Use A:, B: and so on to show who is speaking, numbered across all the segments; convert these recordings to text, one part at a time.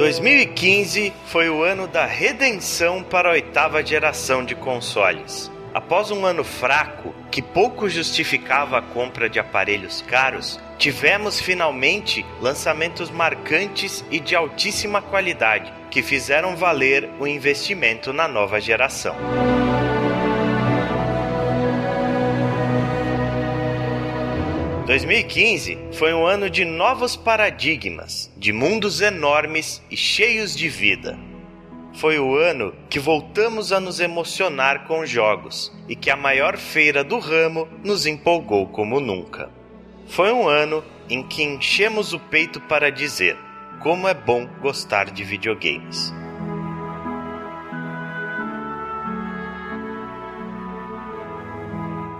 A: 2015 foi o ano da redenção para a oitava geração de consoles. Após um ano fraco, que pouco justificava a compra de aparelhos caros, tivemos finalmente lançamentos marcantes e de altíssima qualidade, que fizeram valer o investimento na nova geração. 2015 foi um ano de novos paradigmas, de mundos enormes e cheios de vida. Foi o ano que voltamos a nos emocionar com jogos e que a maior feira do ramo nos empolgou como nunca. Foi um ano em que enchemos o peito para dizer como é bom gostar de videogames.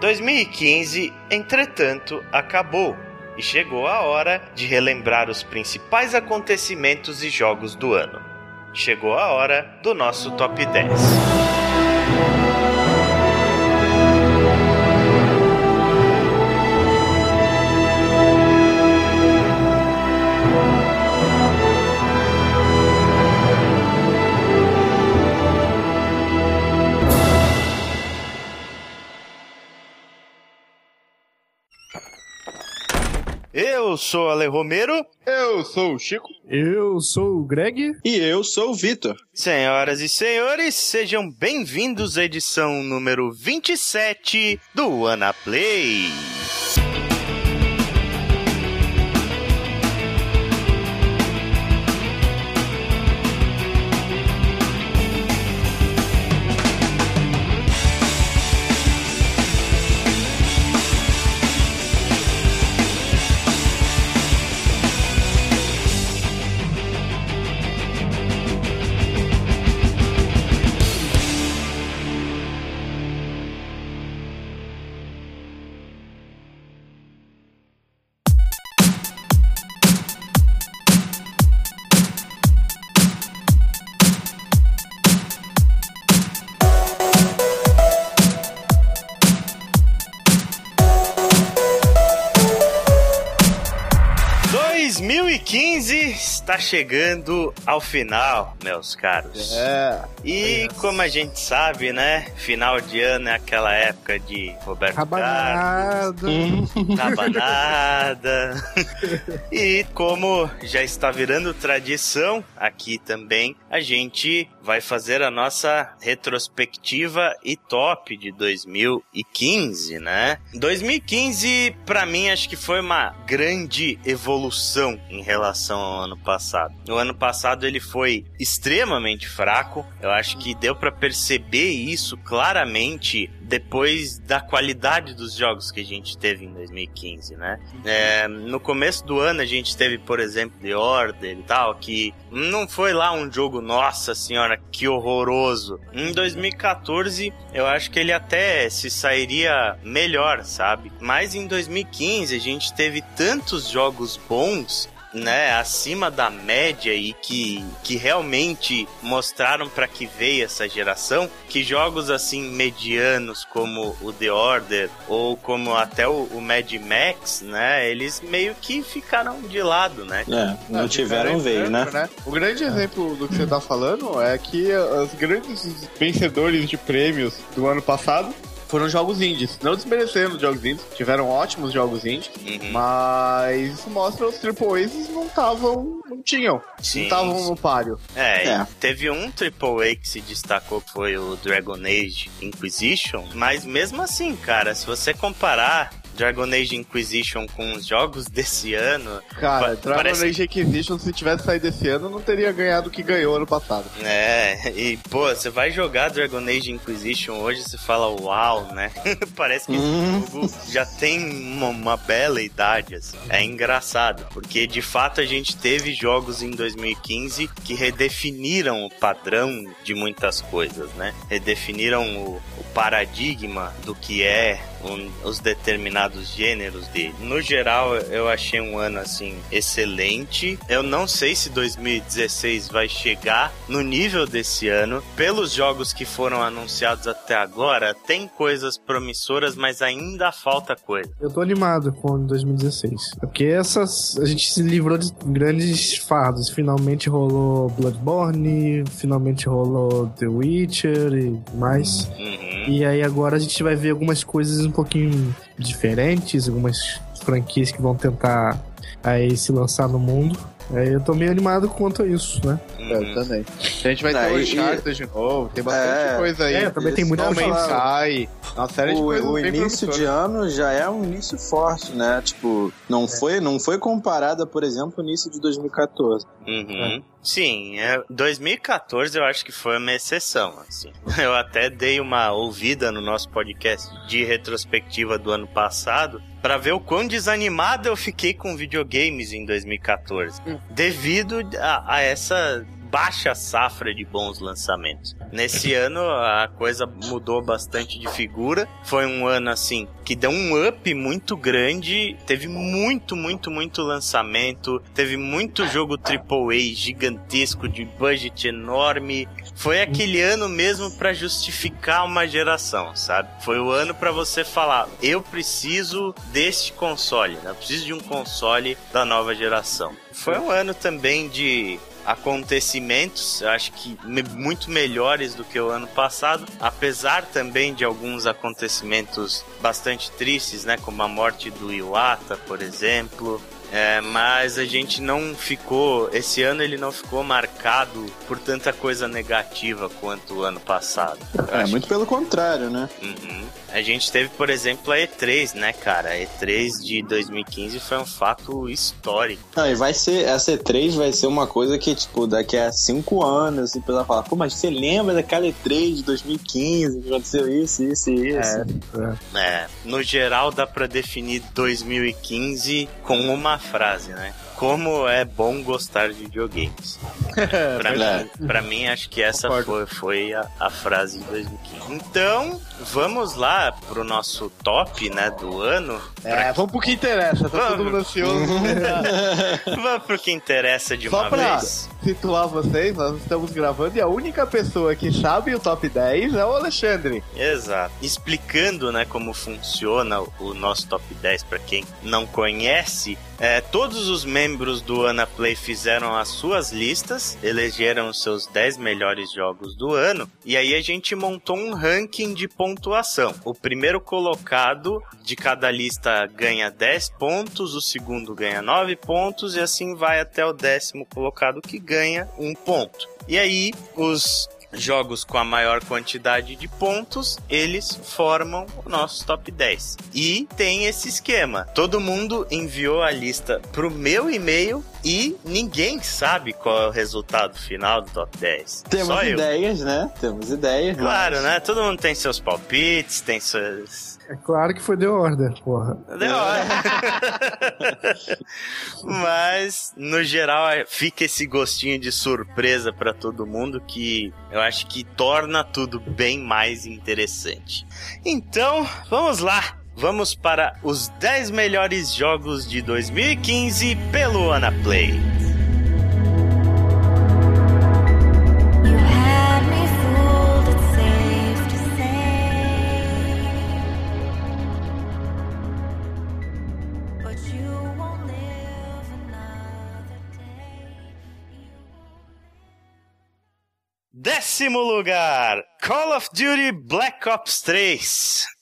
A: 2015, entretanto, acabou e chegou a hora de relembrar os principais acontecimentos e jogos do ano. Chegou a hora do nosso top 10. Eu sou o Ale Romero.
B: Eu sou o Chico.
C: Eu sou o Greg.
D: E eu sou o Vitor.
A: Senhoras e senhores, sejam bem-vindos à edição número 27 do Ana Play. Está chegando ao final, meus caros.
B: É.
A: E como a gente sabe, né? Final de ano é aquela época de Roberto
C: Rabanada.
A: Carlos, rabanada. e como já está virando tradição aqui também, a gente vai fazer a nossa retrospectiva e top de 2015, né? 2015 para mim acho que foi uma grande evolução em relação ao ano passado. O ano passado ele foi extremamente fraco. Eu acho que deu para perceber isso claramente depois da qualidade dos jogos que a gente teve em 2015, né? É, no começo do ano a gente teve, por exemplo, The Order e tal, que não foi lá um jogo, nossa senhora, que horroroso. Em 2014 eu acho que ele até se sairia melhor, sabe? Mas em 2015 a gente teve tantos jogos bons né, acima da média e que, que realmente mostraram para que veio essa geração, que jogos assim medianos como o The Order ou como até o, o Mad Max, né, eles meio que ficaram de lado, né?
D: É, não, tiveram veio, né?
B: né? O grande exemplo do que você tá falando é que os grandes vencedores de prêmios do ano passado foram jogos indies. Não desmerecendo os jogos indies, tiveram ótimos jogos indies,
A: Uhum.
B: mas isso mostra os Triple A's não estavam, não tinham,
A: Sim,
B: não estavam no páreo.
A: É,
D: É.
A: teve um AAA que se destacou que foi o Dragon Age Inquisition, mas mesmo assim, cara, se você comparar Dragon Age Inquisition com os jogos desse ano,
B: Cara, Dragon
A: parece-
B: Age Inquisition, se tivesse saído esse ano, não teria ganhado o que ganhou ano passado.
A: É, e pô, você vai jogar Dragon Age Inquisition hoje você fala uau, né? Parece que
D: Hum.
A: esse jogo já tem uma, uma bela idade, assim. É engraçado, porque de fato a gente teve jogos em 2015 que redefiniram o padrão de muitas coisas, né? Redefiniram o, o paradigma do que é um, os determinados gêneros dele. No geral, eu achei um ano assim excelente. Eu não sei se 2016 vai chegar no nível desse ano. Pelos jogos que foram anunciados até agora, tem coisas promissoras, mas ainda falta coisa.
C: Eu tô animado com 2016. Porque essas. A gente se livrou de grandes fardos. Finalmente rolou Bloodborne, finalmente rolou The Witcher e mais.
A: Uhum.
C: E aí agora a gente vai ver algumas coisas um pouquinho diferentes, algumas franquias que vão tentar aí se lançar no mundo. Aí eu tô meio animado quanto a isso, né?
B: É, eu
A: Uhum.
B: também. A gente vai ter o Uncharted de novo, tem bastante
D: É.
B: coisa aí.
C: É, também tem
B: Man's
C: falar.
B: Sky, uma série de
D: O,
B: coisas
D: o início de ano já é um início forte, né? Tipo, não, foi, não foi comparada, por exemplo, o início de 2014.
A: Uhum. Sim, é, 2014 eu acho que foi uma exceção. Assim. Eu até dei uma ouvida no nosso podcast de retrospectiva do ano passado para ver o quão desanimado eu fiquei com videogames em 2014, devido a, a essa baixa safra de bons lançamentos. Nesse ano a coisa mudou bastante de figura. Foi um ano assim que deu um up muito grande, teve muito, muito, muito lançamento, teve muito jogo AAA gigantesco de budget enorme. Foi aquele ano mesmo pra justificar uma geração, sabe? Foi o ano pra você falar, eu preciso deste console, né? eu preciso de um console da nova geração. Foi um ano também de acontecimentos, eu acho que muito melhores do que o ano passado, apesar também de alguns acontecimentos bastante tristes, né, como a morte do Iwata, por exemplo. É, mas a gente não ficou, esse ano ele não ficou marcado por tanta coisa negativa quanto o ano passado. Eu
D: É, muito pelo contrário, né?
A: Uhum. A gente teve, por exemplo, a E3, né, cara? A E3 de 2015 foi um fato histórico.
D: Não, e vai ser, essa E3 vai ser uma coisa que, tipo, daqui a cinco anos, assim, o pessoal fala, pô, mas você lembra daquela E3 de 2015 que aconteceu isso, isso e isso?
A: É, no geral dá pra definir 2015 com uma frase, né? Como é bom gostar de videogames. pra, mim, pra mim, acho que essa
B: Concordo.
A: foi, foi a, a frase de 2015. Então, vamos lá pro nosso top, né, do ano.
B: É, vamos pro que interessa, tá todo mundo ansioso.
A: Vamos pro que interessa de
B: Só
A: uma
B: pra
A: vez.
B: situar vocês, nós estamos gravando e a única pessoa que sabe o top 10 é o Alexandre.
A: Exato. Explicando, né, como funciona o nosso top 10 para quem não conhece, é, todos os membros do Anaplay fizeram as suas listas, elegeram os seus 10 melhores jogos do ano, e aí a gente montou um ranking de pontuação. O primeiro colocado de cada lista ganha 10 pontos, o segundo ganha 9 pontos, e assim vai até o décimo colocado que ganha um ponto. E aí, os jogos com a maior quantidade de pontos, eles formam o nosso top 10. E tem esse esquema. Todo mundo enviou a lista pro meu e-mail e ninguém sabe qual é o resultado final do top 10.
D: Temos
A: Só eu.
D: ideias, né? Temos ideias.
A: Claro,
D: mas-
A: né? Todo mundo tem seus palpites, tem seus.
C: É claro que foi The Order, porra.
A: Deu hora. Mas, no geral, fica esse gostinho de surpresa pra todo mundo que eu acho que torna tudo bem mais interessante. Então, vamos lá. Vamos para os 10 melhores jogos de 2015 pelo Anaplay.
E: You
A: Décimo lugar: Call of Duty Black Ops 3.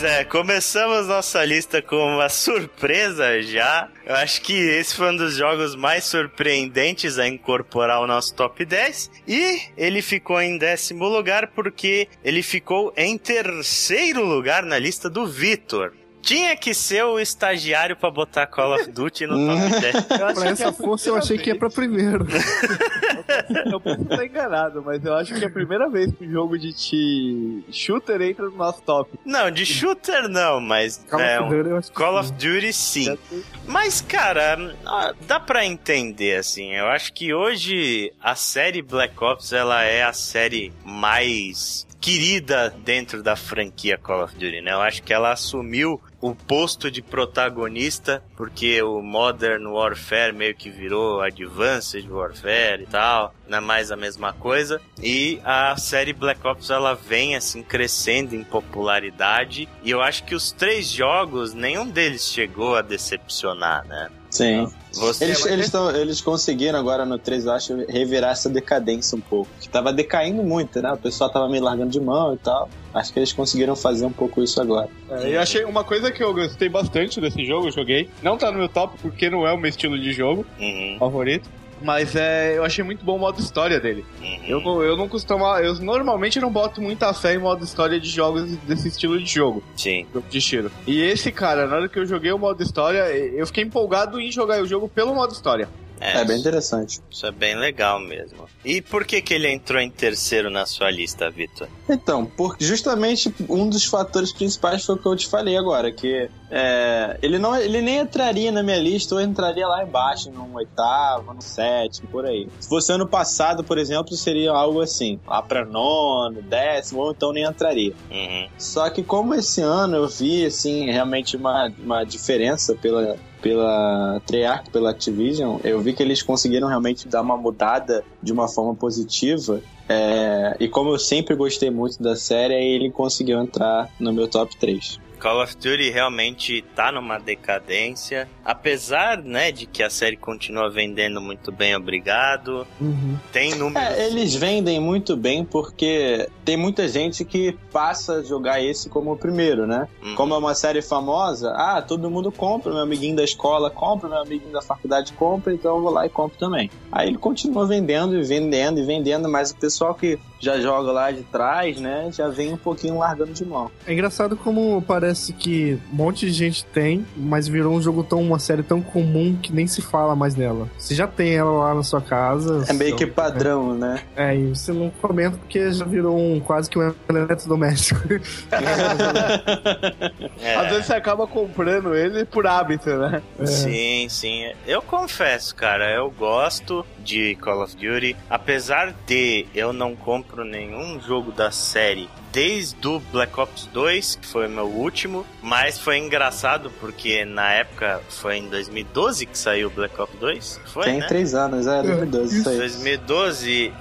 A: Pois é, começamos nossa lista com uma surpresa já. Eu acho que esse foi um dos jogos mais surpreendentes a incorporar o nosso top 10. E ele ficou em décimo lugar porque ele ficou em terceiro lugar na lista do Vitor. Tinha que ser o estagiário pra botar Call of Duty no top 10.
B: Eu acho
C: Pra
B: que
C: essa
B: é a
C: força eu achei que ia
B: vez-
C: pra primeiro.
B: Eu posso estar enganado, mas eu acho que é a primeira vez que um jogo de ti... shooter entra no nosso top.
A: Não, de shooter não, mas
C: Call
A: é,
C: of Duty
A: Call
C: sim.
A: of Duty sim. Mas, cara, ah, dá pra entender, assim. Eu acho que hoje a série Black Ops, ela é a série mais querida dentro da franquia Call of Duty, né? Eu acho que ela assumiu o posto de protagonista, porque o Modern Warfare meio que virou Advanced Warfare e tal, não é mais a mesma coisa. E a série Black Ops ela vem assim crescendo em popularidade, e eu acho que os três jogos, nenhum deles chegou a decepcionar, né?
D: Sim.
A: Você
D: Eles, eles, tão- eles conseguiram agora no 3, eu acho, revirar essa decadência um pouco. Que tava decaindo muito, né? O pessoal tava meio largando de mão e tal. Acho que eles conseguiram fazer um pouco isso agora.
B: É, eu achei uma coisa que eu gostei bastante desse jogo, eu joguei. Não tá no meu top porque não é o meu estilo de jogo
A: Uhum,
B: favorito. Mas é, eu achei muito bom o modo história dele.
A: uhum.
B: Eu, não- eu não costumo. Eu normalmente não boto muita fé em modo história de jogos desse estilo de jogo,
A: Sim.
B: de tiro. E esse cara, na hora que eu joguei o modo história, eu fiquei empolgado em jogar o jogo pelo modo história.
A: É,
D: É, bem interessante.
A: Isso é bem legal mesmo. E por que que ele entrou em terceiro na sua lista, Vitor?
D: Então, porque justamente um dos fatores principais foi o que eu te falei agora, que é, ele, não, ele nem entraria na minha lista ou entraria lá embaixo, num oitavo, no sétimo, por aí. Se fosse ano passado, por exemplo, seria algo assim, lá pra nono, décimo, ou então nem entraria.
A: Uhum.
D: Só que como esse ano eu vi, assim, realmente uma, uma diferença pela, pela Treyarch, pela Activision, eu vi que eles conseguiram realmente dar uma mudada de uma forma positiva. É, e como eu sempre gostei muito da série, ele conseguiu entrar no meu top 3.
A: Call of Duty realmente tá numa decadência. Apesar, né, de que a série continua vendendo muito bem, obrigado.
C: Uhum.
A: Tem números.
D: É, eles vendem muito bem porque tem muita gente que passa a jogar esse como o primeiro, né?
A: Uhum.
D: Como é uma série famosa, ah, todo mundo compra, meu amiguinho da escola compra, meu amiguinho da faculdade compra, então eu vou lá e compro também. Aí ele continua vendendo e vendendo e vendendo, mas o pessoal que já joga lá de trás, né, já vem um pouquinho largando de mão.
C: É engraçado como parece que um monte de gente tem, mas virou um jogo tão, uma série tão comum que nem se fala mais nela. Você já tem ela lá na sua casa.
D: É meio
C: só-
D: que padrão, né?
C: É, e você não comenta porque já virou um quase que um eletrodoméstico.
A: É.
B: Às vezes você acaba comprando ele por hábito, né?
C: É.
A: Sim, sim. Eu confesso, cara, eu gosto de Call of Duty. Apesar de eu não compro nenhum jogo da série desde o Black Ops 2, que foi o meu último, mas foi engraçado porque na época foi em 2012 que saiu o Black Ops 2. Foi,
D: Tem
A: né?
D: três anos, é 2012 isso aí.
A: 2012,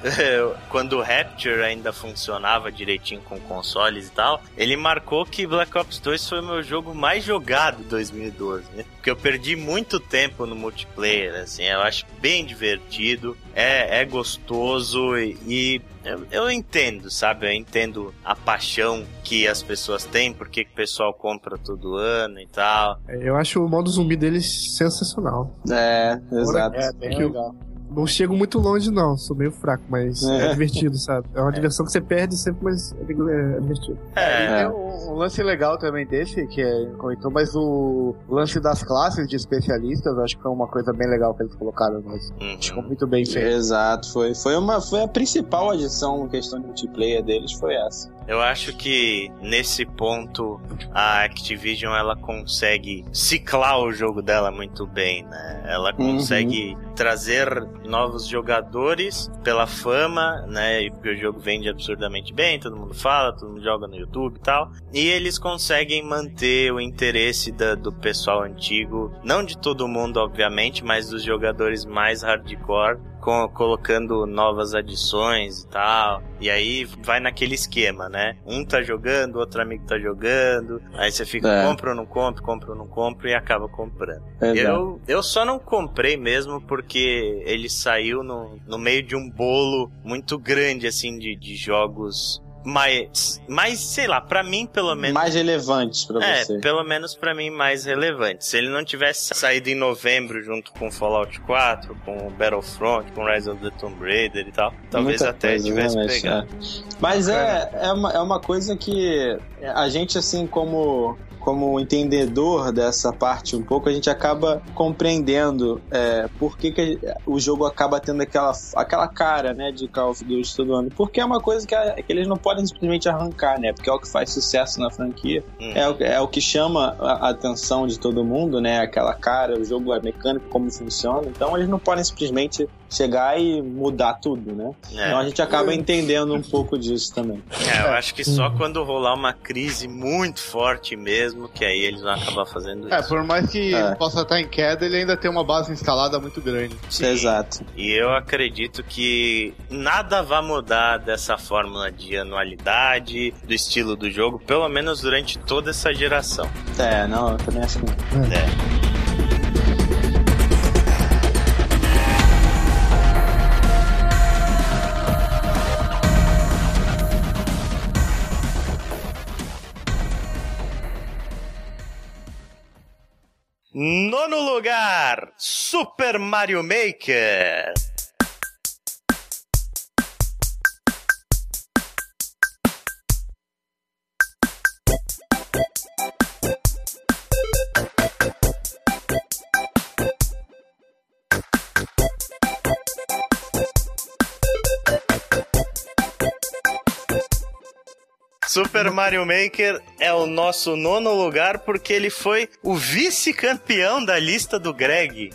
A: quando o Rapture ainda funcionava direitinho com consoles e tal, ele marcou que Black Ops 2 foi o meu jogo mais jogado em 2012, né? Porque eu perdi muito tempo no multiplayer, assim, eu acho bem divertido, é, é gostoso e, e eu, eu entendo, sabe? Eu entendo a paixão que as pessoas têm, porque que o pessoal compra todo ano e tal.
C: Eu acho o modo zumbi deles sensacional.
D: É, exato.
B: É, bem
C: o-
B: legal.
C: Não chego muito longe, não. Sou meio fraco, mas é,
D: É.
C: divertido, sabe? É uma diversão que você perde sempre, mas é é divertido.
A: É,
B: E tem um, um lance legal também desse, que é, comentou, mas o lance das classes de especialistas, acho que foi uma coisa bem legal que eles colocaram, mas
A: uhum.
B: ficou muito bem feito.
D: Exato, foi, foi, uma, foi a principal adição em questão de multiplayer deles, foi essa.
A: Eu acho que nesse ponto a Activision ela consegue ciclar o jogo dela muito bem, né? Ela
D: Uhum.
A: consegue trazer novos jogadores pela fama, né? E porque o jogo vende absurdamente bem, todo mundo fala, todo mundo joga no YouTube e tal. E eles conseguem manter o interesse da- do pessoal antigo, não de todo mundo, obviamente, mas dos jogadores mais hardcore colocando novas adições e tal. E aí vai naquele esquema, né? Um tá jogando, outro amigo tá jogando. Aí você fica,
D: É.
A: compra ou não compra, compra ou não compra e acaba comprando.
D: Exato.
A: Eu, eu só não comprei mesmo porque ele saiu no, no meio de um bolo muito grande, assim, de, de jogos mais, mais, sei lá, pra mim pelo menos.
D: Mais relevantes pra
A: É,
D: você.
A: pelo menos pra mim mais relevante. Se ele não tivesse saído em novembro junto com Fallout 4, com Battlefront, com Rise of the Tomb Raider e tal, talvez
D: Muita
A: até
D: coisa,
A: tivesse
D: realmente,
A: pegado.
D: é. Mas é, é, uma, é uma coisa que a gente, assim, como, como entendedor dessa parte um pouco, a gente acaba compreendendo é, por que, que o jogo acaba tendo aquela, aquela cara, né, de Call of Duty todo ano. Porque é uma coisa que, a- que eles não podem simplesmente arrancar, né? Porque é o que faz sucesso na franquia.
A: Hum.
D: É, o, é o que chama a a atenção de todo mundo, né? Aquela cara, o jogo é mecânico, como funciona. Então eles não podem simplesmente chegar e mudar tudo, né?
A: É.
D: Então a gente acaba entendendo um pouco disso também.
A: É, eu acho que só quando rolar uma crise muito forte mesmo, que aí eles vão acabar fazendo
B: É,
A: isso.
B: por mais que
D: É.
B: ele possa estar em queda, ele ainda tem uma base instalada muito grande.
A: Sim.
D: Exato.
A: E eu acredito que nada vai mudar dessa fórmula de anualidade, do estilo do jogo, pelo menos durante toda essa geração.
D: É, não, eu também acho que.
A: É. Nono lugar, Super Mario Maker. Super Mario Maker é o nosso nono lugar porque ele foi o vice-campeão da lista do Greg.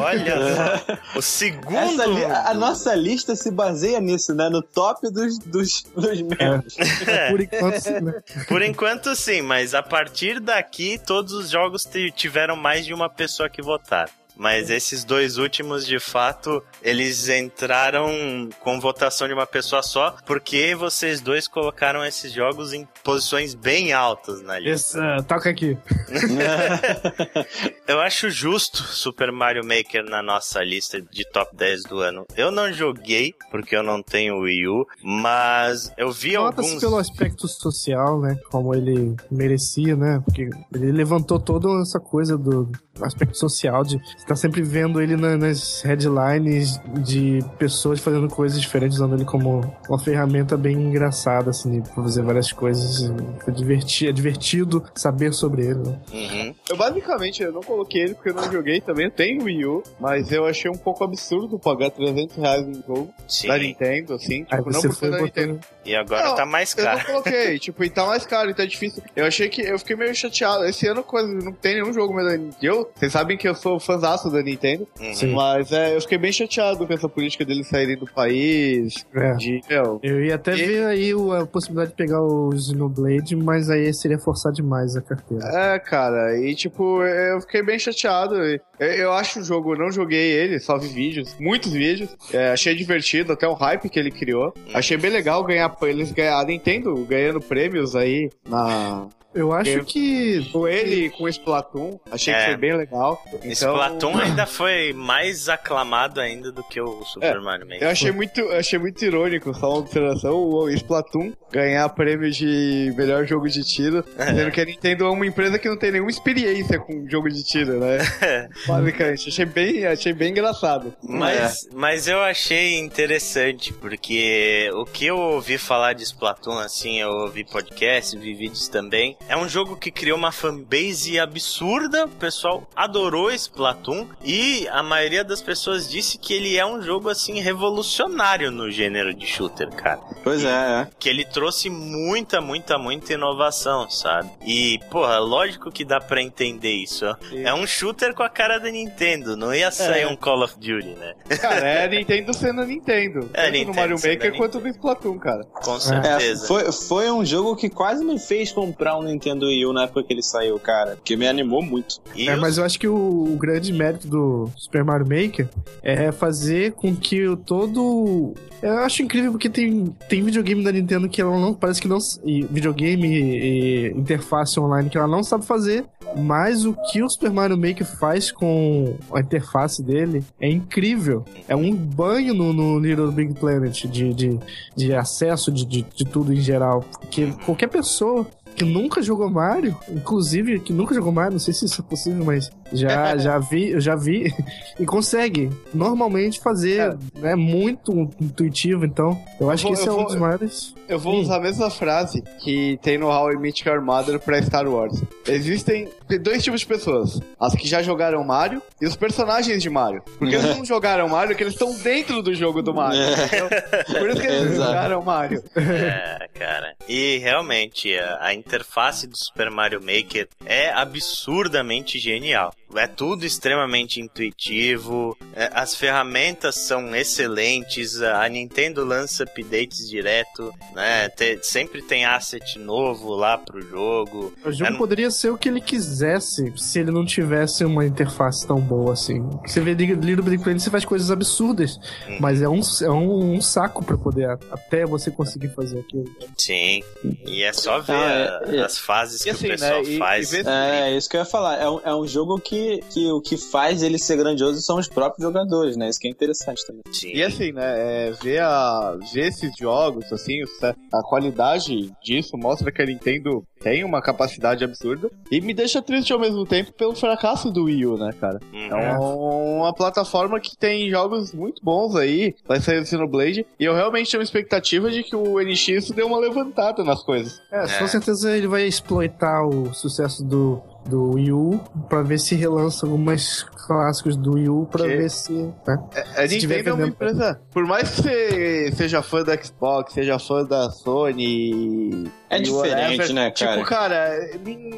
A: Olha só. O segundo.
D: Li- a nossa lista se baseia nisso, né? No top dos, dos, dos membros.
A: É,
C: Por enquanto, sim, né?
A: por enquanto sim, mas a partir daqui todos os jogos ti- tiveram mais de uma pessoa que votar. Mas esses dois últimos, de fato, eles entraram com votação de uma pessoa só, porque vocês dois colocaram esses jogos em posições bem altas na lista.
C: Esse, ah, toca aqui.
A: Eu acho justo Super Mario Maker na nossa lista de top 10 do ano. Eu não joguei, porque eu não tenho Wii U, mas eu vi
C: Nota-se
A: alguns.
C: pelo aspecto social, né? Como ele merecia, né? Porque ele levantou toda essa coisa do aspecto social de tá sempre vendo ele na- nas headlines de pessoas fazendo coisas diferentes, usando ele como uma ferramenta bem engraçada, assim, pra fazer várias coisas. É divertido, é divertido saber sobre ele. né?
A: Uhum.
B: Eu basicamente eu não coloquei ele porque eu não joguei também. Eu tenho Wii U, mas eu achei um pouco absurdo pagar 300 reais no jogo
A: Sim.
B: da Nintendo, assim.
C: Aí
B: Tipo, não por
C: foi
B: da Nintendo.
A: E agora
B: Não,
A: tá mais
B: Eu não
A: caro.
B: coloquei, tipo, e tá mais caro, então é difícil. Eu achei que. Eu fiquei meio chateado. Esse ano quase não tem nenhum jogo mais da Nintendo. Eu, vocês sabem que eu sou da Nintendo,
A: Uhum.
C: Sim.
B: mas é, eu fiquei bem chateado com essa política deles saírem do país.
C: É.
B: De, meu,
C: Eu ia até
B: E-
C: ver aí a possibilidade de pegar o Xenoblade, mas aí seria forçar demais a carteira.
B: É, cara, e tipo, eu fiquei bem chateado. Eu, eu acho o jogo, eu não joguei ele, só vi vídeos, muitos vídeos. É, achei divertido, até o hype que ele criou. Achei bem legal ganhar, eles ganhar, a Nintendo ganhando prêmios aí na.
C: Eu acho
B: Eu-
C: que
B: Com ele e com o Splatoon, achei
A: É.
B: que foi bem legal. Então,
A: Splatoon ainda foi mais aclamado ainda do que o Super
B: É,
A: Mario Maker.
B: Eu achei muito, achei muito irônico, só uma observação, o Splatoon ganhar prêmio de melhor jogo de tiro, sendo que a Nintendo é uma empresa que não tem nenhuma experiência com jogo de tiro, né? Basicamente, achei bem, achei bem engraçado.
A: Mas, mas eu achei interessante, porque o que eu ouvi falar de Splatoon, assim, eu ouvi podcast, vi vídeos também. É um jogo que criou uma fanbase absurda, o pessoal adorou Splatoon, e a maioria das pessoas disse que ele é um jogo, assim, revolucionário no gênero de shooter, cara.
D: Pois é, é.
A: Que ele trouxe muita, muita, muita inovação, sabe? E, porra, lógico que dá pra entender isso. É um shooter com a cara da Nintendo, não ia sair
B: É.
A: um Call of Duty, né?
B: Cara, é a Nintendo sendo a Nintendo.
A: É,
B: tanto
A: Nintendo
B: no Mario Maker quanto no Splatoon, cara.
A: Com
D: É,
A: certeza.
D: foi, foi um jogo que quase me fez comprar um Nintendo Wii U na época que ele saiu, cara. Porque me animou muito.
A: E
C: É,
A: os-
C: mas eu acho que o, o grande mérito do Super Mario Maker é fazer com que o todo. Eu acho incrível porque tem, tem videogame da Nintendo que ela não. Parece que não. E videogame e, e interface online que ela não sabe fazer. Mas o que o Super Mario Maker faz com a interface dele é incrível. É um banho no, no Little Big Planet de, de, de acesso de, de, de tudo em geral. Porque qualquer pessoa que nunca jogou Mario, inclusive que nunca jogou Mario, não sei se isso é possível, mas já, já vi, eu já vi, e consegue normalmente fazer, né, muito intuitivo, então eu acho
B: vou-
C: que esse
B: eu
C: é um dos maiores.
B: Eu vou
C: Hum.
B: usar a mesma frase que tem no How I Met Your Mother pra Star Wars. Existem dois tipos de pessoas. As que já jogaram Mario e os personagens de Mario. Porque eles não jogaram Mario, porque eles estão dentro do jogo do Mario. entendeu? Por isso que eles
D: Exato.
B: jogaram Mario.
A: É, cara. E realmente, a, a interface do Super Mario Maker é absurdamente genial. É tudo extremamente intuitivo, é, as ferramentas são excelentes, a Nintendo lança updates direto, né? Te- sempre tem asset novo lá pro jogo.
C: O jogo
A: É,
C: poderia ser o que ele quisesse se ele não tivesse uma interface tão boa assim. Você vê Little Big Planet, você faz coisas absurdas,
A: Hum.
C: mas é um, é um, um saco pra poder até você conseguir fazer aquilo.
A: Sim. E é só ver
D: Ah, é- é.
A: as fases
B: E
A: que
B: assim,
A: o pessoal
B: né, e-
A: faz.
B: e ver-
D: É, isso que eu ia falar. É um, é um jogo que, que o que faz ele ser grandioso são os próprios jogadores, né? Isso que é interessante também.
A: Sim.
B: E assim, né, é, ver, a, ver esses jogos, assim, a qualidade disso mostra que a Nintendo tem uma capacidade absurda e me deixa triste ao mesmo tempo pelo fracasso do Wii U, né, cara?
A: Uhum.
B: É um- uma plataforma que tem jogos muito bons aí, vai sair o Xenoblade, e eu realmente tenho uma expectativa de que o NX dê uma levantada nas coisas.
C: É,
A: É.
C: com certeza ele vai exploitar o sucesso do, do Wii U pra ver se relança algumas clássicos do Wii U pra
B: Que-
C: ver se. né?
B: A
C: Se tiver
B: Nintendo é uma empresa, por mais que você seja fã da Xbox, seja fã da Sony...
D: É diferente,
B: whatever,
D: né, cara?
B: Tipo, cara,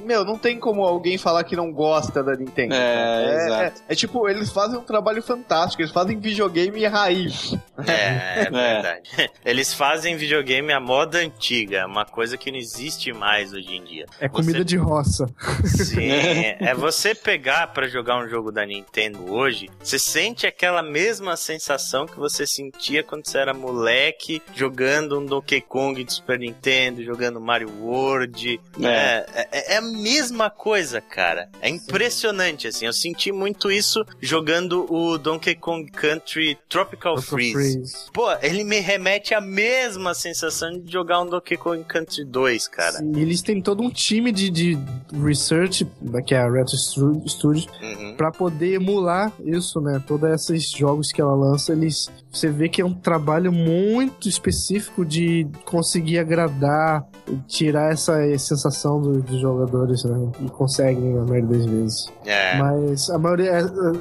B: meu, não tem como alguém falar que não gosta da Nintendo.
D: É,
B: é,
D: exato.
B: é tipo, eles fazem um trabalho fantástico, eles fazem videogame raiz.
A: É, é verdade. Eles fazem videogame à moda antiga, uma coisa que não existe mais hoje em dia.
C: É comida
A: Você-
C: de roça.
A: Sim, é você pegar pra jogar um jogo da Nintendo hoje, você sente aquela mesma sensação que você sentia quando você era moleque, jogando um Donkey Kong de Super Nintendo, jogando Mario World. É, é, é a mesma coisa, cara. É impressionante, assim. Eu senti muito isso jogando o Donkey Kong Country Tropical Freeze.
C: Freeze.
A: Pô, ele me remete à mesma sensação de jogar um Donkey Kong Country 2, cara.
C: E eles têm todo um time de, de research, que é a Retro Stu- Studios,
A: Uhum.
C: pra poder emular isso, né? Todos esses jogos que ela lança, eles. Você vê que é um trabalho muito específico de conseguir agradar, tirar essa sensação do- dos jogadores, né? E conseguem a maioria das vezes.
A: É.
C: Mas a maioria.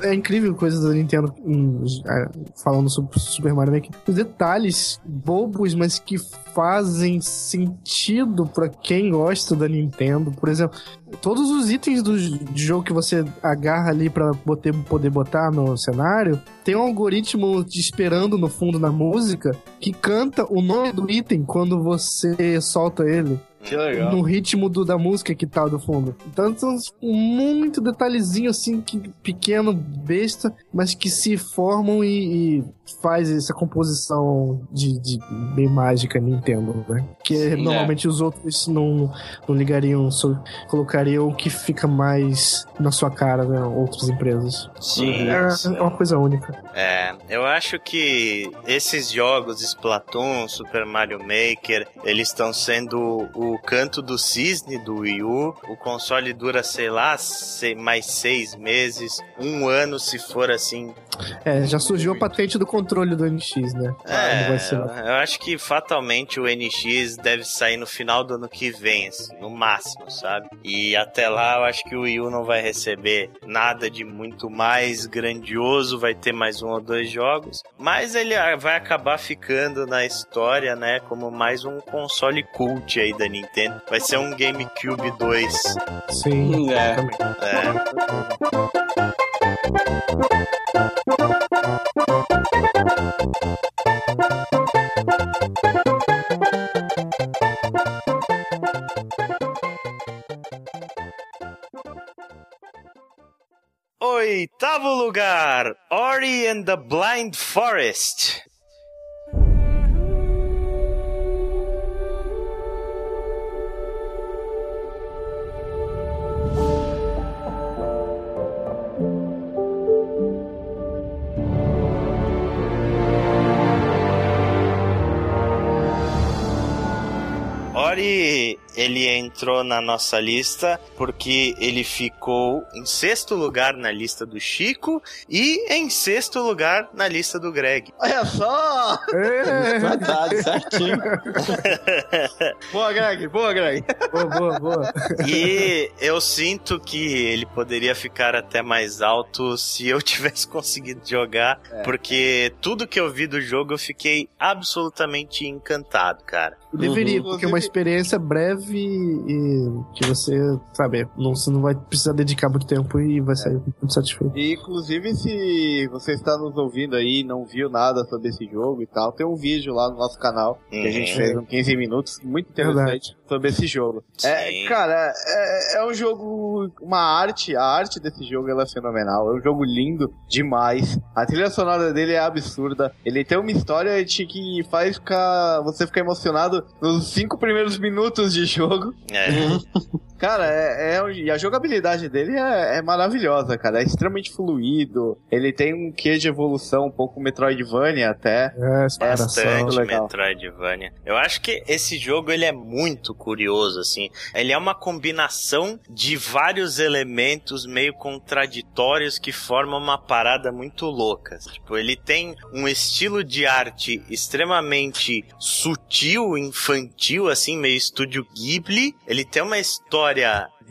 C: É, é incrível coisas da Nintendo hum, é, falando sobre Super Mario Maker. Os detalhes bobos, mas que fazem sentido pra quem gosta da Nintendo. Por exemplo, todos os itens do jogo que você agarra ali boter- poder botar no cenário, tem um algoritmo te esperando no fundo na música que canta o nome do item quando você solta ele
B: Que legal.
C: no ritmo do, da música que tá do fundo. Então são muito detalhezinho assim, que, pequeno, besta, mas que se formam e, e faz essa composição de, de bem mágica Nintendo, né? Que
D: Sim,
C: normalmente os outros não, não ligariam, só colocariam o que fica mais na sua cara, né? Outras empresas.
A: Sim,
C: É, é uma coisa única.
A: É, eu acho que esses jogos, Splatoon, Super Mario Maker, eles estão sendo o canto do cisne do Wii U. O console dura, sei lá, mais seis meses, um ano se for assim.
C: É, já surgiu a patente do controle do NX, né? Quando
A: É, eu, acho que fatalmente o NX deve sair no final do ano que vem, assim, no máximo, sabe? E até lá eu acho que o Wii U não vai receber nada de muito mais grandioso, vai ter mais um ou dois jogos, mas ele ah, vai acabar ficando na história, né, como mais um console cult aí da Nintendo. Vai ser um GameCube 2.
C: Sim.
D: É.
C: também.
A: É, Oitavo lugar, Ori and the Blind Forest. Ori, ele entrou na nossa lista porque ele ficou em sexto lugar na lista do Chico e em sexto lugar na lista do Greg.
B: Olha só!
C: É,
D: Verdade, certinho.
B: Boa, Greg, boa, Greg.
C: boa, boa, boa.
A: E eu sinto que ele poderia ficar até mais alto se eu tivesse conseguido jogar, porque tudo que eu vi do jogo eu fiquei absolutamente encantado, cara.
C: Deveria,
B: Uhum.
C: porque é uma experiência breve e que você, sabe, não, você não vai precisar dedicar muito tempo e vai sair muito satisfeito.
B: E inclusive, se você está nos ouvindo aí e não viu nada sobre esse jogo e tal, tem um vídeo lá no nosso canal que a gente
A: Uhum.
B: fez em 15 minutos, muito interessante sobre esse jogo. É, cara, é, é um jogo, uma arte, a arte desse jogo ela é fenomenal, é um jogo lindo demais. A trilha sonora dele é absurda. Ele tem uma história de que faz ficar, você ficar emocionado nos cinco primeiros minutos de jogo.
A: É.
B: Cara, é, é- e a jogabilidade dele é, é maravilhosa, cara. É extremamente fluido. Ele tem um quê de evolução, um pouco Metroidvania até.
C: É.
A: Bastante
B: legal.
A: Metroidvania. Eu acho que esse jogo ele é muito curioso, assim. Ele é uma combinação de vários elementos meio contraditórios que formam uma parada muito louca. Tipo, ele tem um estilo de arte extremamente sutil, infantil, assim, meio estúdio Ghibli. Ele tem uma história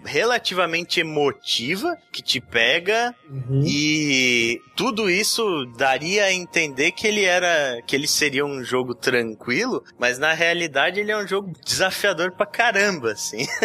A: relativamente emotiva que te pega
C: Uhum.
A: e tudo isso daria a entender que ele era que ele seria um jogo tranquilo, mas na realidade ele é um jogo desafiador pra caramba, assim.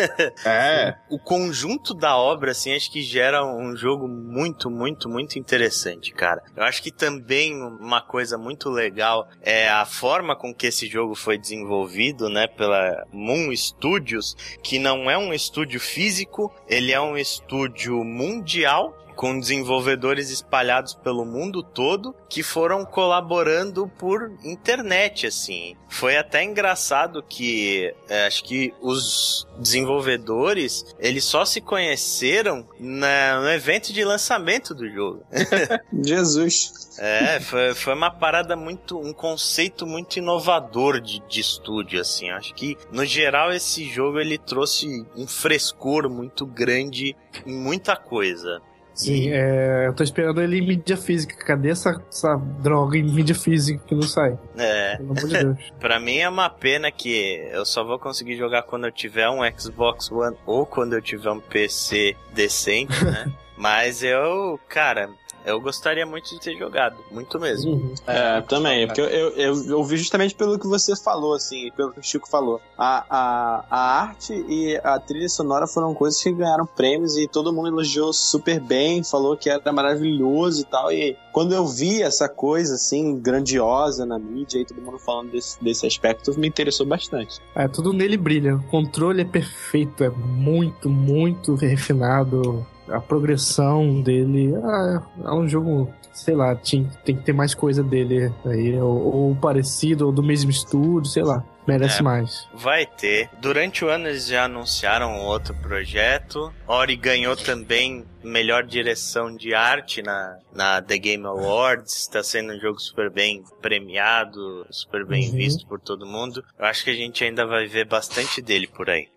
B: É.
A: O conjunto da obra assim acho que gera um jogo muito, muito, muito interessante, cara. Eu acho que também uma coisa muito legal é a forma com que esse jogo foi desenvolvido, né, pela Moon Studios, que não é um estúdio físico, ele é um estúdio mundial com desenvolvedores espalhados pelo mundo todo que foram colaborando por internet, assim. Foi até engraçado que é, acho que os desenvolvedores eles só se conheceram na- no evento de lançamento do jogo.
D: Jesus.
A: É, foi, foi uma parada muito. um conceito muito inovador de, de estúdio, assim. Acho que, no geral, esse jogo ele trouxe um frescor muito grande em muita coisa.
C: Sim, é, eu tô esperando ele em mídia física. Cadê essa, essa droga em mídia física que não sai?
A: É,
C: Pelo amor de Deus.
A: pra mim é uma pena que eu só vou conseguir jogar quando eu tiver um Xbox One ou quando eu tiver um PC decente, né? Mas eu, cara, eu gostaria muito de ter jogado, muito mesmo.
C: Uhum.
D: É, também. Porque eu, eu, eu, eu vi justamente pelo que você falou, assim, pelo que o Chico falou. A, a, a arte e a trilha sonora foram coisas que ganharam prêmios e todo mundo elogiou super bem, falou que era maravilhoso e tal. E quando eu vi essa coisa, assim, grandiosa na mídia e todo mundo falando desse, desse aspecto, me interessou bastante.
C: É, tudo nele brilha. O controle é perfeito, é muito, muito refinado. A progressão dele ah, é um jogo, sei lá, tinha, tem que ter mais coisa dele aí, ou, ou parecido, ou do mesmo estúdio, sei lá. Merece
A: É.
C: mais.
A: Vai ter. Durante o ano eles já anunciaram outro projeto. Ori ganhou também melhor direção de arte na, na The Game Awards. Está sendo um jogo super bem premiado, super bem
C: Uhum.
A: visto por todo mundo. Eu acho que a gente ainda vai ver bastante dele por aí.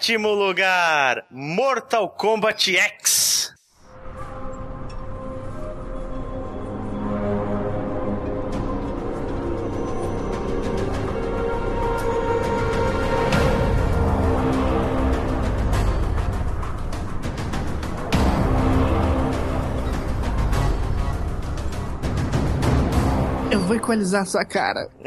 A: Sétimo lugar, Mortal Kombat X.
C: vou equalizar a sua cara.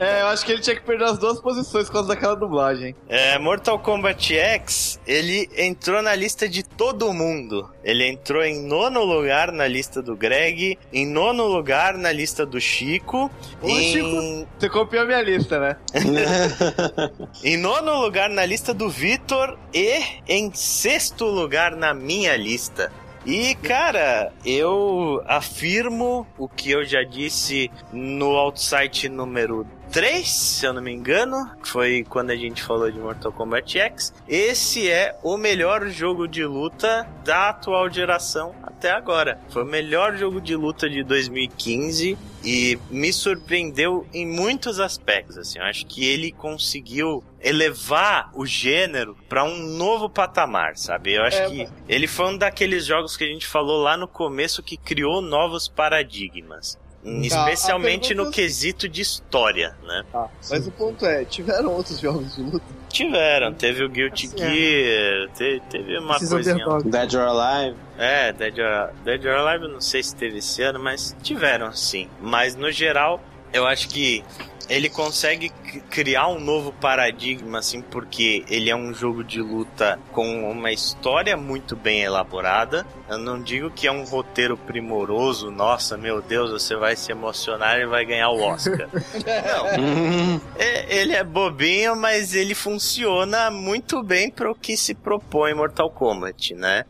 B: É, eu acho que ele tinha que perder as duas posições por causa daquela dublagem.
A: É, Mortal Kombat X, ele entrou na lista de todo mundo. Ele entrou em nono lugar na lista do Greg, em nono lugar na lista do Chico,
B: Ô,
A: em,
B: Chico. Você copiou a minha lista, né?
A: em nono lugar na lista do Vitor e em sexto lugar na minha lista. E, cara, eu afirmo o que eu já disse no Outside número 3, se eu não me engano, foi quando a gente falou de Mortal Kombat X. Esse é o melhor jogo de luta da atual geração até agora. Foi o melhor jogo de luta de 2015 e me surpreendeu em muitos aspectos. Assim, eu acho que ele conseguiu elevar o gênero para um novo patamar, sabe? Eu acho
B: É,
A: que ele foi um daqueles jogos que a gente falou lá no começo que criou novos paradigmas.
B: Tá,
A: Especialmente no quesito de história, né?
B: Tá. Mas o ponto é, tiveram outros jogos de luta?
A: Tiveram, teve o Guilty
C: Assim, é.
A: Gear, te- teve uma coisinha.
D: Dead or Alive.
A: É, Dead or, Dead or Alive eu não sei se teve esse ano, mas tiveram sim. Mas no geral, eu acho que ele consegue criar um novo paradigma, assim, porque ele é um jogo de luta com uma história muito bem elaborada. Eu não digo que é um roteiro primoroso, nossa, meu Deus, você vai se emocionar e vai ganhar o Oscar. não, é, ele é bobinho, mas ele funciona muito bem para o que se propõe Mortal Kombat, né?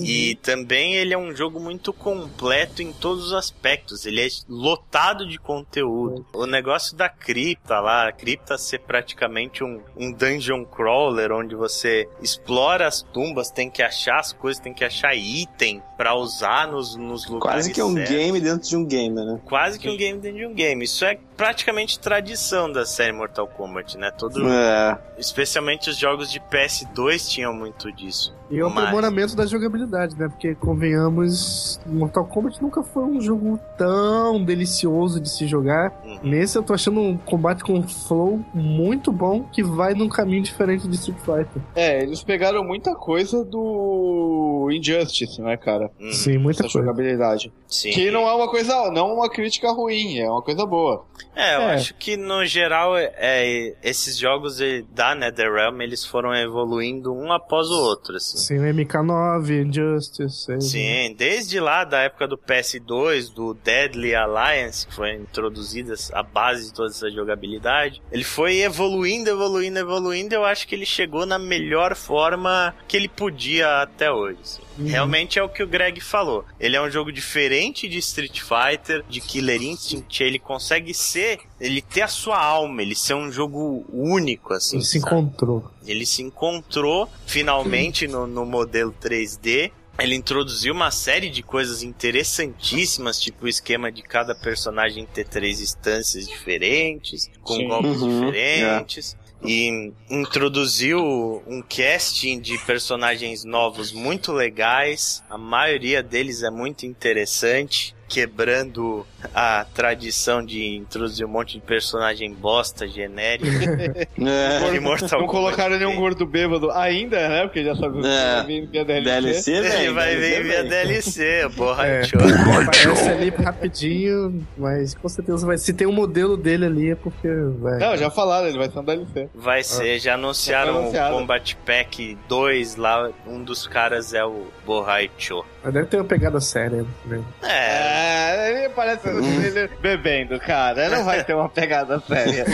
A: E também ele é um jogo muito completo em todos os aspectos. Ele é lotado de conteúdo. O negócio da cripta lá, a cripta ser praticamente um, um dungeon crawler, onde você explora as tumbas, tem que achar as coisas, tem que achar item pra usar nos, nos lugares.
D: Quase que é um
A: certos.
D: game dentro de um game, né?
A: Quase que um game dentro de um game. Isso é praticamente tradição da série Mortal Kombat, né? Todo,
D: É.
A: especialmente os jogos de PS2 tinhం muito disso.
C: E o
A: Mas-
C: aprimoramento da jogabilidade, né? Porque, convenhamos, Mortal Kombat nunca foi um jogo tão delicioso de se jogar.
A: Uhum.
C: Nesse eu tô achando um combate com flow muito bom que vai num caminho diferente de Street Fighter.
B: É, eles pegaram muita coisa do Injustice, né, cara?
A: Uhum.
C: Sim, muita
B: Essa
C: coisa.
B: jogabilidade.
A: Sim.
B: Que não é uma coisa, não uma crítica ruim, é uma coisa boa.
A: É, eu
C: É.
A: acho que no geral é, é, esses jogos da NetherRealm eles foram evoluindo um após o outro, assim.
C: Sim, o MK9, Injustice.
A: Sim, desde lá da época do PS2, do Deadly Alliance, que foi introduzida a base de toda essa jogabilidade, ele foi evoluindo, evoluindo, evoluindo. Eu acho que ele chegou na melhor forma que ele podia até hoje. assim.
C: Uhum.
A: Realmente é o que o Greg falou. Ele é um jogo diferente de Street Fighter, de Killer Instinct. Ele consegue ser, ele ter a sua alma, ele ser um jogo único, assim.
C: Ele se
A: sabe?
C: encontrou.
A: Ele se encontrou finalmente no, no modelo 3D. Ele introduziu uma série de coisas interessantíssimas, tipo o esquema de cada personagem ter três instâncias diferentes, com
B: Sim.
A: golpes
D: Uhum,
A: diferentes. E introduziu um casting de personagens novos muito legais. A maioria deles é muito interessante, quebrando a tradição de introduzir um monte de personagem bosta genérico
D: É.
A: de Mortal
B: não colocaram nenhum gordo bêbado ainda, né? Porque já sabe que
D: É.
B: vai vir via DLC.
D: DLC,
A: Ele vai
D: DLC,
A: vir via. DLC, porra.
C: É. Aparece ali rapidinho, mas com certeza vai. Se tem um modelo dele ali é porque vai.
B: Não, já falaram, ele vai ser um DLC.
A: Vai ser, já anunciaram
B: Já foi
A: o. Combat Pack 2 lá, um dos caras é o Bohaicho.
C: Mas deve ter uma pegada séria. Né?
A: É,
B: É, ele parece ele bebendo, cara. Não vai ter uma pegada séria.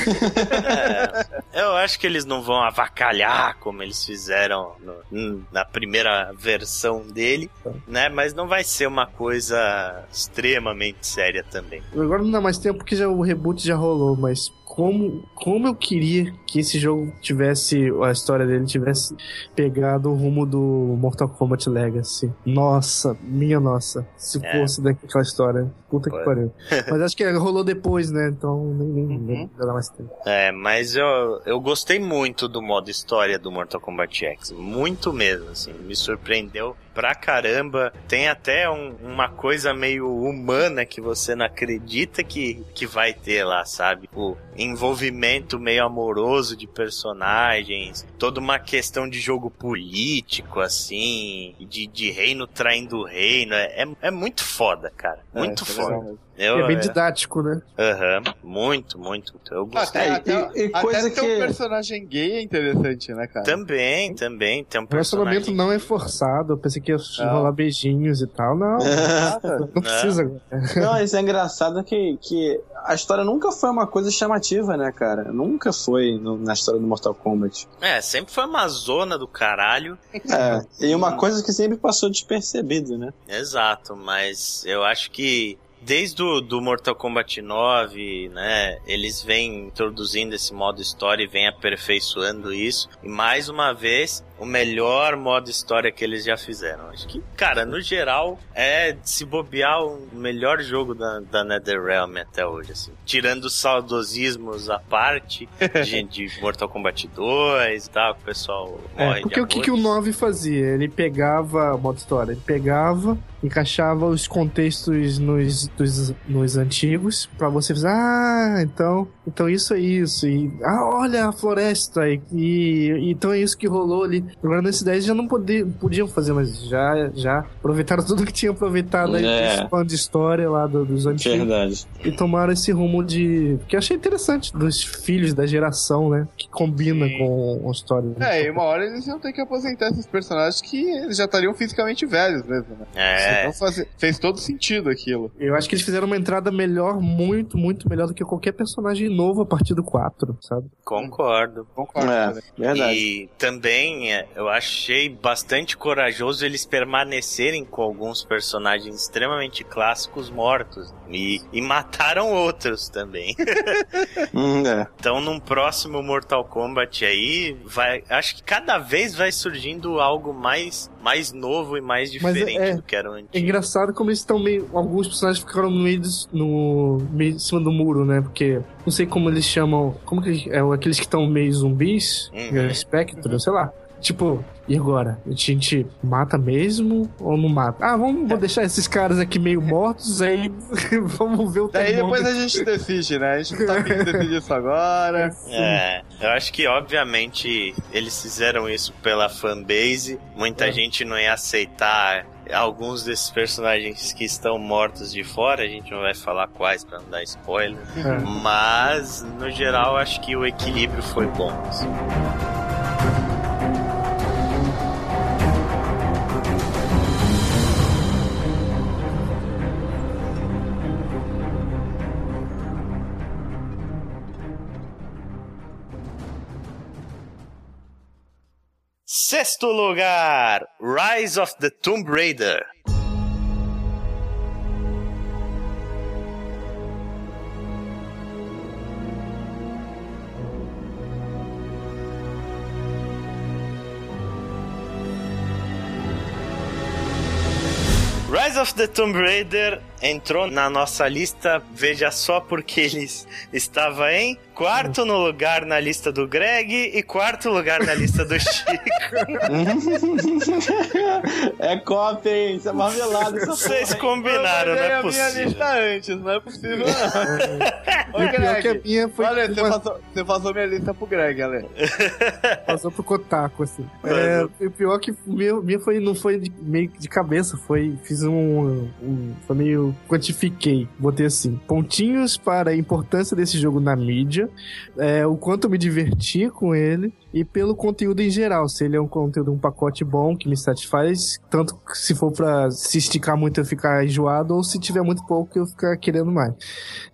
A: é, eu acho que eles não vão avacalhar como eles fizeram no- na primeira versão dele, né? Mas não vai ser uma coisa extremamente séria também.
C: Agora não dá mais tempo porque já, o reboot já rolou, mas como, como eu queria que esse jogo tivesse, a história dele tivesse pegado o rumo do Mortal Kombat Legacy. Nossa, minha nossa. Se
A: É.
C: fosse daquela história. Puta que pariu. Mas acho que rolou depois, né? Então nem, nem, nem dá mais tempo.
A: É, mas eu, eu gostei muito do modo história do Mortal Kombat X. Muito mesmo, assim. Me surpreendeu pra caramba. Tem até um- uma coisa meio humana que você não acredita que, que vai ter lá, sabe? O envolvimento meio amoroso de personagens, toda uma questão de jogo político, assim, de, de reino traindo reino. É, é, é muito foda, cara. Muito
B: isso é
A: foda. Eu,
C: é bem
A: é,
C: Ah, né?
A: aham, muito, muito, muito. Eu gostei.
B: tem-
D: É,
B: até,
D: e- e
B: até
D: coisa
B: ter
D: que-
B: um personagem gay é interessante, né, cara?
A: Também, também. Tem um
C: O relacionamento
A: personagem.
C: não é forçado. Eu pensei que ia
B: Não.
C: rolar beijinhos e tal. Não, não precisa. agora.
D: Não, isso é engraçado que, que a história nunca foi uma coisa chamativa, né, cara? Nunca foi no- na história do Mortal Kombat.
A: É, sempre foi uma zona do caralho.
D: É, e uma coisa que sempre passou despercebido, né?
A: Exato, mas eu acho que desde o do Mortal Kombat 9, né, eles vêm introduzindo esse modo história e vêm aperfeiçoando isso. E mais uma vez, o melhor modo história que eles já fizeram. Acho que, cara, no geral, é se bobear o melhor jogo da, da NetherRealm até hoje, assim. Tirando os saudosismos à parte de, de Mortal Kombat 2 e tal, que o pessoal morre
C: É, porque o que, que o
A: amores.
C: 9 fazia? Ele pegava, modo história, ele pegava, encaixava os contextos nos, dos, nos antigos, pra você dizer, ah, então, então isso é isso, e ah, olha a floresta, e, e- então é isso que rolou ali. Agora nesse 10 já não pode, podiam fazer, mas já, já aproveitaram tudo que tinham aproveitado aí
D: É.
C: desse fã de história lá do- dos antigos
D: Verdade.
C: e tomaram esse rumo de. que eu achei interessante, dos filhos da geração, né? Que combina
B: Sim.
C: com a história.
B: É, e uma hora eles iam ter que aposentar esses personagens que eles já estariam fisicamente velhos mesmo, né?
A: É,
B: Então fazer- fez todo sentido aquilo.
C: Eu acho que eles fizeram uma entrada melhor, muito, muito melhor do que qualquer personagem novo a partir do 4, sabe?
A: concordo.
B: Concordo.
D: É,
B: né?
D: verdade.
A: E também é, eu achei bastante corajoso eles permanecerem com alguns personagens extremamente clássicos mortos. E, e mataram outros também.
D: Hum, é.
A: então, num próximo Mortal Kombat aí, vai. Acho que cada vez vai surgindo algo mais, mais novo e mais
C: Mas
A: diferente
C: é-
A: do que era o
C: É engraçado como eles estão meio. Alguns personagens ficaram no meio, dos- no meio em cima do muro, né? Porque não sei como eles chamam. Como que eles- é aqueles que estão meio zumbis?
A: Uhum.
C: é, Spectre, sei lá. Tipo, e agora? A gente mata mesmo ou não mata? Ah, vamos vou deixar esses caras aqui meio mortos, aí vamos ver o
B: Daí depois
C: termômetro.
B: a gente decide, né? A gente não tá decidir isso agora.
A: É, eu acho que obviamente eles fizeram isso pela fanbase. Muita
C: É.
A: gente não ia aceitar alguns desses personagens que estão mortos de fora. A gente não vai falar quais pra não dar spoiler.
C: É.
A: Mas no geral acho que o equilíbrio foi bom. assim. Sexto lugar, Rise of the Tomb Raider. Rise of the Tomb Raider entrou na nossa lista, veja só porque ele estava em quarto no lugar na lista do Greg e quarto lugar na lista do Chico.
D: é cópia, hein? Isso é marmelada. Essa
A: Vocês combinaram, não
B: eu mandei
A: é
B: a minha
A: possível.
B: lista antes, não é possível não. Ô,
C: o pior que a
B: Greg,
C: minha foi.
B: olha, você
C: uma-
B: passou, você passou minha lista pro Greg, Ale.
C: Passou pro Kotaku, assim. É, e o pior que minha, minha foi, não foi de- meio que de cabeça, foi. Fiz um, um. Foi meio. Quantifiquei. Botei assim: pontinhos para a importância desse jogo na mídia, é, o quanto me diverti com ele e pelo conteúdo em geral. Se ele é um conteúdo, um pacote bom que me satisfaz, tanto se for pra se esticar muito eu ficar enjoado, ou se tiver muito pouco eu ficar querendo mais.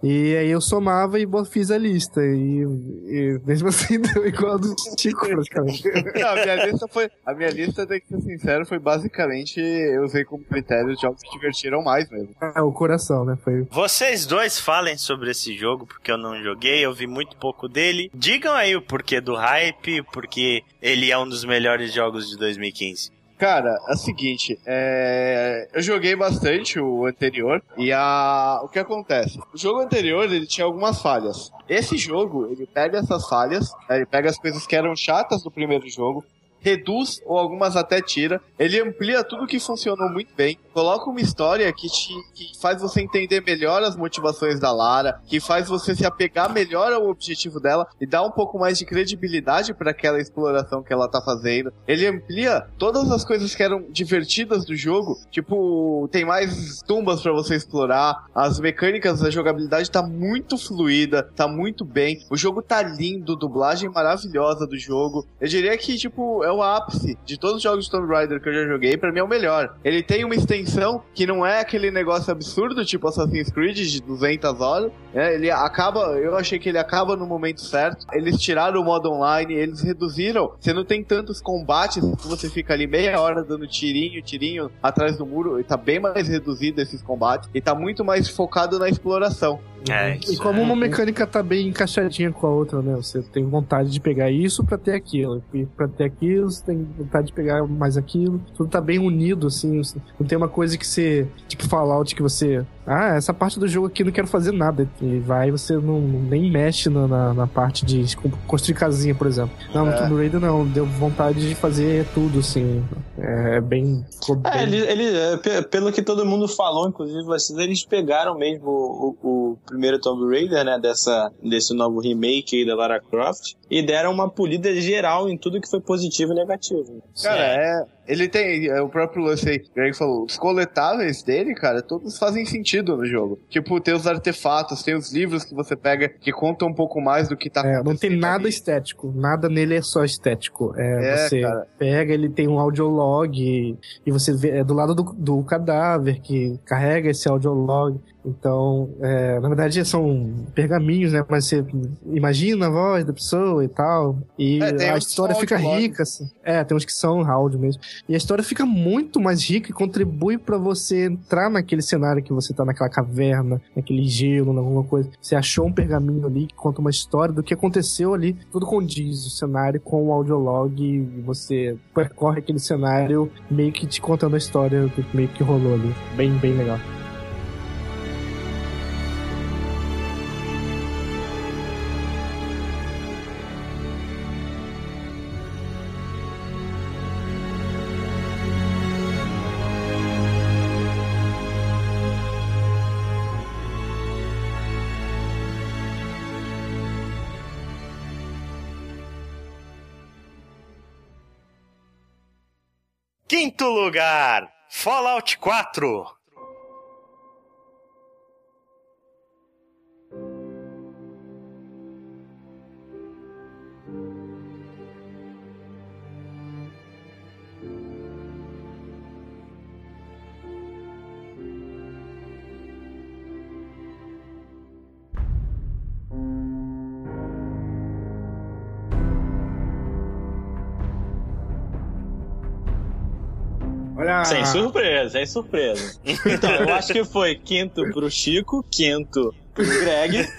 C: E aí eu somava e fiz a lista. E, e mesmo assim deu igual a do Chico, praticamente.
B: Não, a minha lista foi. A minha lista, tem que ser sincero, foi basicamente. Eu usei como critério os jogos que divertiram mais mesmo.
C: É, o coração, né? Foi.
A: Vocês dois falem sobre esse jogo, porque eu não joguei, eu vi muito pouco dele. Digam aí o porquê do hype, porque ele é um dos melhores jogos de 2015.
B: Cara, é o seguinte, é... eu joguei bastante o anterior e a... o que acontece? O jogo anterior ele tinha algumas falhas. Esse jogo ele pega essas falhas, ele pega as coisas que eram chatas do primeiro jogo, reduz ou algumas até tira. Ele amplia tudo que funcionou muito bem, coloca uma história que, te, que faz você entender melhor as motivações da Lara, que faz você se apegar melhor ao objetivo dela e dá um pouco mais de credibilidade para aquela exploração que ela tá fazendo. Ele amplia todas as coisas que eram divertidas do jogo, tipo, tem mais tumbas para você explorar, as mecânicas da jogabilidade tá muito fluida, tá muito bem. O jogo tá lindo, dublagem maravilhosa do jogo. Eu diria que, tipo, é o ápice de todos os jogos de Tomb Raider que eu já joguei, pra mim é o melhor. Ele tem uma extensão que não é aquele negócio absurdo, tipo Assassin's Creed de 200 horas. né? ele acaba, eu achei que ele acaba no momento certo. Eles tiraram o modo online, eles reduziram. Você não tem tantos combates que você fica ali meia hora dando tirinho, tirinho atrás do muro. E tá bem mais reduzido esses combates. E tá muito mais focado na exploração.
A: É,
C: E como
A: é.
C: uma mecânica tá bem encaixadinha com a outra, né? Você tem vontade de pegar isso pra ter aquilo. E pra ter aquilo, você tem vontade de pegar mais aquilo. Tudo tá bem unido, assim. Não tem uma coisa que você. Tipo Fallout que você. Ah, essa parte do jogo aqui eu não quero fazer nada. E vai, você não nem mexe na, na, na parte de construir casinha, por exemplo. Não, no
B: É.
C: Tomb Raider não. Deu vontade de fazer tudo, assim. É bem.
D: É,
C: bem-
D: ele, ele, é, pe- pelo que todo mundo falou, inclusive vocês, eles pegaram mesmo o, o- o primeiro Tomb Raider, né, dessa, desse novo remake aí da Lara Croft, e deram uma polida geral em tudo que foi positivo e negativo.
B: Cara, é. Ele tem. É, o próprio lance aí, Greg falou, os coletáveis dele, cara, todos fazem sentido no jogo. Tipo, tem os artefatos, tem os livros que você pega que contam um pouco mais do que tá
C: É, não tem nada
B: ali.
C: estético. Nada nele é só estético. É,
B: É,
C: você
B: cara.
C: pega, ele tem um audiolog e, e você vê é do lado do, do cadáver que carrega esse audiolog. Então, é, na verdade são pergaminhos, né? Mas você imagina a voz da pessoa e tal. E
B: É,
C: a história fica rica. Assim. É, tem uns que são áudio mesmo. E a história fica muito mais rica e contribui pra você entrar naquele cenário que você tá naquela caverna, naquele gelo, alguma coisa. Você achou um pergaminho ali que conta uma história do que aconteceu ali. Tudo condiz o cenário com o audiolog e você percorre aquele cenário meio que te contando a história do que meio que rolou ali. Bem, bem legal.
A: Quinto lugar, Fallout 4.
C: Olha!
D: Sem surpresa, sem surpresa. Então, eu acho que foi quinto pro Chico, quinto pro Greg.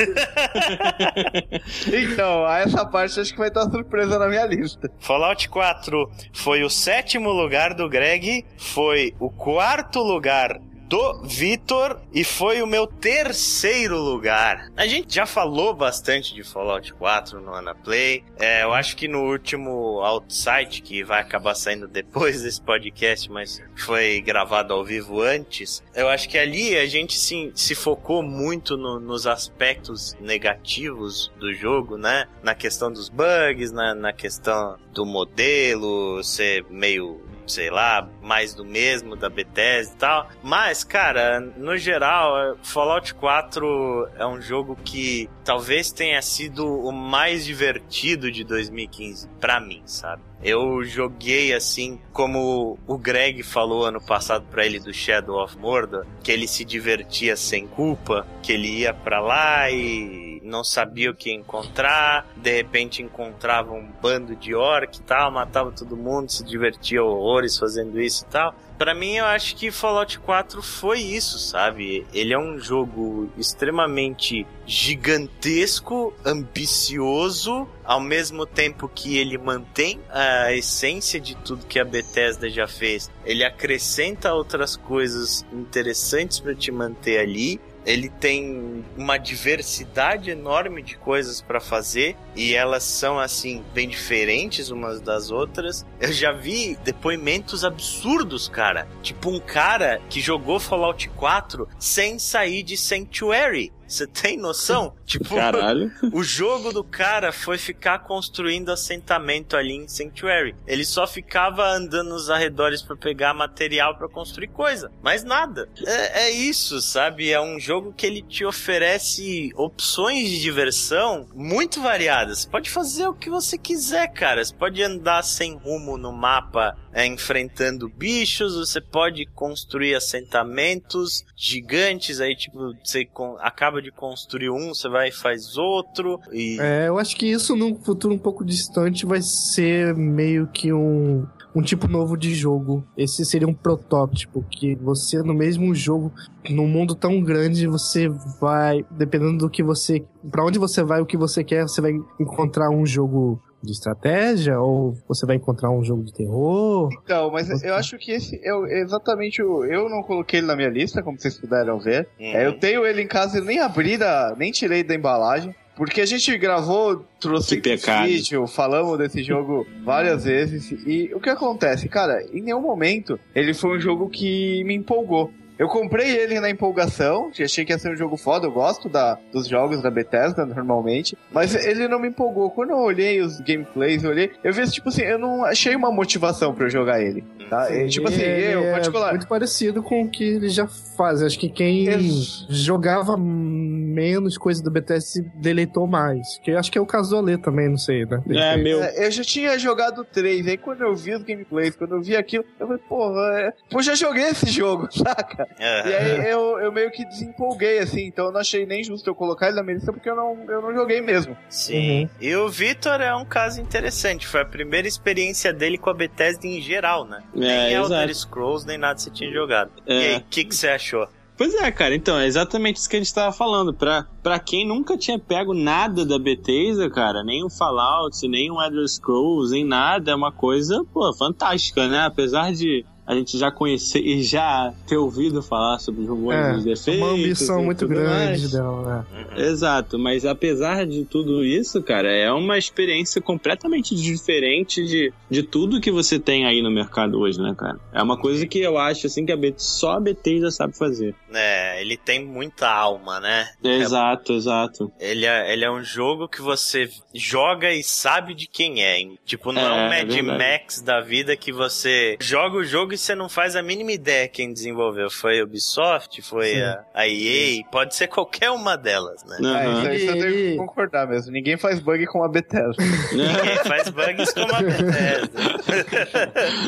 B: Então, a essa parte acho que vai estar surpresa na minha lista.
A: Fallout 4 foi o sétimo lugar do Greg, foi o quarto lugar do Vitor e foi o meu terceiro lugar. A gente já falou bastante de Fallout 4 no Anaplay. É, eu acho que no último Outside, que vai acabar saindo depois desse podcast, mas foi gravado ao vivo antes, eu acho que ali a gente se, se focou muito no- nos aspectos negativos do jogo, né? Na questão dos bugs, na, na questão do modelo ser meio sei lá, mais do mesmo da Bethesda e tal. Mas, cara, no geral, é, Fallout 4 é um jogo que talvez tenha sido o mais divertido de 2015 pra mim, sabe? Eu joguei assim, como o Greg falou ano passado pra ele do Shadow of Mordor, que ele se divertia sem culpa, que ele ia pra lá e não sabia o que encontrar, de repente encontrava um bando de orc e tal, matava todo mundo, se divertia horrores fazendo isso e tal. Pra mim, eu acho que Fallout 4 foi isso, sabe? Ele é um jogo extremamente gigantesco, ambicioso, ao mesmo tempo que ele mantém a essência de tudo que a Bethesda já fez. Ele acrescenta outras coisas interessantes pra te manter ali. Ele tem uma diversidade enorme de coisas pra fazer e elas são assim bem diferentes umas das outras. Eu já vi depoimentos absurdos, cara. Tipo um cara que jogou Fallout 4 sem sair de Sanctuary. Você tem noção? tipo,
D: Caralho.
A: o jogo do cara foi ficar construindo assentamento ali em Sanctuary. Ele só ficava andando nos arredores pra pegar material pra construir coisa. Mais nada. É, é isso, sabe? É um jogo que ele te oferece opções de diversão muito variadas. Você pode fazer o que você quiser, cara. Você pode andar sem rumo no mapa é, enfrentando bichos, você pode construir assentamentos gigantes, aí tipo, você acaba de construir um, você vai e faz outro, e...
C: É, eu acho que isso num futuro um pouco distante vai ser meio que um, um tipo novo de jogo. Esse seria um protótipo, que você no mesmo jogo, num mundo tão grande, você vai, dependendo do que você, Pra onde você vai, o que você quer, você vai encontrar um jogo de estratégia ou você vai encontrar um jogo de terror.
B: Então, mas eu acho que esse é exatamente o. Eu não coloquei ele na minha lista, como vocês puderam ver.
A: Uhum.
B: É, eu tenho ele em casa e nem abri da. nem tirei da embalagem. Porque a gente gravou, trouxe vídeo, falamos desse jogo várias vezes. E o que acontece, cara, em nenhum momento ele foi um jogo que me empolgou. Eu comprei ele na empolgação, achei que ia ser um jogo foda, eu gosto da, dos jogos da Bethesda normalmente, mas ele não me empolgou. Quando eu olhei os gameplays, eu olhei, eu vi, tipo assim, eu não achei uma motivação pra eu jogar ele, tá? E, tipo assim, eu,
C: é
B: particular,
C: muito parecido com o que ele já faz. Acho que quem
B: Ex-
C: jogava menos coisa do BTS se deleitou mais. Que acho que é o caso do Ale também, não sei, né?
D: É, meu.
B: É, eu já tinha jogado três, aí quando eu vi os gameplays, quando eu vi aquilo, eu falei, porra, é... pô, já joguei esse jogo, saca?
A: É.
B: E aí eu, eu meio que desempolguei, assim, então eu não achei nem justo eu colocar ele na minha lista porque eu não, eu não joguei mesmo.
A: Sim. E o Vitor é um caso interessante. Foi a primeira experiência dele com a Bethesda em geral, né?
D: É,
A: nem Elder. Scrolls, nem nada você tinha jogado.
D: É.
A: E aí, o que, que você achou?
D: Pois é, cara, então, é exatamente isso que a gente tava falando. Pra, pra quem nunca tinha pego nada da Bethesda, cara, nem um Fallout, nem um Elder Scrolls, nem nada, é uma coisa, pô, fantástica, né? Apesar de a gente já conhecer e já ter ouvido falar sobre os rumores
C: É,
D: dos defeitos.
C: uma ambição
D: e
C: muito grande
D: mais.
C: dela, né?
A: Uhum.
D: Exato, mas apesar de tudo isso, cara, é uma experiência completamente diferente de, de tudo que você tem aí no mercado hoje, né, cara? É uma coisa que eu acho, assim, que a Bet só a Bethesda sabe fazer.
A: É, ele tem muita alma, né?
D: Exato, exato.
A: Ele é, ele é um jogo que você joga e sabe de quem é. hein? Tipo, não é, um
D: É,
A: Mad
D: verdade.
A: Max da vida que você joga o jogo e você não faz a mínima ideia quem desenvolveu. Foi a Ubisoft, foi a, a EA, pode ser qualquer uma delas, né?
B: É,
D: Aham.
B: isso, aí eu tenho que concordar mesmo. Ninguém faz bug com a Bethesda.
A: Ninguém faz bugs como a Bethesda.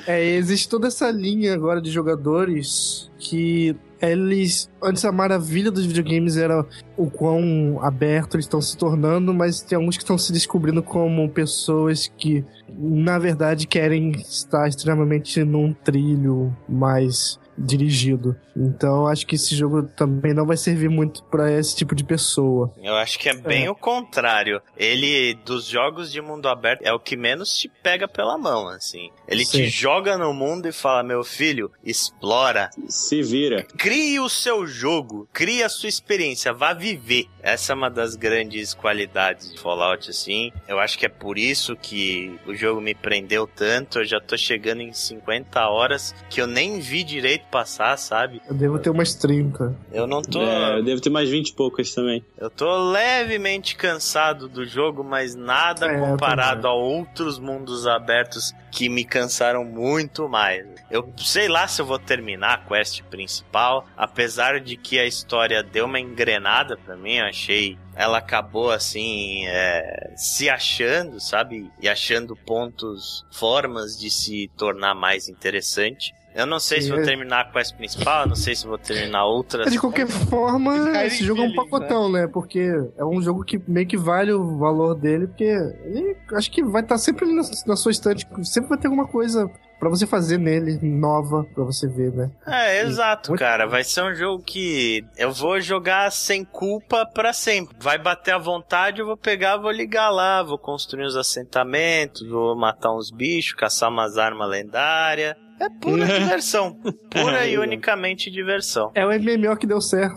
C: É, existe toda essa linha agora de jogadores que eles. Antes a maravilha dos videogames era o quão aberto eles estão se tornando, mas tem alguns que estão se descobrindo como pessoas que, na verdade, querem estar extremamente num trilho mais dirigido. Então acho que esse jogo também não vai servir muito pra esse tipo de pessoa.
A: Eu acho que é bem
C: É.
A: o contrário. Ele, dos jogos de mundo aberto, é o que menos te pega pela mão, assim. Ele te
C: Sim.
A: joga no mundo e fala, meu filho, explora.
D: Se vira.
A: Crie o seu jogo, crie a sua experiência, vá viver. Essa é uma das grandes qualidades de Fallout, assim. Eu acho que é por isso que o jogo me prendeu tanto. Eu já tô chegando em 50 horas que eu nem vi direito passar, sabe?
C: Eu devo ter umas 30.
A: Eu não tô.
D: É, eu devo ter mais 20 e poucas também.
A: Eu tô levemente cansado do jogo, mas nada
C: É,
A: comparado a outros mundos abertos que me cansaram muito mais. Eu sei lá se eu vou terminar a quest principal, apesar de que a história deu uma engrenada pra mim, eu achei. Ela acabou assim, é, se achando, sabe? E achando pontos, formas de se tornar mais interessante. Eu não sei se vou
C: é.
A: terminar a quest principal, não sei se vou terminar outras.
C: Mas de qualquer forma, esse jogo é um
B: feliz,
C: pacotão, né? Porque é um jogo que meio que vale o valor dele, porque ele acho que vai estar sempre na, na sua estante, sempre vai ter alguma coisa pra você fazer nele, nova, pra você ver, né?
A: É, exato,
C: Muito
A: cara. Vai ser um jogo que eu vou jogar sem culpa pra sempre. Vai bater à vontade, eu vou pegar, vou ligar lá, vou construir uns assentamentos, vou matar uns bichos, caçar umas armas lendárias. É pura diversão. Pura
D: É,
A: e unicamente diversão.
C: É o MMO que deu certo.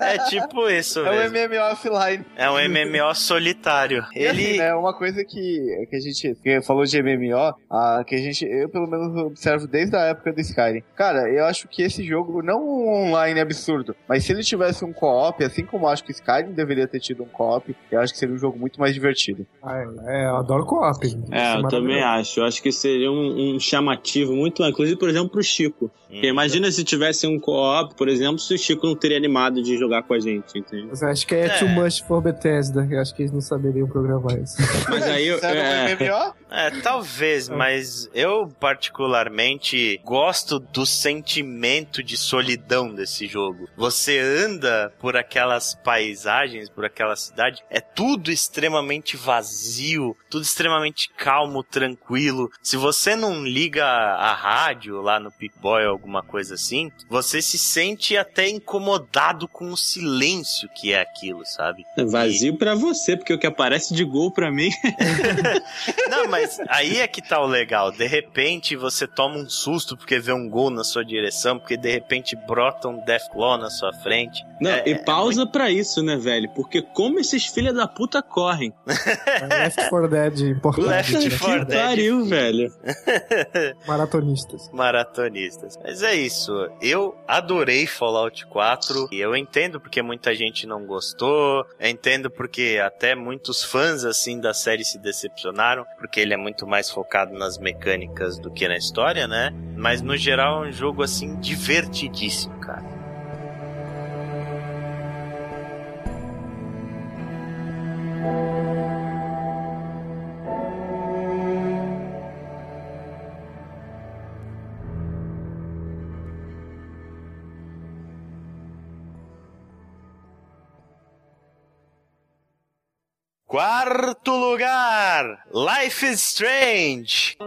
A: É tipo isso
B: É o
A: mesmo.
B: MMO offline.
A: É um MMO solitário. Ele.
B: né, uma coisa que, que a gente que falou de MMO, ah, que a gente, eu pelo menos observo desde a época do Skyrim. Cara, eu acho que esse jogo, não um online absurdo, mas se ele tivesse um co-op, assim como acho que o Skyrim deveria ter tido um co-op, eu acho que seria um jogo muito mais divertido.
C: Ah, é, eu adoro co-op.
D: É, eu também acho. Eu acho que seria um, um chamativo muito, inclusive, por exemplo, pro Chico. Porque imagina se tivesse um co-op, por exemplo, se o Chico não teria animado de jogar com a gente, entende?
C: Mas acho que é,
A: É.
C: too much for Bethesda. Eu acho que eles não saberiam programar isso.
D: Mas aí eu. É,
B: MMO?
A: É, talvez, mas eu particularmente gosto do sentimento de solidão desse jogo. Você anda por aquelas paisagens, por aquela cidade, é tudo extremamente vazio, tudo extremamente calmo, tranquilo. Se você não liga a rádio lá no Pick-Boy ou alguma coisa assim, você se sente até incomodado com o silêncio que é aquilo, sabe?
D: é vazio pra você, porque o que aparece de gol pra mim.
A: Não, mas aí é que tá o legal. De repente você toma um susto porque vê um gol na sua direção, porque de repente brota um Deathclaw na sua frente.
D: Não,
A: É-
D: e
A: é
D: pausa pra isso, né, velho? Porque como esses filha da puta correm.
C: Left 4 Dead importante.
A: Left
C: né?
A: 4
D: que
A: Dead.
D: pariu, velho.
C: Maratonistas.
A: Maratonistas. Mas é isso. Eu adorei Fallout 4 e eu entendo porque muita gente não gostou. Eu entendo porque até muitos fãs assim da série se decepcionaram, porque ele é muito mais focado nas mecânicas do que na história, né? Mas no geral é um jogo assim divertidíssimo, cara. Quarto lugar, Life is Strange.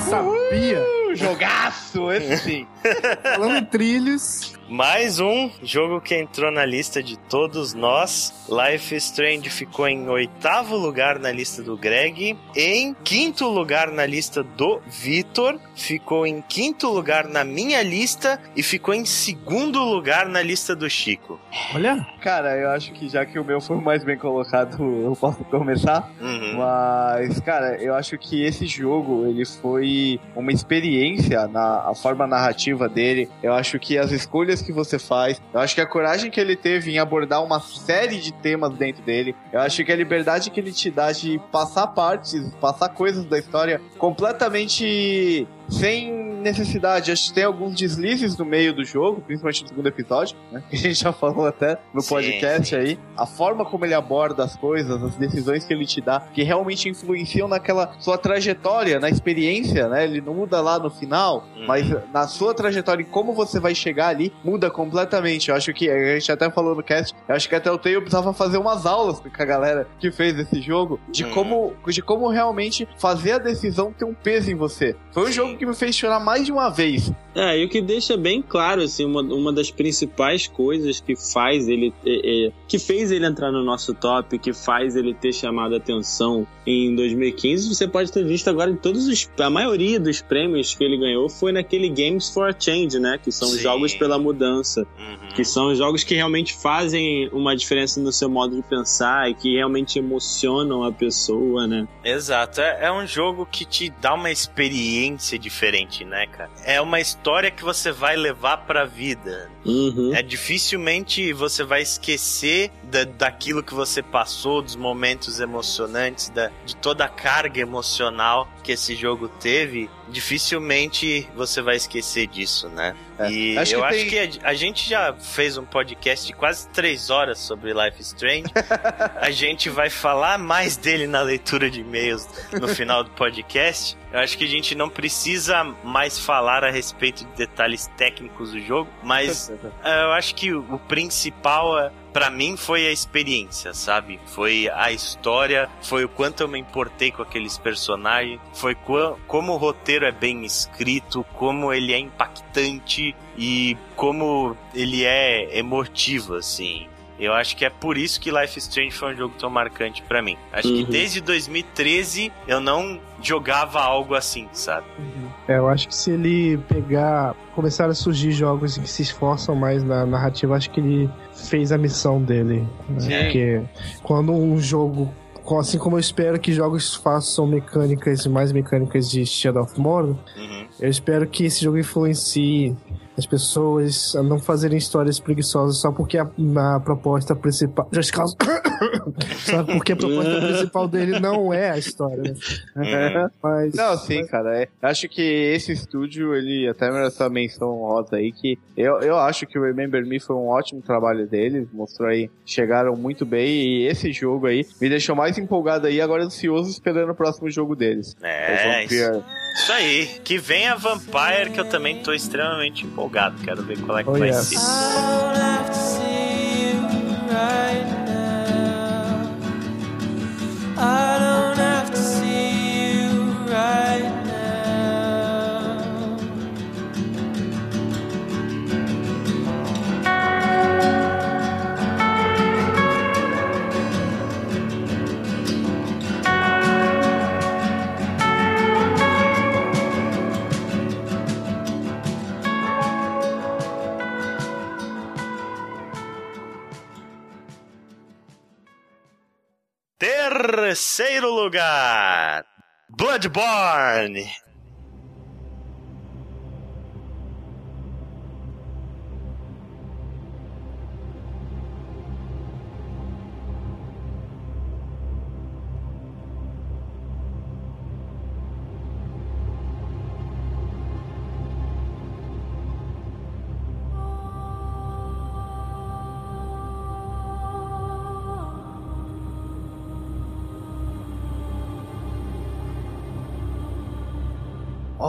C: Sabia.
B: Uh, jogaço, esse sim.
C: Falando em trilhos,
A: Mais um jogo que entrou na lista de todos nós. Life is Strange ficou em oitavo lugar na lista do Greg. Em quinto lugar na lista do Vitor. Ficou em quinto lugar na minha lista. E ficou em segundo lugar na lista do Chico.
C: olha,
B: Cara, eu acho que já que o meu foi o mais bem colocado, eu posso começar.
A: Uhum.
B: Mas, cara, eu acho que esse jogo, ele foi uma experiência na a forma narrativa dele. Eu acho que as escolhas que você faz, eu acho que a coragem que ele teve em abordar uma série de temas dentro dele, eu acho que a liberdade que ele te dá de passar partes, passar coisas da história completamente sem necessidade. Acho que tem alguns deslizes no meio do jogo, principalmente no segundo episódio, né? Que a gente já falou até no
A: Sim,
B: podcast
A: sim.
B: aí. A forma como ele aborda as coisas, as decisões que ele te dá, que realmente influenciam naquela sua trajetória, na experiência, né? Ele não muda lá no final,
A: Uhum.
B: mas na sua trajetória e como você vai chegar ali, muda completamente. Eu acho que, a gente até falou no cast, eu acho que até o Tail precisava fazer umas aulas com a galera que fez esse jogo, de
A: Uhum.
B: como de como realmente fazer a decisão ter um peso em você. Foi um
A: Sim.
B: jogo que me fez chorar mais de uma vez.
D: É, e o que deixa bem claro, assim, uma, uma das principais coisas que faz ele. é, é, que fez ele entrar no nosso top, que faz ele ter chamado a atenção em 2015, você pode ter visto agora em todos os. A maioria dos prêmios que ele ganhou foi naquele Games for a Change, né? Que são
A: Sim.
D: jogos pela mudança.
A: Uhum.
D: Que são jogos que realmente fazem uma diferença no seu modo de pensar e que realmente emocionam a pessoa, né?
A: Exato, é, é um jogo que te dá uma experiência diferente, né, cara? É uma história que você vai levar pra vida.
D: Uhum.
A: É dificilmente você vai esquecer da, daquilo que você passou, dos momentos emocionantes, da, de toda a carga emocional que esse jogo teve. Dificilmente você vai esquecer disso, né?
B: É,
A: E
B: acho
A: eu
B: que
A: acho
B: tem-
A: que a, a gente já fez um podcast de quase três horas sobre Life Strange. a gente vai falar mais dele na leitura de e-mails no final do podcast. Eu acho que a gente não precisa mais falar a respeito de detalhes técnicos do jogo, mas é, eu acho que o o principal é Pra mim foi a experiência, sabe? Foi a história, foi o quanto eu me importei com aqueles personagens, foi como o roteiro é bem escrito, como ele é impactante e como ele é emotivo, assim. Eu acho que é por isso que Life is Strange foi um jogo tão marcante pra mim. Acho que
D: Uhum.
A: desde 2013 eu não jogava algo assim, sabe?
C: É, eu acho que se ele pegar. começar a surgir jogos que se esforçam mais na narrativa, acho que ele fez a missão dele. né? Porque quando um jogo. Assim como eu espero que jogos façam mecânicas mais mecânicas de Shadow of Mordor,
A: Uhum.
C: eu espero que esse jogo influencie as pessoas a não fazerem histórias preguiçosas só porque a, a proposta principal. Just cause... só porque a proposta principal dele não é a história, né?
A: Uhum.
C: Mas.
B: Não, sim, cara. é- acho que esse estúdio, ele até merece essa menção rosa aí, que eu, eu acho que o Remember Me foi um ótimo trabalho deles, mostrou aí, chegaram muito bem, e esse jogo aí me deixou mais empolgado aí, agora ansioso esperando o próximo jogo deles.
A: É, isso,
B: Vampire.
A: isso aí. Que vem a Vampire, que eu também tô extremamente empolgado. Quero ver qual é que
C: Oh,
A: vai
C: yes.
A: ser.
F: I don't have to see you right
A: Terceiro lugar: Bloodborne.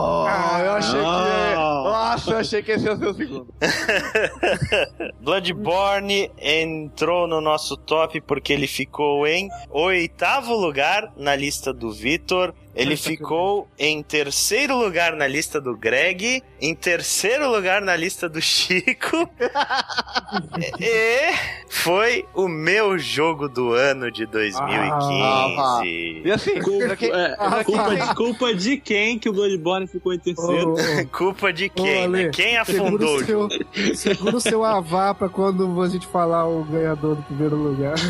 B: Oh, eu achei que.
D: Ah.
B: Nossa, eu achei que esse ia ser o segundo.
A: Bloodborne entrou no nosso top porque ele ficou em oitavo lugar na lista do Vitor. Ele ficou em terceiro lugar na lista do Greg, em terceiro lugar na lista do Chico. e foi o meu jogo do ano de 2015.
B: E assim, quem,
D: É,
B: quem
D: culpa, de, culpa de quem que o Bloodborne ficou em terceiro?
C: Ô.
A: Culpa de quem? né?
C: Ale,
A: Quem
C: Segura
A: afundou
C: o
A: o
C: seu, segura o seu avá pra quando a gente falar o ganhador do primeiro lugar.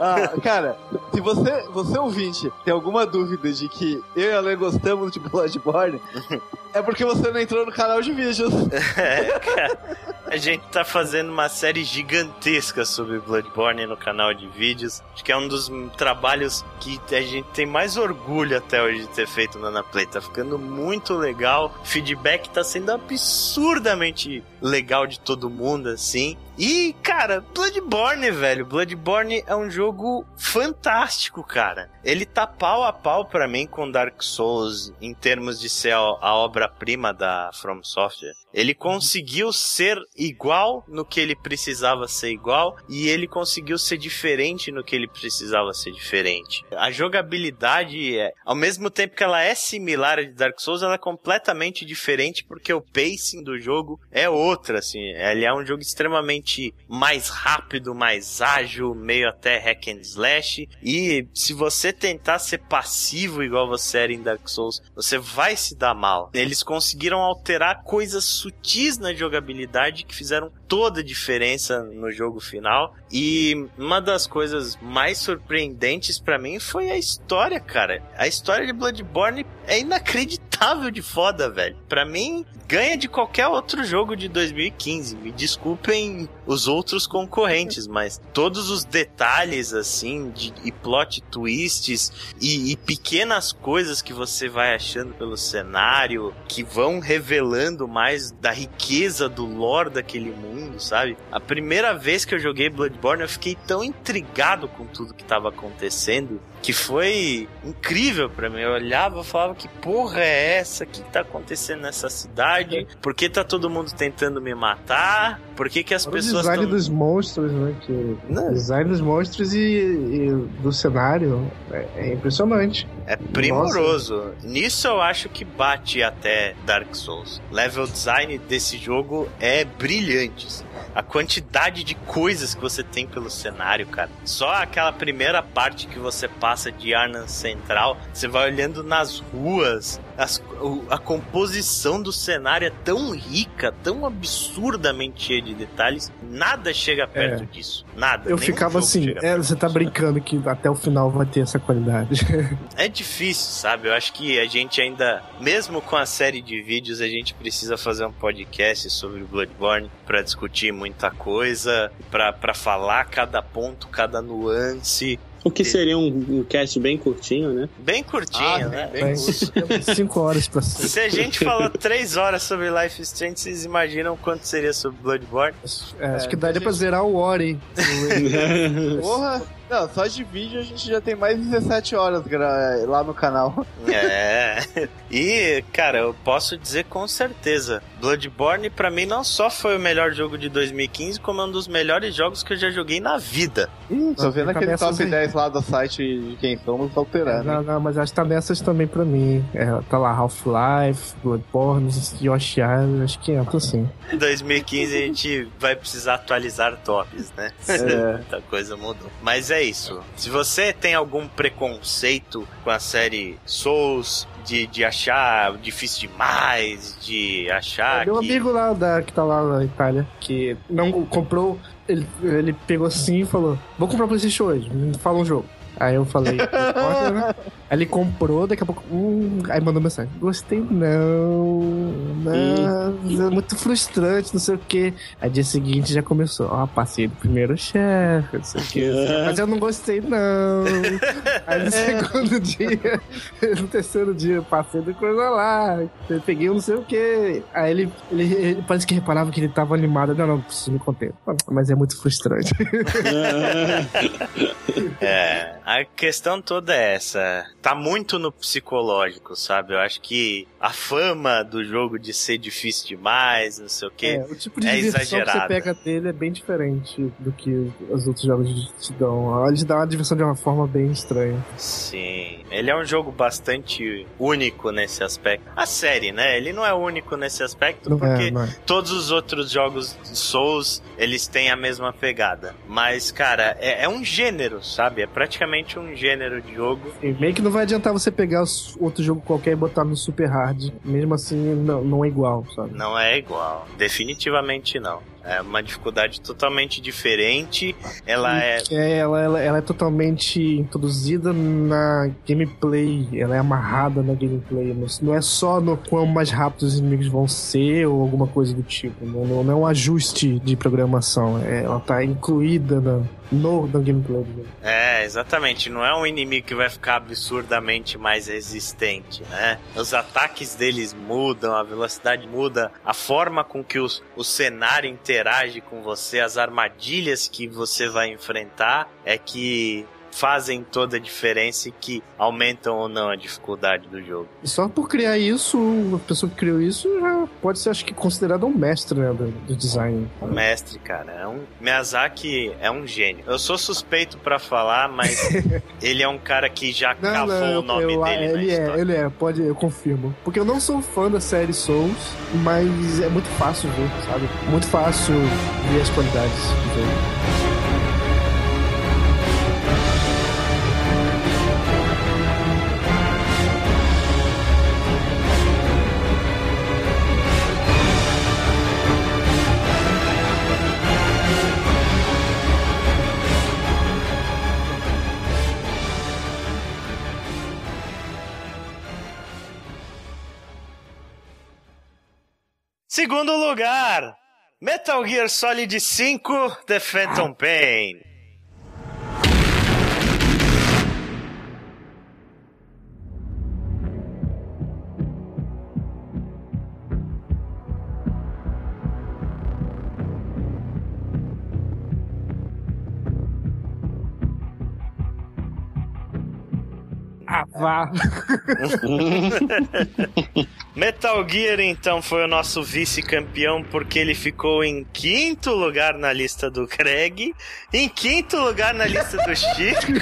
B: Ah, cara, se você, você ouvinte tem alguma dúvida de que eu e a Ale gostamos de Bloodborne, é porque você não entrou no canal de vídeos.
A: É, cara, a gente tá fazendo uma série gigantesca sobre Bloodborne no canal de vídeos. Acho que é um dos trabalhos que a gente tem mais orgulho até hoje de ter feito no Anaplay. Tá ficando muito legal. O feedback tá sendo absurdamente legal de todo mundo, assim. E, cara, Bloodborne, velho. Bloodborne é um jogo fantástico, cara. Ele tá pau a pau pra mim com Dark Souls em termos de ser a, a obra-prima da From Software. Ele conseguiu ser igual no que ele precisava ser igual e ele conseguiu ser diferente no que ele precisava ser diferente. A jogabilidade, é, ao mesmo tempo que ela é similar à de Dark Souls, ela é completamente diferente porque o pacing do jogo é outra, assim. Ele é um jogo extremamente mais rápido, mais ágil, meio até hack and slash. E se você tentar ser passivo igual você era em Dark Souls, você vai se dar mal. Eles conseguiram alterar coisas sutis na jogabilidade que fizeram toda a diferença no jogo final. E uma das coisas mais surpreendentes pra mim foi a história, cara. A história de Bloodborne é inacreditável de foda, velho. Pra mim, ganha de qualquer outro jogo de 2015. Me desculpem os outros concorrentes, mas todos os detalhes, assim, de, e plot twists e, e pequenas coisas que você vai achando pelo cenário, que vão revelando mais da riqueza do lore daquele mundo, sabe? A primeira vez que eu joguei Bloodborne, eu fiquei tão intrigado com tudo que tava acontecendo que foi incrível pra mim. Eu olhava e falava que porra é essa? O que tá acontecendo nessa cidade? Por que tá todo mundo tentando me matar? Por que, que as
C: Fora o
A: pessoas
C: design
A: tão...
C: dos monstros, né? Que...
A: Não.
C: Design dos monstros e, e do cenário é, é impressionante.
A: É primoroso. Nisso eu acho que bate até Dark Souls. Level design desse jogo é brilhante. A quantidade de coisas que você tem pelo cenário, cara. Só aquela primeira parte que você passa de Arnan Central, você vai olhando nas ruas, as- o- a composição do cenário é tão rica, tão absurdamente cheia de detalhes, nada chega perto disso. Nada.
C: Eu ficava assim, é, você tá
A: disso.
C: brincando que até o final vai ter essa qualidade.
A: É difícil, sabe? Eu acho que a gente ainda, mesmo com a série de vídeos, a gente precisa fazer um podcast sobre Bloodborne pra discutir muita coisa, pra falar cada ponto, cada nuance.
D: O que seria um, um cast bem curtinho, né?
A: Bem curtinho,
B: Ah,
A: né?
B: bem
C: Tem cinco horas pra ser.
A: Se a gente falou três horas sobre Life is Strange, vocês imaginam quanto seria sobre Bloodborne?
C: É, acho
B: É,
C: que daria
B: gente-
C: pra zerar o War, hein?
B: Porra! Não, só de vídeo a gente já tem mais de 17 horas lá no canal.
A: É. E, cara, eu posso dizer com certeza, Bloodborne pra mim não só foi o melhor jogo de 2015, como é um dos melhores jogos que eu já joguei na vida.
B: Ih, tô vendo aquele top
C: aí.
B: 10 lá do site de quem somos, alterando.
C: Não, não, mas acho que tá nessas também pra mim. É, tá lá Half-Life, Bloodborne, Yoshi Island, acho que entra sim.
A: Em 2015 a gente vai precisar atualizar tops, né?
B: É.
A: Muita coisa mudou. Mas é isso. Se você tem algum preconceito com a série Souls, de, de achar difícil demais, de achar
C: Meu
A: que.
C: amigo lá da, que tá lá na Itália, que não comprou, ele, ele pegou assim e falou: Vou comprar o PlayStation hoje, me fala um jogo. Aí eu falei, "Pode, né?" Aí ele comprou, daqui a pouco. Hum, aí mandou mensagem. Gostei não. Não. É muito frustrante, não sei o quê. Aí dia seguinte já começou. Ó, passei do primeiro chefe, não sei o quê. Mas eu não gostei, não. Aí no segundo dia, no terceiro dia, passei da coisa lá. Eu peguei um não sei o quê. Aí ele, ele, ele parece que reparava que ele tava animado. Não, não, preciso me conter. Mas é muito frustrante.
A: É, a questão toda é essa. Tá muito no psicológico, sabe? Eu acho que a fama do jogo de ser difícil demais, não sei o quê.
C: É, o tipo de
A: É
C: diversão que você
A: exagerada.
C: pega dele é bem diferente do que os outros jogos te dão. Eles dão uma diversão de uma forma bem estranha.
A: Sim, ele é um jogo bastante único nesse aspecto. A série, né? Ele não é único nesse aspecto
C: Não
A: porque
C: é, é.
A: todos os outros jogos Souls, eles têm a mesma pegada. Mas, cara, é, é um gênero, sabe? É praticamente um gênero de jogo.
C: E meio que não vai adiantar você pegar outro jogo qualquer e botar no super hard. Mesmo assim, não, não é igual, sabe?
A: Não é igual. Definitivamente não. É uma dificuldade totalmente diferente. Ela é.
C: É, ela, ela, ela é totalmente introduzida na gameplay, ela é amarrada na gameplay. Não, é só no quão mais rápido os inimigos vão ser ou alguma coisa do tipo. Não, não- não é um ajuste de programação, é- ela tá incluída na, no, no gameplay.
A: É, exatamente. Não é um inimigo que vai ficar absurdamente mais resistente, né? Os ataques deles mudam, a velocidade muda, a forma com que os, o cenário interage com você, as armadilhas que você vai enfrentar é que fazem toda a diferença e que aumentam ou não a dificuldade do jogo.
C: E só por criar isso, a pessoa que criou isso já pode ser, acho que, considerado um mestre né, do, do design.
A: Mestre, cara, é um Miyazaki é um gênio. Eu sou suspeito pra falar, mas ele é um cara que já
C: Não,
A: cavou
C: não,
A: o nome
C: eu-
A: dele
C: ele
A: história.
C: é, ele é, pode, eu confirmo. Porque eu não sou fã da série Souls, mas é muito fácil ver, sabe? Muito fácil ver as qualidades do jogo.
A: Segundo lugar, Metal Gear Solid 5 The Phantom Pain.
C: Ah, vá.
A: Metal Gear, então, foi o nosso vice-campeão porque ele ficou em quinto lugar na lista do Craig, em quinto lugar na lista do Chico.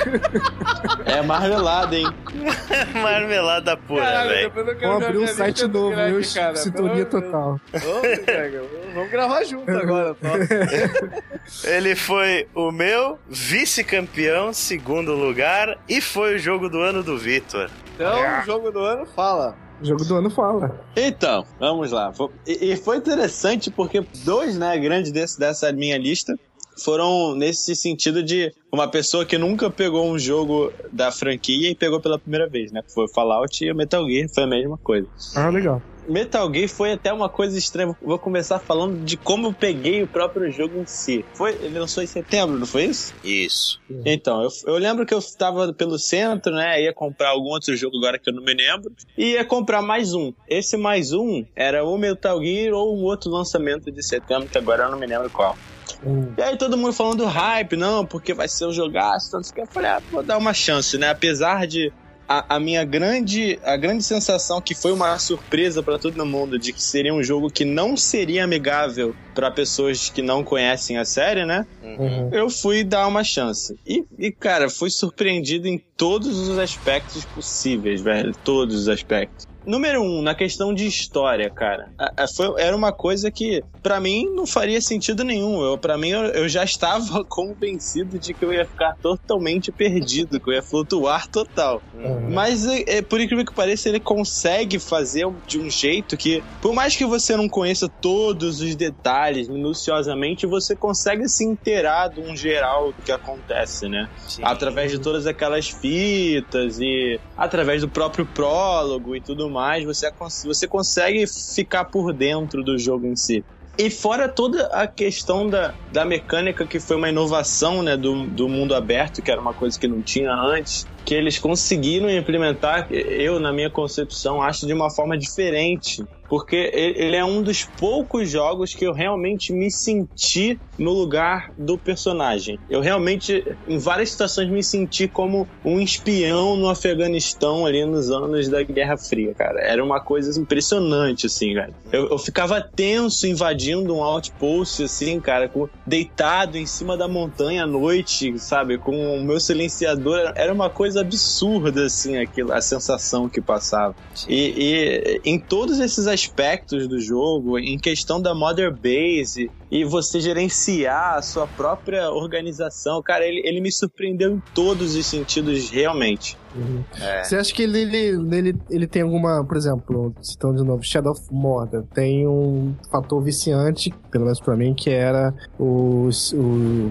D: É marmelada, hein?
A: Marmelada pura, velho.
C: Vou
B: ver
C: abrir um site novo,
B: Greg,
C: eu
B: cara.
C: sintonia
B: Pelo-
C: total.
B: Vamos, Greg, vamos gravar junto agora, só.
A: Ele foi o meu vice-campeão, segundo lugar, e foi o jogo do ano do Vitor.
B: Então, o jogo do ano, fala.
C: O jogo do ano fala.
D: Então, vamos lá. E, e foi interessante porque dois, né, grandes desse, dessa minha lista foram nesse sentido de uma pessoa que nunca pegou um jogo da franquia e pegou pela primeira vez, né? Foi o Fallout e o Metal Gear, foi a mesma coisa.
C: Ah, legal.
D: Metal Gear foi até uma coisa estranha. Vou começar falando de como eu peguei o próprio jogo em si. Foi, ele lançou em setembro, não foi isso?
A: Isso.
D: Então, eu, eu lembro que eu estava pelo centro, né? Ia comprar algum outro jogo agora que eu não me lembro. E ia comprar mais um. Esse mais um era o Metal Gear ou um outro lançamento de setembro, que agora eu não me lembro qual.
C: Hum.
D: E aí todo mundo falando hype, não, porque vai ser um jogaço, tanto que eu falei, ah, vou dar uma chance, né? Apesar de a, a minha grande a grande sensação que foi uma surpresa pra todo mundo de que seria um jogo que não seria amigável pra pessoas que não conhecem a série, né?
C: Uhum.
D: Eu fui dar uma chance. E, e, cara, fui surpreendido em todos os aspectos possíveis, velho. Todos os aspectos. Número um, na questão de história, cara. A- a- foi- era uma coisa que, pra mim, não faria sentido nenhum. Eu, pra mim, eu, eu já estava convencido de que eu ia ficar totalmente perdido, que eu ia flutuar total.
C: Uhum.
D: Mas, é, é, por incrível que pareça, ele consegue fazer de um jeito que, por mais que você não conheça todos os detalhes minuciosamente, você consegue se inteirar de um geral do que acontece, né?
A: Sim.
D: Através de todas aquelas fitas e através do próprio prólogo e tudo mais, você, cons- você consegue ficar por dentro do jogo em si. E fora toda a questão da, da mecânica, que foi uma inovação né, do, do mundo aberto, que era uma coisa que não tinha antes, que eles conseguiram implementar, eu, na minha concepção, acho de uma forma diferente. Porque ele é um dos poucos jogos que eu realmente me senti no lugar do personagem. Eu realmente, em várias situações, me senti como um espião no Afeganistão ali nos anos da Guerra Fria, cara. Era uma coisa impressionante, assim, cara. Eu, eu ficava tenso invadindo um outpost, assim, cara, com, deitado em cima da montanha à noite, sabe? Com o meu silenciador. Era uma coisa absurda, assim, aquilo, a sensação que passava. E, e em todos esses aspectos do jogo, em questão da Mother Base e você gerenciar a sua própria organização, cara, ele, ele me surpreendeu em todos os sentidos, realmente.
C: Uhum.
A: É.
C: Você acha que ele, ele, ele, ele tem alguma, por exemplo, citando de novo, Shadow of Mordor, tem um fator viciante, pelo menos pra mim, que era o, o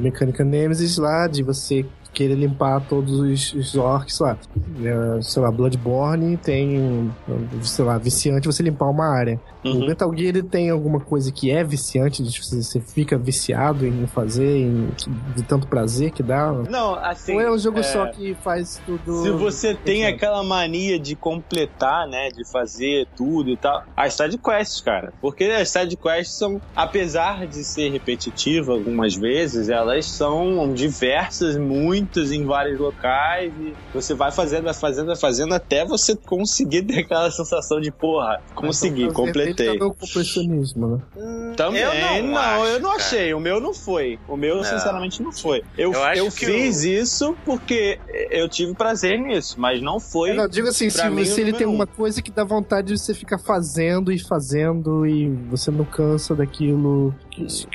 C: Mecânica Nemesis lá, de você querer limpar todos os, os orcs lá. É, sei lá, Bloodborne tem, sei lá, viciante você limpar uma área. O
D: Uhum.
C: Metal Gear ele tem alguma coisa que é viciante, de você, fica viciado em fazer, em, de tanto prazer que dá?
D: Não, assim.
C: Ou é um jogo
D: é,
C: só que faz tudo.
D: Se você tem aquela mania de completar, né, de fazer tudo e tal, as side quests, cara. Porque as side quests são, apesar de ser repetitiva algumas vezes, elas são diversas, muitas em vários locais e você vai fazendo, vai fazendo, vai fazendo até você conseguir ter aquela sensação de, porra, consegui, completei.
C: Tá no completionismo, né?
D: Também,
A: Eu
D: não,
A: não acho,
D: eu não
A: cara.
D: achei. O meu não foi. O meu,
A: Não.
D: sinceramente, não foi. Eu,
A: Eu acho
D: eu
A: que
D: fiz isso porque eu tive prazer nisso, mas não foi.
C: Eu não, digo assim,
D: pra
C: se,
D: mim,
C: ele tem
D: um.
C: alguma coisa que dá vontade de você ficar fazendo e fazendo e você não cansa daquilo.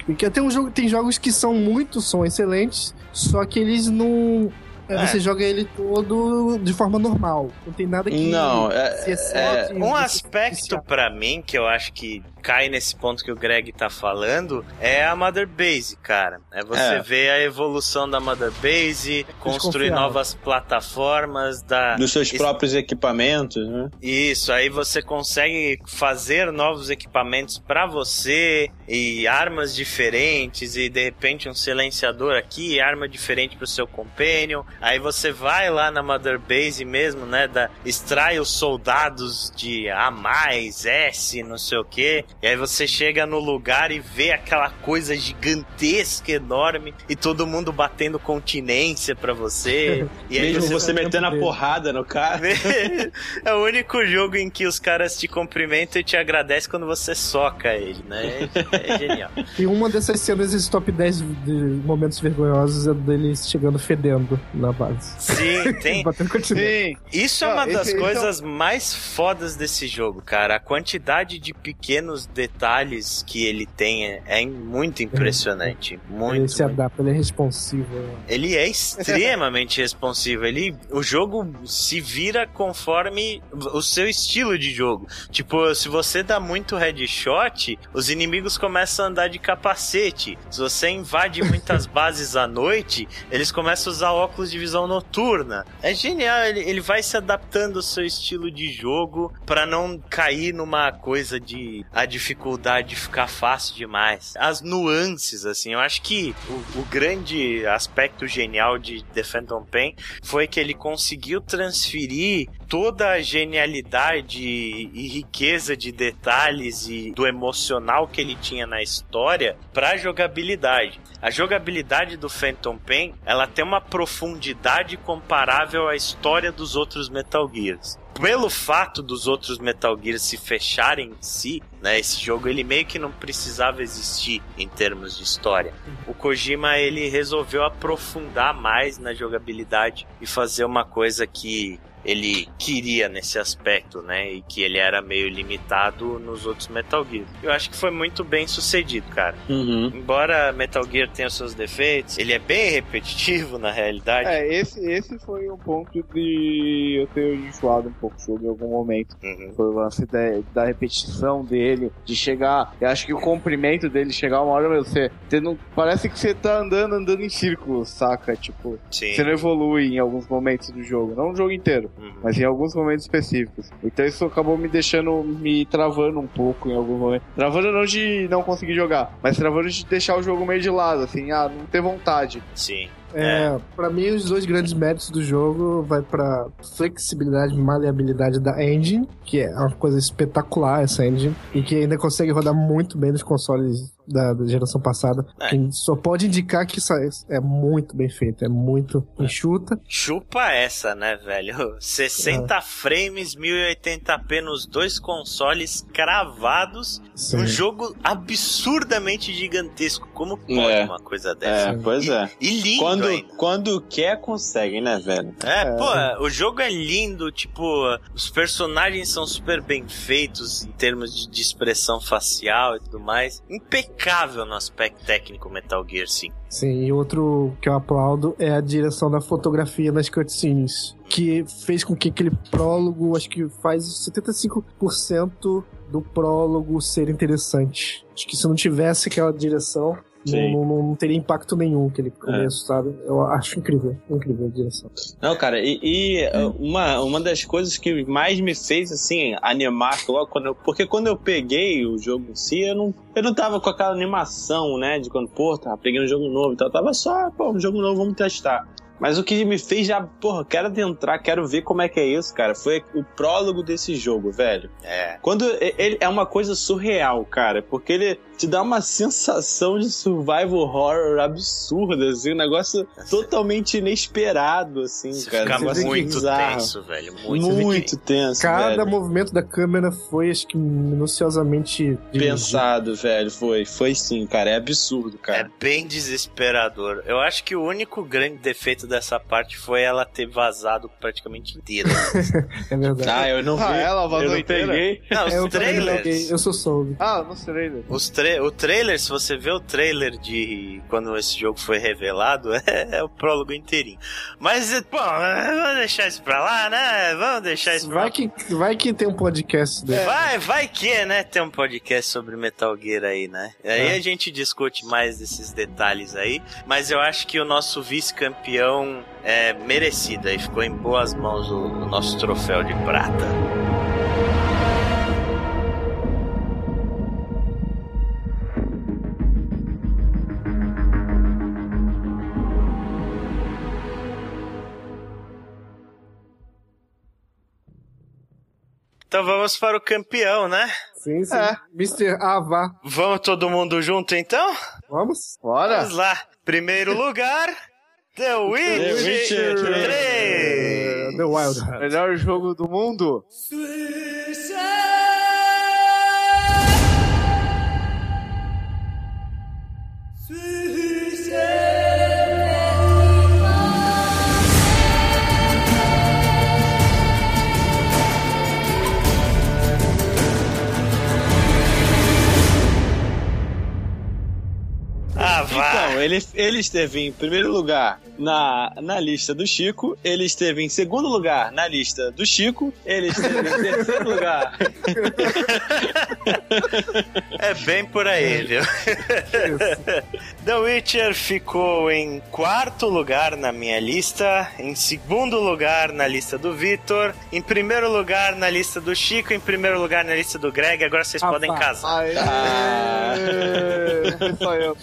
C: Porque tem um jogo, tem jogos que são muito, são excelentes, só que eles não. é,
A: É.
C: Você joga ele todo de forma normal. Não tem nada que
D: Não, é-
C: se excede.
A: Um aspecto pra mim que eu acho que cai nesse ponto que o Greg tá falando é a Mother Base, cara. É você
D: É.
A: ver a evolução da Mother Base, construir novas plataformas da
D: dos seus
A: Isso-
D: próprios equipamentos, né?
A: Isso, aí você consegue fazer novos equipamentos pra você e armas diferentes e de repente um silenciador aqui, arma diferente pro seu companion. Aí você vai lá na Mother Base mesmo, né, da extrai os soldados de A+, S, não sei o que E aí você chega no lugar e vê aquela coisa gigantesca, enorme, e todo mundo batendo continência pra você. E aí
D: Mesmo
A: você
D: você metendo a porrada no cara.
A: é o único jogo em que os caras te cumprimentam e te agradecem quando você soca ele, né? É, é genial.
C: E uma dessas cenas, esse top 10 de momentos vergonhosos, é dele chegando fedendo na base.
A: Sim, tem.
B: Sim.
A: Isso é uma das
B: esse é
A: coisas mais fodas desse jogo, cara. A quantidade de pequenos detalhes que ele tem é, é muito impressionante.
C: Ele
A: Muito.
C: se
A: muito.
C: adapta, ele é responsivo.
A: Ele é extremamente responsivo. Ele, o jogo se vira conforme o seu estilo de jogo. Tipo, se você dá muito headshot, os inimigos começam a andar de capacete. Se você invade muitas bases à noite, eles começam a usar óculos de visão noturna. É genial, ele, ele vai se adaptando ao seu estilo de jogo pra não cair numa coisa de dificuldade ficar fácil demais. As nuances, assim, eu acho que o, o grande aspecto genial de The Phantom Pain foi que ele conseguiu transferir toda a genialidade e riqueza de detalhes e do emocional que ele tinha na história pra jogabilidade. A jogabilidade do Phantom Pain, ela tem uma profundidade comparável à história dos outros Metal Gears. Pelo fato dos outros Metal Gears se fecharem em si, né, esse jogo ele meio que não precisava existir em termos de história. O Kojima ele resolveu aprofundar mais na jogabilidade e fazer uma coisa que ele queria nesse aspecto, né? E que ele era meio limitado nos outros Metal Gear. Eu acho que foi muito bem sucedido, cara.
D: Uhum.
A: Embora Metal Gear tenha os seus defeitos, ele é bem repetitivo na realidade.
B: É, esse, esse foi um ponto de eu ter enjoado um pouco o jogo em algum momento.
A: Uhum.
B: Foi o lance da, da repetição dele, de chegar. Eu acho que o comprimento dele chegar uma hora, meu, você, você não. Parece que você tá andando, andando em círculos, saca? Tipo,
A: Sim.
B: você não evolui em alguns momentos do jogo. Não o jogo inteiro,
A: Uhum.
B: mas em alguns momentos específicos. Então isso acabou me deixando, me travando um pouco em alguns momentos. Travando não de não conseguir jogar, mas travando de deixar o jogo meio de lado, assim, ah, não ter vontade.
A: Sim.
C: É, pra mim, os dois grandes méritos do jogo vai pra flexibilidade e maleabilidade da engine, que é uma coisa espetacular essa engine, e que ainda consegue rodar muito bem nos consoles da, da geração passada.
A: É.
C: Só pode indicar que isso é muito bem feito, é muito enxuta.
A: Chupa essa, né, velho? 60 frames, 1080p nos dois consoles cravados.
C: Sim.
A: Um jogo absurdamente gigantesco. Como pode
D: É.
A: uma coisa dessa?
D: É, pois é.
A: E lindo
D: Quando,
A: ainda.
D: quando quer, consegue, né, velho?
A: É, pô, o jogo é lindo, tipo, os personagens são super bem feitos em termos de, de expressão facial e tudo mais. Impecável no aspecto técnico Metal Gear 5.
C: Sim, e outro que eu aplaudo é a direção da fotografia nas cutscenes, que fez com que aquele prólogo, acho que faz 75% do prólogo ser interessante. Acho que se não tivesse aquela direção,
D: Sim.
C: Não, não- não teria impacto nenhum aquele começo, sabe? Eu acho incrível, incrível a direção.
D: Não, cara, e, e, uh, uma, uma das coisas que mais me fez, assim, animar logo quando eu, Porque quando eu peguei o jogo em si, eu não, eu não tava com aquela animação, né? De quando, pô, tava pegando um jogo novo e tal. Eu tava só, pô, um jogo novo, vamos testar. Mas o que me fez já, porra, quero adentrar, quero ver como é que é isso, cara, foi o prólogo desse jogo, velho.
A: É.
D: Quando ele é uma coisa surreal, cara, porque ele te dá uma sensação de survival horror absurda, assim, um negócio totalmente inesperado, assim,
A: Você
D: cara.
A: fica
D: negócio
A: muito
D: bizarro.
A: tenso, velho. Muito,
D: Muito, tenso,
C: Cada
D: velho.
C: movimento da câmera foi, acho que, minuciosamente dirigido.
D: Pensado, velho, foi. Foi sim, cara, é absurdo,
A: É
D: cara.
A: bem desesperador. Eu acho que o único grande defeito dessa parte foi ela ter vazado praticamente inteira.
C: É verdade.
D: Ah, eu não vi.
B: Ah, ela vazou
D: eu não
B: inteira?
D: peguei.
A: Não, os
C: É, eu
A: trailers.
C: joguei, eu sou soube.
B: Ah, não sei. né?
A: Os o trailer, se você vê o trailer de quando esse jogo foi revelado, é, é o prólogo inteirinho. Mas, bom, vamos deixar isso pra lá, né? Vamos deixar isso pra lá.
C: Vai que, vai que tem um podcast dele.
A: Vai, vai que, né? Tem um podcast sobre Metal Gear aí, né? Aí
C: É.
A: a gente discute mais desses detalhes aí. Mas eu acho que o nosso vice-campeão é merecido aí. Ficou em boas mãos o, o nosso troféu de prata. Então vamos para o campeão, né?
C: Sim, sim.
B: É.
C: Mr. Ava.
A: Vamos todo mundo junto então?
C: Vamos?
B: Bora!
A: Vamos lá. Primeiro lugar, The Witcher,
D: Witcher
A: 3.
C: É, The Wild Hunt.
B: Melhor jogo do mundo.
A: Ah, vá.
D: Então, ele, ele esteve em primeiro lugar na, na lista do Chico, ele esteve em segundo lugar na lista do Chico, ele esteve em terceiro lugar.
A: É bem por aí, viu? The Witcher ficou em quarto lugar na minha lista, em segundo lugar na lista do Vitor, em primeiro lugar na lista do Chico, em primeiro lugar na lista do Greg. Agora vocês
C: Ah,
A: podem
C: pá.
A: casar.
B: Aê!
D: Ah.
B: Só eu.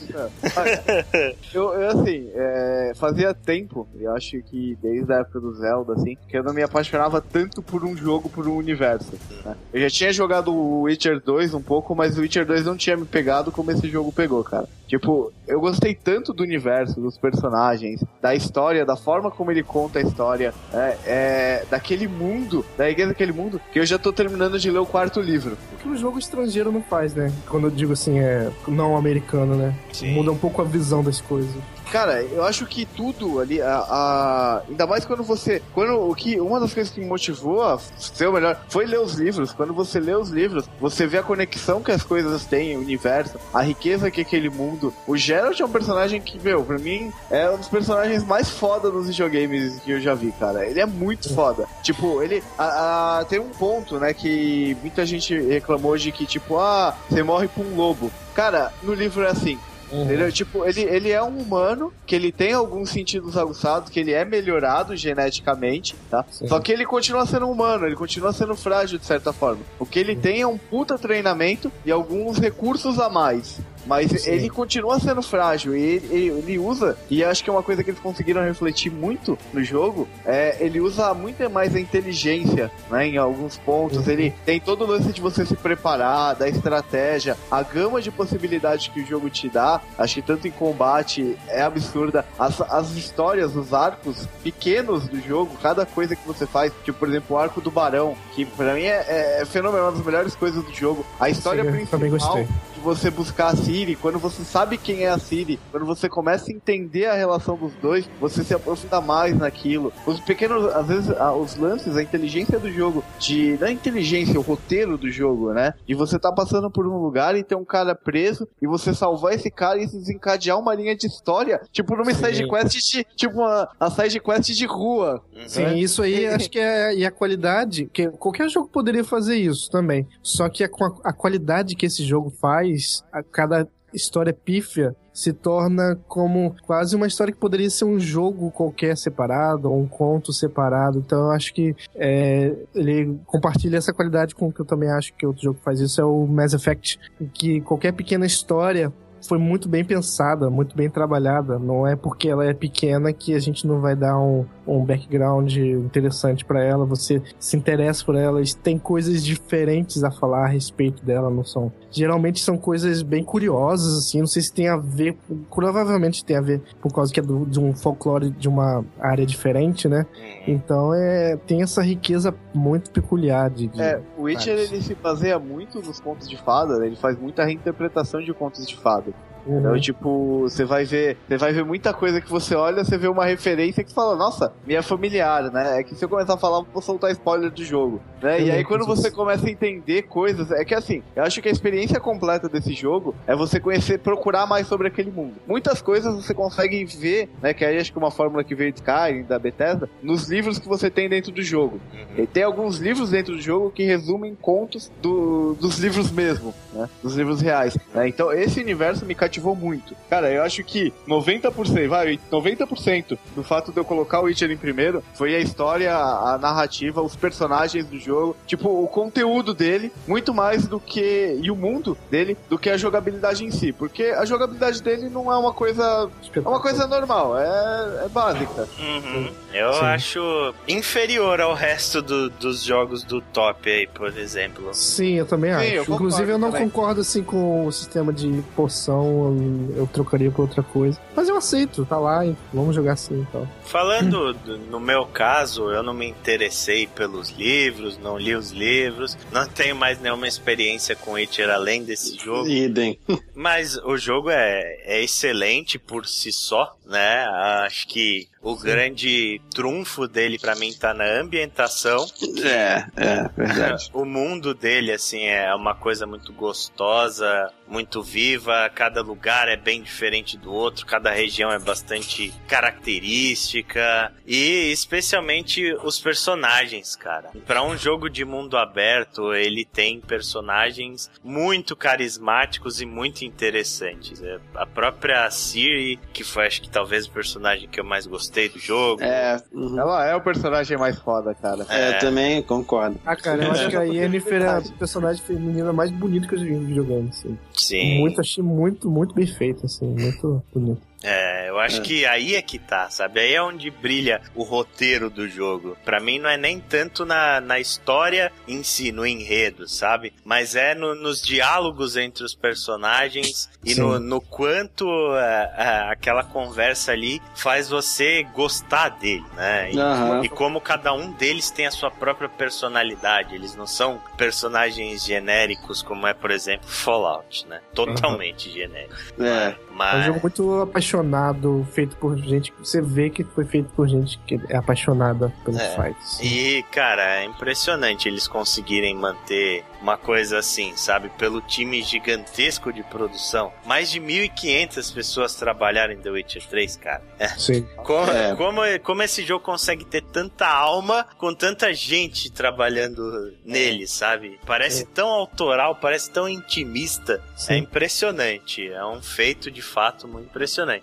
B: Eu, eu assim, é, fazia tempo, eu acho que desde a época do Zelda, assim, que eu não me apaixonava tanto por um jogo, por um universo. né? Eu já tinha jogado o Witcher 2 um pouco, mas o Witcher 2 não tinha me pegado como esse jogo pegou, cara. Tipo, eu gostei tanto do universo, dos personagens, da história, da forma como ele conta a história, é, é, daquele mundo, da igreja daquele mundo, que eu já tô terminando de ler o quarto livro.
C: O que o jogo estrangeiro não faz, né? Quando eu digo assim, é não americano, né?
A: Sim.
C: Muda um pouco a visão das coisas.
B: Cara, eu acho que tudo ali, a, a- ainda mais quando você, quando o que uma das coisas que me motivou a ser o melhor foi ler os livros. Quando você lê os livros, você vê a conexão que as coisas têm, o universo, a riqueza que aquele mundo. O Geralt é um personagem que, meu, pra mim é um dos personagens mais foda dos videogames que eu já vi, cara. Ele é muito foda. Tipo, ele a- a- tem um ponto, né, que muita gente reclamou de que tipo, ah, você morre pra um lobo. Cara, no livro é assim. Ele, tipo, ele, ele é um humano que ele tem alguns sentidos aguçados, que ele é melhorado geneticamente, tá?
C: Sim.
B: Só que ele continua sendo humano, ele continua sendo frágil de certa forma. O que ele tem é um puta treinamento e alguns recursos a mais. Mas
C: Sim.
B: ele continua sendo frágil e ele, ele- ele usa, e acho que é uma coisa que eles conseguiram refletir muito no jogo, é ele usa muito mais a inteligência, né, em alguns pontos.
C: Uhum.
B: Ele tem todo o lance de você se preparar, da estratégia, a gama de possibilidades que o jogo te dá, acho que tanto em combate é absurda. As, as histórias, os arcos pequenos do jogo, cada coisa que você faz, tipo, por exemplo, o arco do Barão, que pra mim é, é, é fenomenal, uma das melhores coisas do jogo. A história
C: Sim,
B: principal de você buscar a Siri, quando você sabe quem é a Siri, quando você começa a entender a relação dos dois, você se aprofunda mais naquilo. Os pequenos, às vezes, os lances, a inteligência do jogo, de não a inteligência, o roteiro do jogo, né? De você tá passando por um lugar e ter um cara preso e você salvar esse cara e desencadear uma linha de história, tipo numa
C: Sim.
B: side quest de, tipo uma, a side quest de rua.
C: Sim,
B: né?
C: isso aí acho que é e a qualidade, que qualquer jogo poderia fazer isso também. Só que a, a qualidade que esse jogo faz, a cada história pífia se torna como quase uma história que poderia ser um jogo qualquer separado, ou um conto separado. Então eu acho que é, ele compartilha essa qualidade com o que eu também acho que outro jogo faz isso, é o Mass Effect, que qualquer pequena história foi muito bem pensada, muito bem trabalhada. Não é porque ela é pequena que a gente não vai dar um, um background interessante pra ela. Você se interessa por ela, e tem coisas diferentes a falar a respeito dela, não são? Geralmente são coisas bem curiosas, assim. Não sei se tem a ver, provavelmente tem a ver por causa que é do- de um folclore de uma área diferente, né?
A: Uhum.
C: Então é tem essa riqueza muito peculiar de, de-
B: É, o Witcher ele se baseia muito nos contos de fada, né? ele faz muita reinterpretação de contos de fada.
C: Uhum.
B: Então, tipo, você vai ver, você vai ver muita coisa que você olha, você vê uma referência que fala, nossa, minha familiar, né? É que se eu começar a falar, vou soltar spoiler do jogo, né?
C: Eu
B: e aí quando você começa a entender coisas, é que assim, eu acho que a experiência completa desse jogo é você conhecer, procurar mais sobre aquele mundo. Muitas coisas você consegue ver, né? Que aí acho que é uma fórmula que veio de Skyrim, da Bethesda, nos livros que você tem dentro do jogo.
A: Uhum.
B: E tem alguns livros dentro do jogo que resumem contos do- dos livros mesmo, né? Dos livros reais. né? Então esse universo me cativou cativou muito. Cara, eu acho que 90%, vai, 90% do fato de eu colocar o Witcher em primeiro foi a história, a narrativa, os personagens do jogo, tipo, o conteúdo dele, muito mais do que. e o mundo dele, do que a jogabilidade em si. Porque a jogabilidade dele não é uma coisa. É uma coisa normal, é, é básica.
A: Uhum. Eu
C: Sim.
A: acho inferior ao resto do- dos jogos do top aí, por exemplo.
C: Sim, eu também
B: Sim,
C: acho.
B: eu concordo
C: Inclusive, eu não
B: também.
C: concordo assim com o sistema de poção, eu, eu trocaria por outra coisa. Mas eu aceito, tá lá, e vamos jogar assim então.
A: Falando do- no meu caso, eu não me interessei pelos livros, não li os livros, não tenho mais nenhuma experiência com Witcher além desse jogo.
D: Idem.
A: Mas o jogo é, é excelente por si só, né? Acho que o grande trunfo dele pra mim tá na ambientação.
D: É, é, verdade.
A: O mundo dele, assim, é uma coisa muito gostosa, muito viva. Cada lugar é bem diferente do outro, cada região é bastante característica. E especialmente os personagens, cara. Pra um jogo de mundo aberto, ele tem personagens muito carismáticos e muito interessantes. É, A própria Ciri, que foi acho que talvez o personagem que eu mais gostei do jogo.
D: É, uhum.
B: Ela é o personagem mais foda, cara.
D: É, eu também concordo.
C: Ah, cara, eu acho que a Yennefer é a personagem feminina mais bonita que eu já vi videogame, assim.
A: Sim.
C: Muito, achei muito, muito bem feito, assim, muito bonito.
A: É, eu acho
D: É.
A: que aí é que tá, sabe? Aí é onde brilha o roteiro do jogo. Pra mim não é nem tanto na, na história em si, no enredo, sabe? Mas é no- nos diálogos entre os personagens e
C: Sim.
A: no, no quanto é, é, aquela conversa ali faz você gostar dele, né? E,
D: Aham.
A: e como cada um deles tem a sua própria personalidade. Eles não são personagens genéricos como é, por exemplo, Fallout, né? Totalmente genérico.
D: É.
C: É um
A: Mas...
C: jogo muito apaixonado, feito por gente que você vê que foi feito por gente que é apaixonada pelo
A: É.
C: fight. assim.
A: E, cara, é impressionante eles conseguirem manter uma coisa assim, sabe? Pelo time gigantesco de produção. Mais de 1.500 pessoas trabalharam em The Witcher 3, cara.
C: Sim.
A: Como,
D: É.
A: como, como esse jogo consegue ter tanta alma com tanta gente trabalhando nele, sabe? Parece tão autoral, parece tão intimista.
C: Sim.
A: É impressionante. É um feito de fato muito impressionante.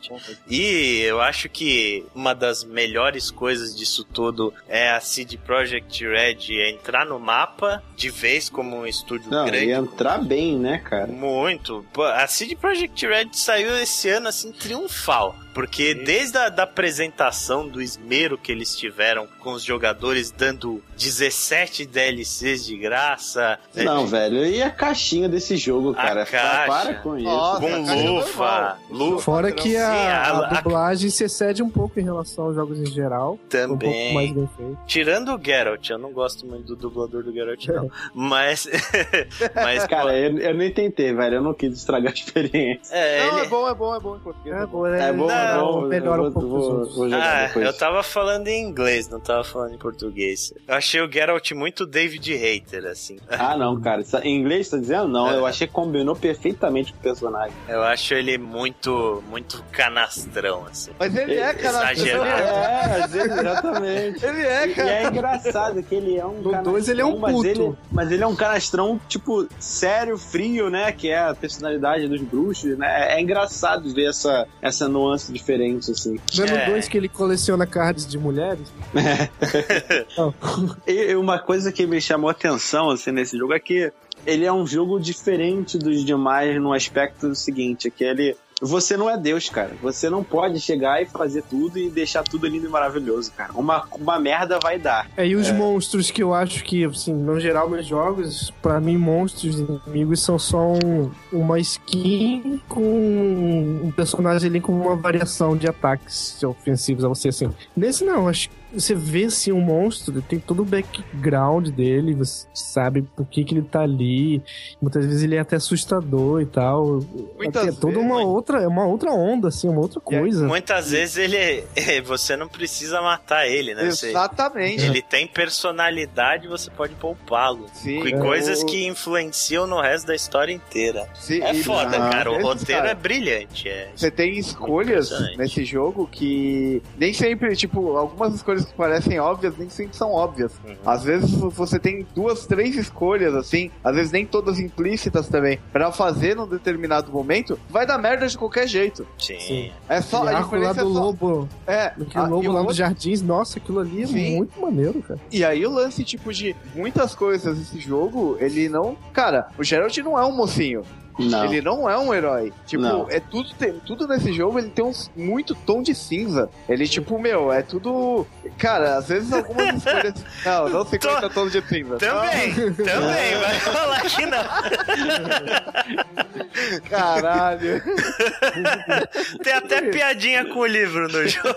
A: E eu acho que uma das melhores coisas disso tudo é a CD Projekt Red entrar no mapa de vez como um estúdio
D: Não,
A: grande.
D: e entrar bem, né, cara?
A: Muito. A CD Projekt Red saiu esse ano assim triunfal. Porque desde a da apresentação do esmero que eles tiveram com os jogadores dando 17 DLCs de graça, né,
D: Não, velho, e a caixinha desse jogo,
A: A
D: cara?
A: caixa.
D: Para com isso.
B: Nossa,
A: com
B: a é
A: lufa, lufa
C: Fora que
A: Sim,
C: a,
A: a-
C: a
A: a-
C: dublagem se excede um pouco em relação aos jogos em geral. Um pouco
A: também.
C: mais bem feito.
A: Tirando o Geralt, eu não gosto muito do dublador do Geralt, não. Mas. mas,
D: Cara,
A: pô,
D: eu, eu nem tentei, velho. Eu não quis estragar a experiência.
A: é,
B: Não,
A: ele.
B: é bom, é bom, é bom em português.
C: É, bom, é,
D: É bom, é bom.
C: melhora um pouco
D: vou,
C: os
D: vou,
C: outros.
D: vou jogar
A: Ah,
D: depois.
A: eu tava falando em inglês, não tava falando em português. Eu achei o Geralt muito David Hater, assim.
D: Ah, não, cara. Isso- Em inglês, tá dizendo? Não,
A: É.
D: eu achei que combinou perfeitamente com o personagem.
A: Eu acho ele muito, muito canastrão, assim.
B: Mas ele é, cara.
A: Exagerado.
D: É, exatamente.
B: Ele é,
D: E
B: cara.
D: é engraçado que ele é um
C: No dois ele é um
D: canastrão, mas
C: puto.
D: ele, mas ele é um canastrão, tipo, sério, frio, né? Que é a personalidade dos bruxos, né? É engraçado ver essa, essa nuance diferente, assim.
C: Não é
A: É.
C: 2 que ele coleciona cards de mulheres? Não.
D: E e uma coisa que me chamou a atenção, assim, nesse jogo é que ele é um jogo diferente dos demais no aspecto seguinte, é que ele... Você não é Deus, cara. Você não pode chegar e fazer tudo e deixar tudo lindo e maravilhoso, cara. Uma, uma merda vai dar.
C: É, e os monstros que eu acho que, assim, no geral, nos jogos, pra mim, monstros e inimigos são só um- uma skin com um personagem ali com uma variação de ataques ofensivos a você, assim. Nesse não, acho que você vê, assim, um monstro, tem todo o background dele, você sabe por que que ele tá ali, muitas vezes ele é até assustador e tal.
B: Muitas
C: é toda uma
B: mas-
C: outra, é uma outra onda, assim, uma outra coisa.
A: Muitas vezes ele. Você não precisa matar ele, né? Você-
B: Exatamente.
A: ele tem personalidade, você pode poupá-lo.
B: Sim.
A: E
B: É,
A: coisas
B: o-
A: que influenciam no resto da história inteira.
B: Sim,
A: É foda,
B: Ah,
A: cara. O roteiro
B: cara,
A: é brilhante. É.
B: Você tem escolhas nesse jogo que nem sempre, tipo, algumas escolhas que parecem óbvias nem sempre são óbvias.
A: Uhum.
B: Às vezes você tem duas, três escolhas, assim, às vezes nem todas implícitas também, pra fazer num determinado momento, vai dar merda de qualquer jeito.
A: Sim.
C: Sim.
B: É só
C: e
B: a
C: a arco lá
B: diferença é
C: do
B: só-
C: lobo,
B: É,
C: aquele
B: ah, e
C: lobo
B: o
C: lá
B: outro-
C: dos jardins, nossa, aquilo ali é
B: Sim.
C: muito maneiro, cara.
B: E aí o lance, tipo, de muitas coisas desse jogo, ele não. Cara, o Geralt não é um mocinho.
D: Não.
B: Ele não é um herói. Tipo,
D: Não.
B: é tudo, tudo nesse jogo ele tem uns muito tom de cinza. Ele, tipo, meu, é tudo. Cara, às vezes algumas escolhas. Não, não 50 tons de cinza.
A: Também, também, vai falar que não.
B: Caralho.
A: Tem até piadinha com o livro no jogo.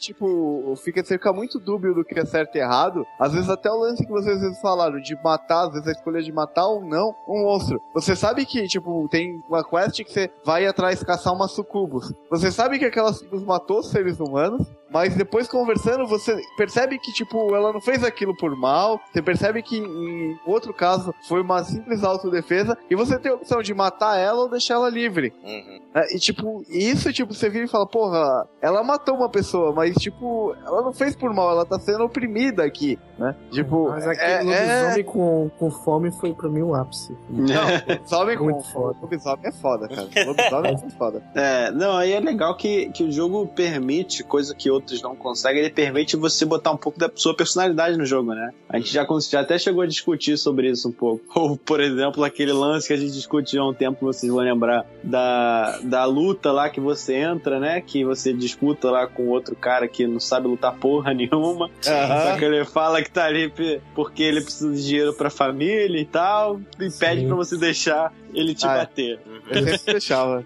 B: tipo, fica, você fica muito dúbio do que é certo e errado. Às vezes até o lance que vocês falaram de matar, às vezes a escolha de matar ou não um monstro. Você sabe que, tipo, tem uma quest que você vai atrás caçar uma sucubus. Você sabe que aquela sucubus matou seres humanos, mas depois conversando, você percebe que, tipo, ela não fez aquilo por mal. Você percebe que em outro caso foi uma simples autodefesa. E você tem a opção de matar ela ou deixar ela livre.
A: Uhum.
B: É, e tipo, isso, tipo, você vira e fala, porra, ela matou uma pessoa, mas tipo, ela não fez por mal, ela tá sendo oprimida aqui, né? Tipo,
C: Mas
B: é,
C: aquele
B: é...
C: lobisomem com, com fome foi pra mim o ápice.
B: Não, lobisomem com
C: foda.
B: lobisomem é foda, cara. Lobisomem é muito foda.
D: É, não, aí é legal que, que o jogo permite, coisa que outros não conseguem, ele permite você botar um pouco da sua personalidade no jogo, né? A gente já, já até chegou a discutir sobre isso um pouco. Ou, por exemplo, aquele lance que a gente discutiu há um tempo, vocês vão lembrar, da, da luta lá que você entra, né? Que você disputa lá com outro cara que não sabe lutar porra nenhuma. Só que ele fala que tá ali porque ele precisa de dinheiro pra família e tal, e pede
C: Sim.
D: pra você deixar ele te
B: Ah, é.
D: bater.
B: Eu sempre deixava.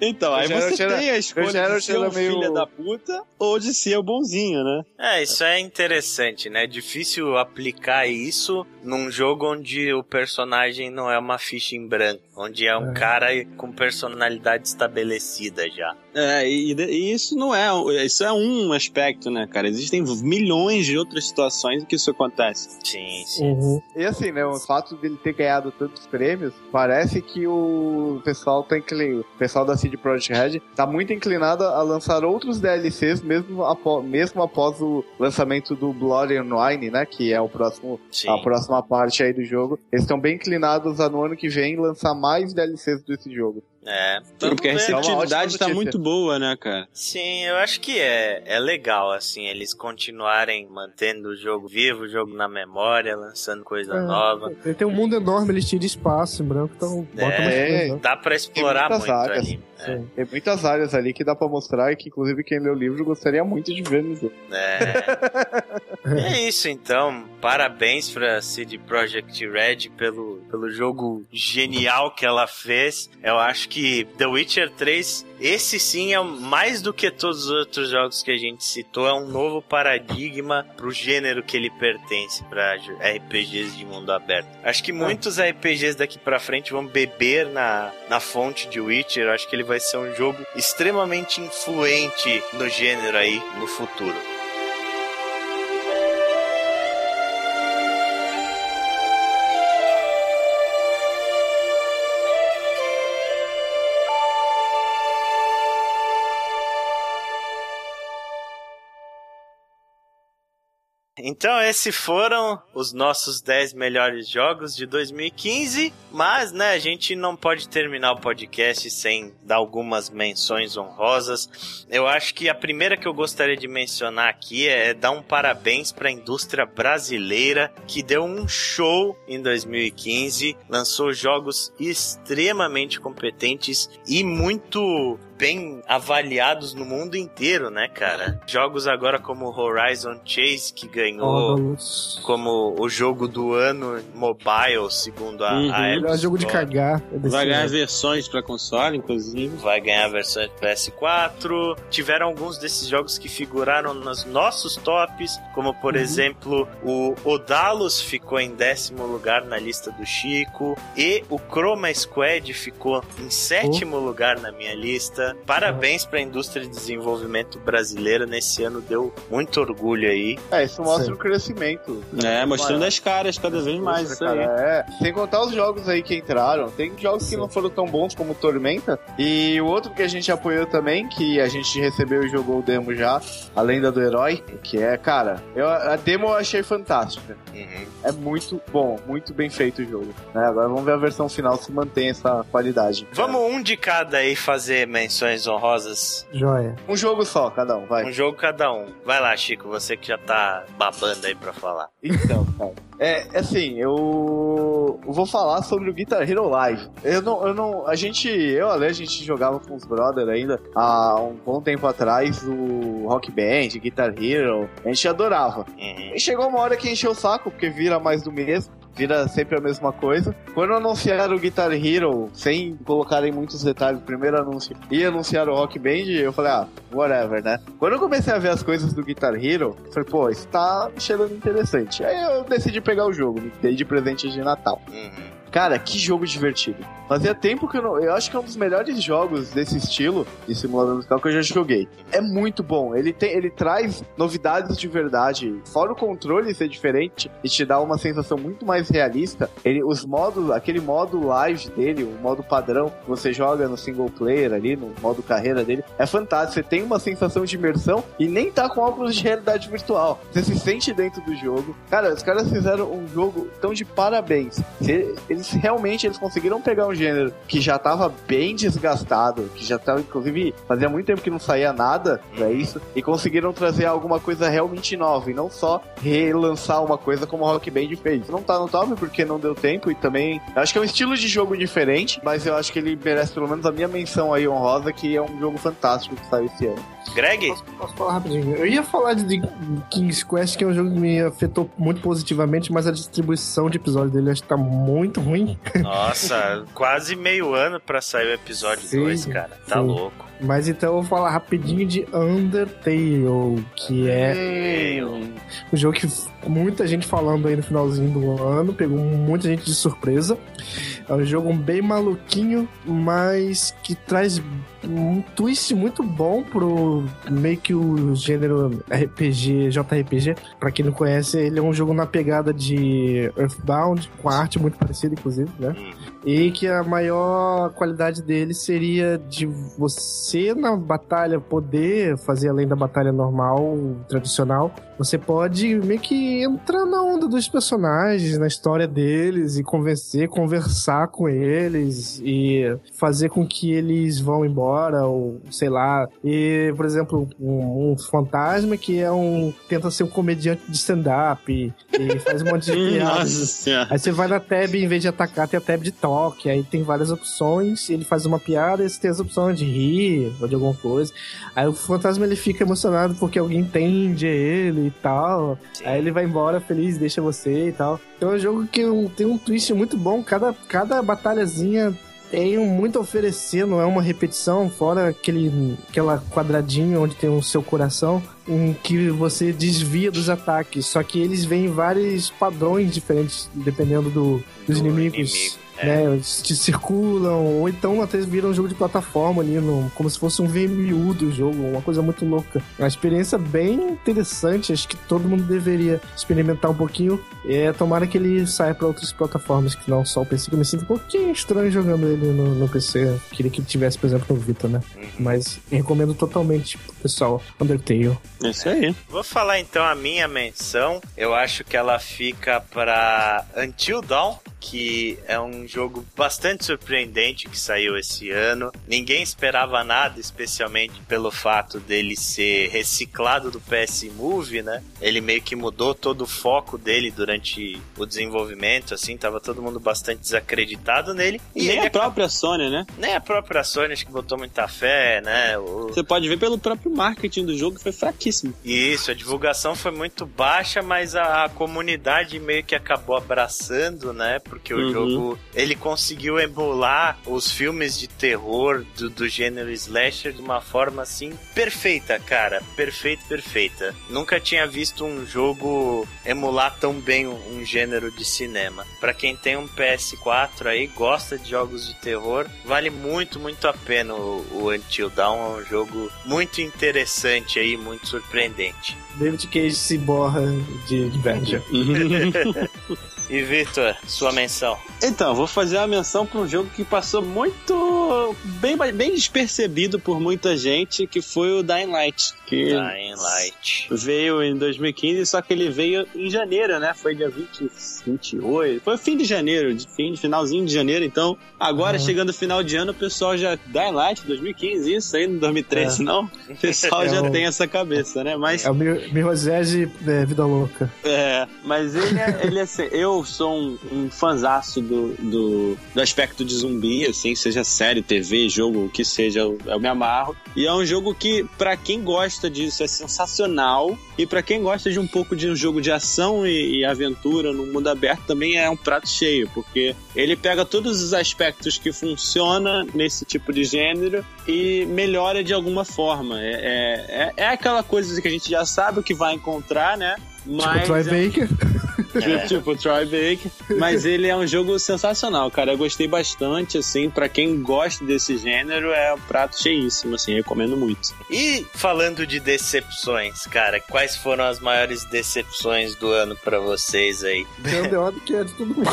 D: Então,
B: O
D: aí você
B: era-
D: tem a escolha
B: o Geralt
D: de ser
B: era
D: um
B: meio-
D: filho da puta ou de ser o bonzinho, né?
A: É, isso é interessante, né? Difícil aplicar isso num jogo onde o personagem não é uma ficha em branco, onde é um
C: É.
A: cara com personalidade estabelecida já.
D: É, e, e isso não é, isso é um aspecto, né, cara? Existem milhões de outras situações em que isso acontece.
A: Sim, sim.
C: Uhum.
B: E assim, né, o fato dele ter ganhado tantos prêmios, parece que o pessoal tá inclinado, o pessoal da CD Projekt Red tá muito inclinado a lançar outros DLCs mesmo após, mesmo após o lançamento do Blood and Wine, né, que é o próximo
A: sim.
B: a próxima parte aí do jogo. Eles estão bem inclinados a no ano que vem lançar mais DLCs desse jogo.
A: É,
D: Porque a.
B: É
D: receptividade
B: ótima
D: tá muito boa, né, cara?
A: Sim, eu acho que é, é legal, assim, eles continuarem mantendo o jogo vivo, o jogo na memória, lançando coisa
C: É.
A: nova.
C: Ele tem um mundo enorme, eles tiram espaço em branco, então bota
A: É.
C: mais coisa.
A: Dá pra explorar
B: muitas
A: muito
B: áreas.
A: ali. É.
B: Tem muitas áreas ali que dá pra mostrar e que, inclusive, quem lê o livro gostaria muito de ver no jogo.
A: é. é isso então. Parabéns pra CD Projekt Red pelo, pelo jogo genial que ela fez. Eu acho que The Witcher 3, esse sim é mais do que todos os outros jogos que a gente citou, é um novo paradigma pro gênero que ele pertence para RPGs de mundo aberto. Acho que muitos RPGs daqui pra frente vão beber na, na fonte de Witcher. Acho que ele vai ser um jogo extremamente influente no gênero aí no futuro. Então, esses foram os nossos 10 melhores jogos de 2015. Mas, né, a gente não pode terminar o podcast sem dar algumas menções honrosas. Eu acho que a primeira que eu gostaria de mencionar aqui é dar um parabéns para a indústria brasileira que deu um show em 2015, lançou jogos extremamente competentes e muito bem avaliados no mundo inteiro, né, cara? Jogos agora como Horizon Chase, que ganhou
C: Óculos.
A: como o jogo do ano mobile, segundo a,
D: Uhum.
A: a App
C: Melhor jogo de cagar. é
D: Vai ganhar versões pra console, inclusive.
A: Vai ganhar a versão de PS4. Tiveram alguns desses jogos que figuraram nos nossos tops, como por exemplo o Odalos ficou em décimo lugar na lista do Chico e o Chroma Squad ficou em sétimo lugar na minha lista. Parabéns pra indústria de desenvolvimento brasileira. Nesse ano deu muito orgulho aí.
B: É, isso mostra
C: Sim.
B: o crescimento.
D: É, mostrando
B: Maior.
D: as caras cada vez mais. Isso aí.
B: Cara, é. Sem contar os jogos aí que entraram. Tem jogos que
C: Sim.
B: não foram tão bons como Tormenta. E o outro que a gente apoiou também, que a gente recebeu e jogou o demo já, a Lenda do Herói, que é, cara, eu, a demo eu achei fantástica.
A: Uhum.
B: É muito bom, muito bem feito o jogo. né? Agora vamos ver a versão final se mantém essa qualidade.
A: Vamos um de cada aí fazer menções honrosas.
C: Joia.
B: Um jogo só, cada um, vai.
A: Um jogo cada um. Vai lá, Chico, você que já tá babando aí pra falar.
B: Então, cara. É, assim, eu vou falar sobre o Guitar Hero Live. Eu não, eu não, a gente, eu, Ale, a gente jogava com os brother ainda há um bom tempo atrás o Rock Band, Guitar Hero. A gente adorava.
A: Uhum.
B: E chegou uma hora que encheu o saco, porque vira mais do mesmo. Vira sempre a mesma coisa. Quando anunciaram o Guitar Hero, sem colocarem muitos detalhes, primeiro anúncio, e anunciaram o Rock Band, eu falei, ah, whatever, né? Quando eu comecei a ver as coisas do Guitar Hero, eu falei, pô, isso tá cheirando interessante. Aí eu decidi pegar o jogo, me dei de presente de Natal.
A: Uhum.
B: Cara, que jogo divertido. Fazia tempo que eu não. Eu acho que é um dos melhores jogos desse estilo de simulador musical que eu já joguei. É muito bom. Ele, tem, ele traz novidades de verdade. Fora o controle ser diferente e te dá uma sensação muito mais realista. Ele, os modos, aquele modo live dele, o modo padrão que você joga no single player ali, no modo carreira dele, é fantástico. Você tem uma sensação de imersão e nem tá com óculos de realidade virtual. Você se sente dentro do jogo. Cara, os caras fizeram um jogo tão de parabéns. Se- Eles realmente eles conseguiram pegar um gênero que já tava bem desgastado, que já tava, inclusive, fazia muito tempo que não saía nada pra isso, e conseguiram trazer alguma coisa realmente nova, e não só relançar uma coisa como o Rock Band fez. Não tá no top porque não deu tempo, e também. eu Acho que é um estilo de jogo diferente, mas eu acho que ele merece pelo menos a minha menção aí honrosa, que é um jogo fantástico que saiu esse ano.
A: Greg?
C: Posso, posso falar rapidinho? Eu ia falar de King's Quest, que é um jogo que me afetou muito positivamente, mas a distribuição de episódio dele acho que tá muito ruim.
A: Nossa, quase meio ano pra sair o episódio
C: Sim,
A: 2, cara. Tá
C: sim.
A: louco.
C: Mas então eu vou falar rapidinho de Undertale, que é um jogo que muita gente falando aí no finalzinho do ano, pegou muita gente de surpresa. É um jogo bem maluquinho, mas que traz um twist muito bom pro meio que o gênero RPG, JRPG. Pra quem não conhece, ele é um jogo na pegada de Earthbound, com a arte muito parecida, inclusive, né?
A: Hum.
C: E que a maior qualidade dele seria de você na batalha poder fazer além da batalha normal, tradicional. Você pode meio que entrar na onda dos personagens, na história deles e convencer, conversar com eles e fazer com que eles vão embora ou sei lá. E, por exemplo, um, um fantasma que é um tenta ser um comediante de stand-up e, e faz um monte de piadas. Aí você vai na tab, em vez de atacar, tem a tab de toque. Aí tem várias opções. Ele faz uma piada e você tem as opções de rir ou de alguma coisa. Aí o fantasma ele fica emocionado porque alguém entende ele e tal.
A: Sim.
C: Aí ele vai embora feliz, deixa você e tal. Então é um jogo que tem um twist muito bom. Cada, cada batalhazinha tem muito a oferecer, não é uma repetição, fora aquele aquela quadradinho onde tem o seu coração, em que você desvia dos ataques. Só que eles vêm em vários padrões diferentes, dependendo do, dos
A: Do
C: inimigos.
A: inimigo, é.
C: Né, eles te circulam, ou então até viram um jogo de plataforma ali, no, como se fosse um VMU do jogo, uma coisa muito louca. Uma experiência bem interessante, acho que todo mundo deveria experimentar um pouquinho. É, tomara que ele saia para outras plataformas que não só o PC, que eu me sinto um pouquinho estranho jogando ele no, no PC. Queria que ele tivesse, por exemplo, no Vita, né?
A: Uhum.
C: Mas recomendo totalmente pro pessoal Undertale.
D: É Isso aí.
A: Vou falar então a minha menção. Eu acho que ela fica pra Until Dawn, que é um jogo bastante surpreendente que saiu esse ano. Ninguém esperava nada, especialmente pelo fato dele ser reciclado do PS Move, né? Ele meio que mudou todo o foco dele durante o desenvolvimento, assim, tava todo mundo bastante desacreditado nele. E
D: Nem a própria Sony, né?
A: nem a própria Sony acho que botou muita fé, né? O-
D: Você pode ver pelo próprio marketing do jogo que foi fraquíssimo.
A: Isso, a divulgação foi muito baixa, mas a, a comunidade meio que acabou abraçando, né? porque o
D: Uhum.
A: jogo ele conseguiu emular os filmes de terror do, do gênero slasher de uma forma assim perfeita, cara, perfeita, perfeita. Nunca tinha visto um jogo emular tão bem um, um gênero de cinema. Pra quem tem um PS4 aí, gosta de jogos de terror, vale muito, muito a pena o, o Until Dawn, é um jogo muito interessante aí, muito surpreendente.
C: David Cage se borra de inveja.
A: E Victor, sua menção.
D: Então, vou fazer uma menção para um jogo que passou muito. Bem, bem despercebido por muita gente, que foi o Dying Light. Que
A: Dying Light.
D: veio em 2015, só que ele veio em janeiro, né? Foi dia 20, 28. Foi fim de janeiro, fim, finalzinho de janeiro. Então, agora chegando o final de ano, o pessoal já. Dying Light 2015, isso aí, em 2013, não? O pessoal
C: É
D: já
C: o-
D: tem essa cabeça, né? Mas
C: É o Mir- Mirrosege é, Vida Louca.
D: É, mas ele é, ele é assim, eu sou um, um fanzaço do, do, do aspecto de zumbi, assim, seja série, TV, jogo, o que seja, eu, eu me amarro. E é um jogo que, pra quem gosta disso, é sensacional. E pra quem gosta de um pouco de um jogo de ação e, e aventura no mundo aberto, também é um prato cheio, porque ele pega todos os aspectos que funciona nesse tipo de gênero e melhora de alguma forma. É, é, é, é aquela coisa que a gente já sabe o que vai encontrar, né? Mas
C: tipo, Troy
D: é-
C: Baker.
A: É.
D: tipo Troy Baker. Mas ele é um jogo sensacional, cara. Eu gostei bastante, assim. Pra quem gosta desse gênero, é um prato cheíssimo, assim. Recomendo muito.
A: E falando de decepções, cara, quais foram as maiores decepções do ano pra vocês aí?
C: Tem que é de todo mundo.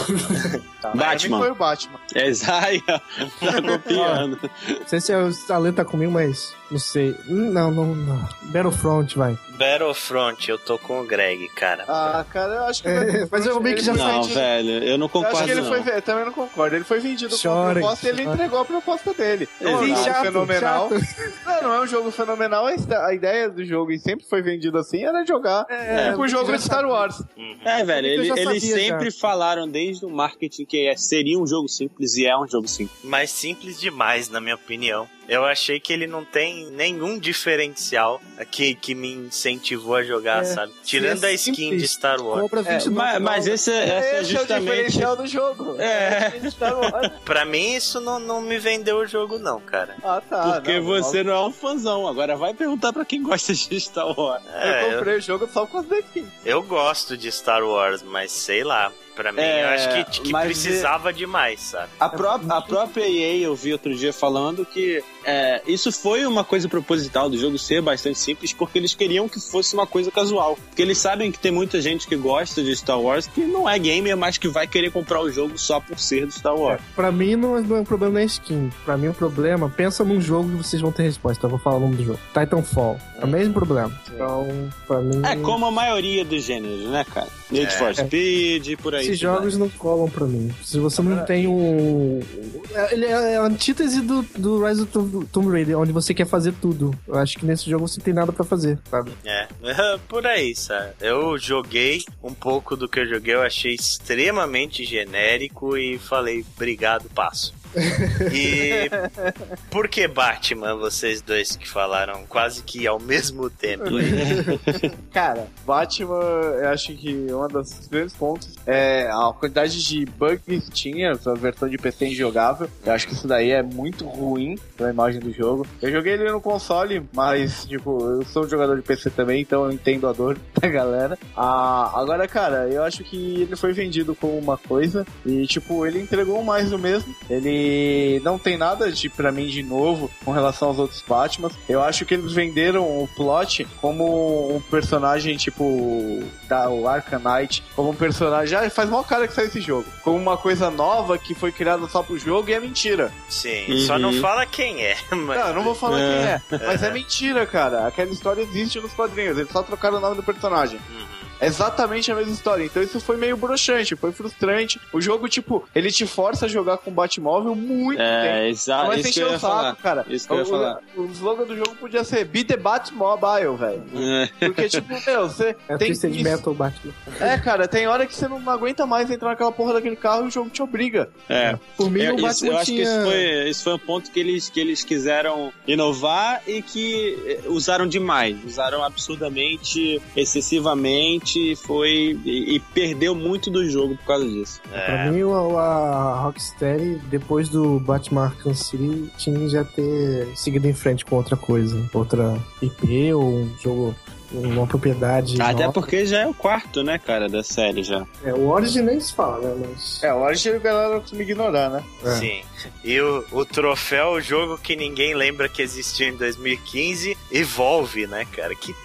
B: Tá, pra mim
D: Batman.
B: Foi o Batman.
D: É Isaiah, tá copiando.
C: Não sei se o Salê tá comigo, mas não sei. Hum, Não, não, não. Battlefront, vai.
A: Battlefront, eu tô com o Greg, cara.
B: Ah, cara, eu acho que.
C: É, mas eu meio que já
B: foi
D: Não,
B: vendido-
D: velho, eu não
B: Eu acho
D: concordo,
B: que ele
D: não.
B: foi. Eu também não concordo. Ele foi vendido com a proposta e ele entregou a proposta dele. Não é um
C: Chato,
B: fenomenal.
C: chato.
B: Não, não é um jogo fenomenal. A ideia do jogo, e sempre foi vendido assim, era jogar
C: É,
B: tipo o jogo
C: já
B: de Star
C: sabia.
B: Wars.
D: É, velho, ele-
C: já
D: eles
C: sabia,
D: sempre falaram desde o marketing que é- seria um jogo simples e é um jogo simples.
A: Mas simples demais, na minha opinião. Eu achei que ele não tem nenhum diferencial que, que me incentivou a jogar,
C: É,
A: sabe? Tirando
C: é
A: a skin
C: simples.
A: de Star Wars.
C: 20
D: Mas, mas esse, é
B: Esse é o
D: justamente.
B: diferencial do jogo.
D: É.
B: de Star Wars.
A: Pra mim, isso não, não me vendeu o jogo, não, cara.
B: Ah, tá.
D: Porque
B: não,
D: você não é um fãzão. Agora vai perguntar pra quem gosta de Star Wars.
B: Eu
A: É, eu,
B: comprei o jogo só por causa da skin.
A: eu gosto de Star Wars, mas sei lá. Pra mim,
D: É,
A: eu acho que, que
D: mas
A: precisava demais, sabe?
D: A, pró a própria EA eu vi outro dia falando que é, isso foi uma coisa proposital do jogo ser bastante simples, porque eles queriam que fosse uma coisa casual. Porque eles sabem que tem muita gente que gosta de Star Wars que não é gamer, mas que vai querer comprar o jogo só por ser do Star Wars.
C: Pra mim não é, não é um problema na skin. Pra mim o problema, pensa num jogo que vocês vão ter resposta. Eu vou falar o nome do jogo. Titanfall. É o mesmo problema. Então, pra mim.
D: É como a maioria dos gêneros, né, cara? Need
A: É.
D: for Speed, por aí.
C: Esses
D: vai.
C: jogos não colam pra mim. Se você não tem um. é- Ele é a antítese do, do Rise of Tomb- Tomb Raider, onde você quer fazer tudo. Eu acho que nesse jogo você tem nada pra fazer, sabe?
A: É, por aí, sabe? Eu joguei um pouco do que eu joguei, eu achei extremamente genérico e falei, obrigado, passo. E por que Batman, vocês dois que falaram quase que ao mesmo tempo?
B: Cara, Batman, eu acho que um dos grandes pontos é a quantidade de bugs que tinha, a versão de PC injogável. Eu acho que isso daí é muito ruim pra imagem do jogo. Eu joguei ele no console, mas, tipo, eu sou um jogador de PC também, então eu entendo a dor da galera. Ah, agora, cara, eu acho que ele foi vendido como uma coisa e, tipo, ele entregou mais do mesmo. Ele não tem nada de, pra mim, de novo com relação aos outros Batman. Eu acho que eles venderam o plot como um personagem, tipo, da o Arkham Knight, como um personagem. Já faz mal cara que sai esse jogo. Como uma coisa nova que foi criada só pro jogo e é mentira.
A: Sim, só não
D: Uhum.
A: fala quem é. Mas...
B: Não, eu não vou falar quem é, mas é mentira, cara. Aquela história existe nos quadrinhos, eles só trocaram o nome do personagem.
A: Uhum.
B: É exatamente a mesma história. Então isso foi meio broxante, foi frustrante. O jogo, tipo, ele te força a jogar com Batmóvel muito tempo.
D: É, exato.
B: Mas
D: Isso que
B: que
D: eu
B: o
D: ia
B: saco,
D: falar.
B: cara.
D: Isso que eu ia
B: o,
D: falar.
B: o slogan do jogo podia ser Beat the Batmobile, velho.
D: É.
B: Porque, tipo, meu, você
C: É
B: tem que...
C: Metal Batman.
B: É, cara, tem hora que você não aguenta mais entrar naquela porra daquele carro e o jogo te obriga.
D: É.
C: Por mim,
D: Eu,
C: o
D: isso-
C: Batman
D: eu acho que
C: tinha...
D: isso foi, isso foi um ponto que eles, que eles quiseram inovar e que eh, usaram demais. Usaram absurdamente, excessivamente realmente foi. E, e perdeu muito do jogo por causa disso.
C: Pra mim, o- a Rocksteady, depois do Batman Arkham City, tinha já ter seguido em frente com outra coisa. Outra IP ou um jogo, uma propriedade.
D: Até
C: nova.
D: porque já é o quarto, né, cara, da série já.
C: É, o Origin nem se fala, né? Mas.
B: É, hoje a galera costuma ignorar, né?
C: É.
A: Sim. E o, o troféu, o jogo que ninguém lembra que existiu em 2015, Evolve, né, cara? Que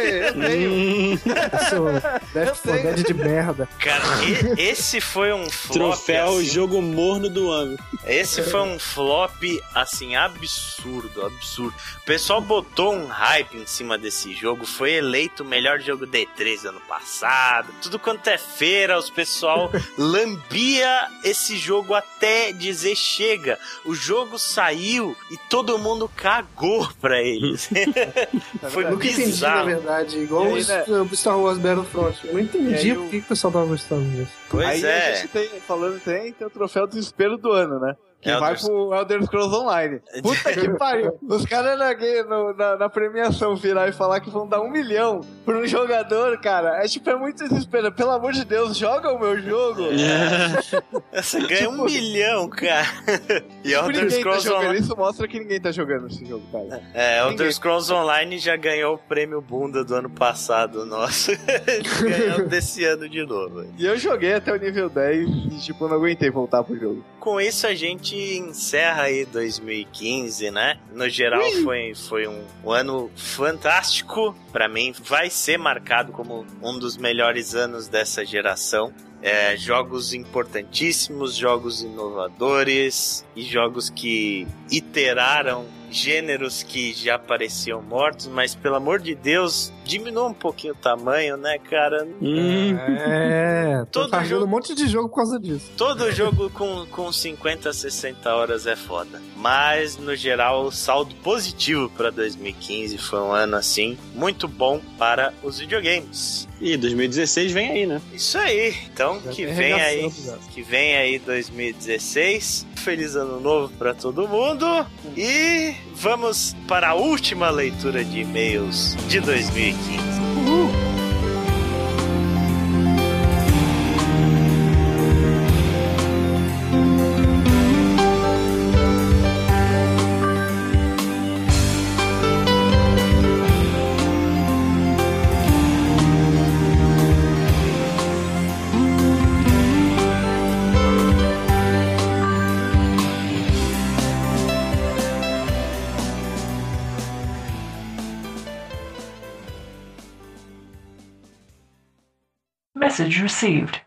B: Ei, eu tenho.
C: Left 4 Dead de merda.
A: Cara, e- esse foi um flop.
D: Troféu
A: assim,
D: jogo morno do ano.
A: Esse foi um flop, assim, absurdo, absurdo. O pessoal botou um hype em cima desse jogo. Foi eleito o melhor jogo D3 ano passado. Tudo quanto é feira, os pessoal lambia esse jogo até dizer chega. O jogo saiu e todo mundo cagou pra eles. foi
C: Eu nunca entendi, na
A: bizarro.
C: verdade. Igual
B: aí, né?
C: o Star Wars Battlefront. Eu não entendi por
B: o-
C: que o pessoal tava gostando disso.
A: Pois
B: Aí a
A: é.
B: gente tem, falando tem, tem o troféu do desespero do ano, né? Que
A: Elder
B: vai pro Elder Scrolls Online. Puta que pariu. Os caras na, na, na premiação virar e falar que vão dar um milhão por um jogador, cara. É tipo, é muito desespero. Pelo amor de Deus, joga o meu jogo.
A: Você ganha um milhão, cara. E
B: Tipo,
A: Elder
B: tá
A: Scrolls
B: jogando.
A: Online.
B: Isso mostra que ninguém tá jogando esse jogo, cara.
A: É, Elder
B: Ninguém.
A: Scrolls Online já ganhou o prêmio bunda do ano passado, nosso. Ganhando desse ano de novo.
B: E eu joguei até o nível 10 e, tipo, não aguentei voltar pro jogo.
A: Com isso a gente encerra aí 2015, né? No geral foi, foi um, um ano fantástico pra mim. Vai ser marcado como um dos melhores anos dessa geração. É, jogos importantíssimos, jogos inovadores e jogos que iteraram gêneros que já pareciam mortos, mas pelo amor de Deus, diminua um pouquinho o tamanho, né, cara?
D: Hum.
C: É, tô
A: Todo jogo-
C: um monte de jogo por causa disso.
A: Todo jogo com, com 50, 60 horas é foda. Mas, no geral, o saldo positivo para 2015 foi um ano, assim, muito bom para os videogames.
D: E 2016 vem aí, né?
A: Isso aí. Então,
C: Já
A: que vem aí, que vem aí 2016. Feliz ano novo para todo mundo. E vamos para a última leitura de e-mails de 2015.
G: Message received.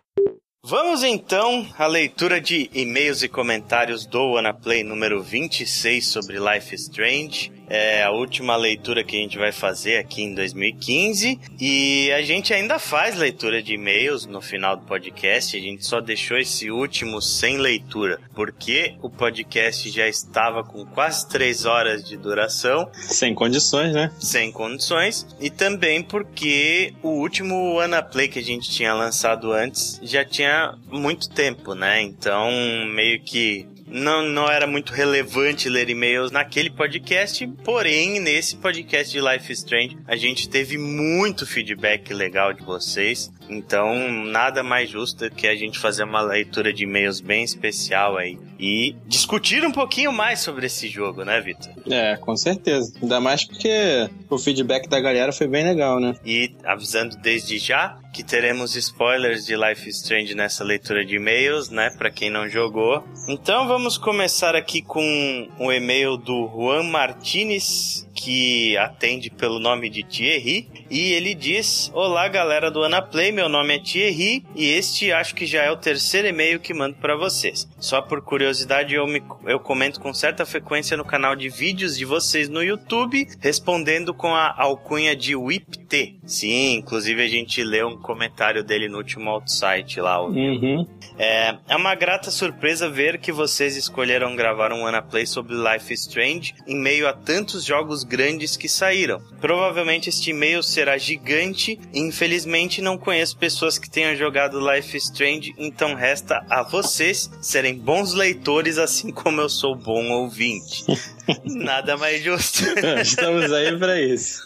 A: Vamos então à leitura de e-mails e comentários do Play número 26 sobre Life is Strange. É a última leitura que a gente vai fazer aqui em 2015. E a gente ainda faz leitura de e-mails no final do podcast. A gente só deixou esse último sem leitura, porque o podcast já estava com quase 3 horas de duração
D: Sem condições, né?
A: sem condições e também porque o último Anaplay que a gente tinha lançado antes já tinha muito tempo, né? Então meio que não, não era muito relevante ler e-mails naquele podcast, porém, nesse podcast de Life is Strange, a gente teve muito feedback legal de vocês. Então, nada mais justo do que a gente fazer uma leitura de e-mails bem especial aí e discutir um pouquinho mais sobre esse jogo, né, Vitor?
D: É, com certeza. Ainda mais porque o feedback da galera foi bem legal, né?
A: E avisando desde já que teremos spoilers de Life is Strange nessa leitura de e-mails, né, Pra quem não jogou. Então vamos começar aqui com um e-mail do Juan Martinez, que atende pelo nome de Thierry, e ele diz: "Olá, galera do Anaplay, meu nome é Thierry e este acho que já é o terceiro e-mail que mando pra vocês. Só por curiosidade eu me eu comento com certa frequência no canal de vídeos de vocês no YouTube, respondendo com a alcunha de WIPT. Sim, inclusive a gente leu um comentário dele no último outsite lá,
D: Uhum.
A: é, é uma grata surpresa ver que vocês escolheram gravar um Anaplay sobre Life is Strange em meio a tantos jogos grandes que saíram. Provavelmente este e-mail será gigante e infelizmente não conheço pessoas que tenham jogado Life Strange, então resta a vocês serem bons leitores assim como eu sou bom ouvinte. Nada mais justo.
D: Estamos aí pra isso.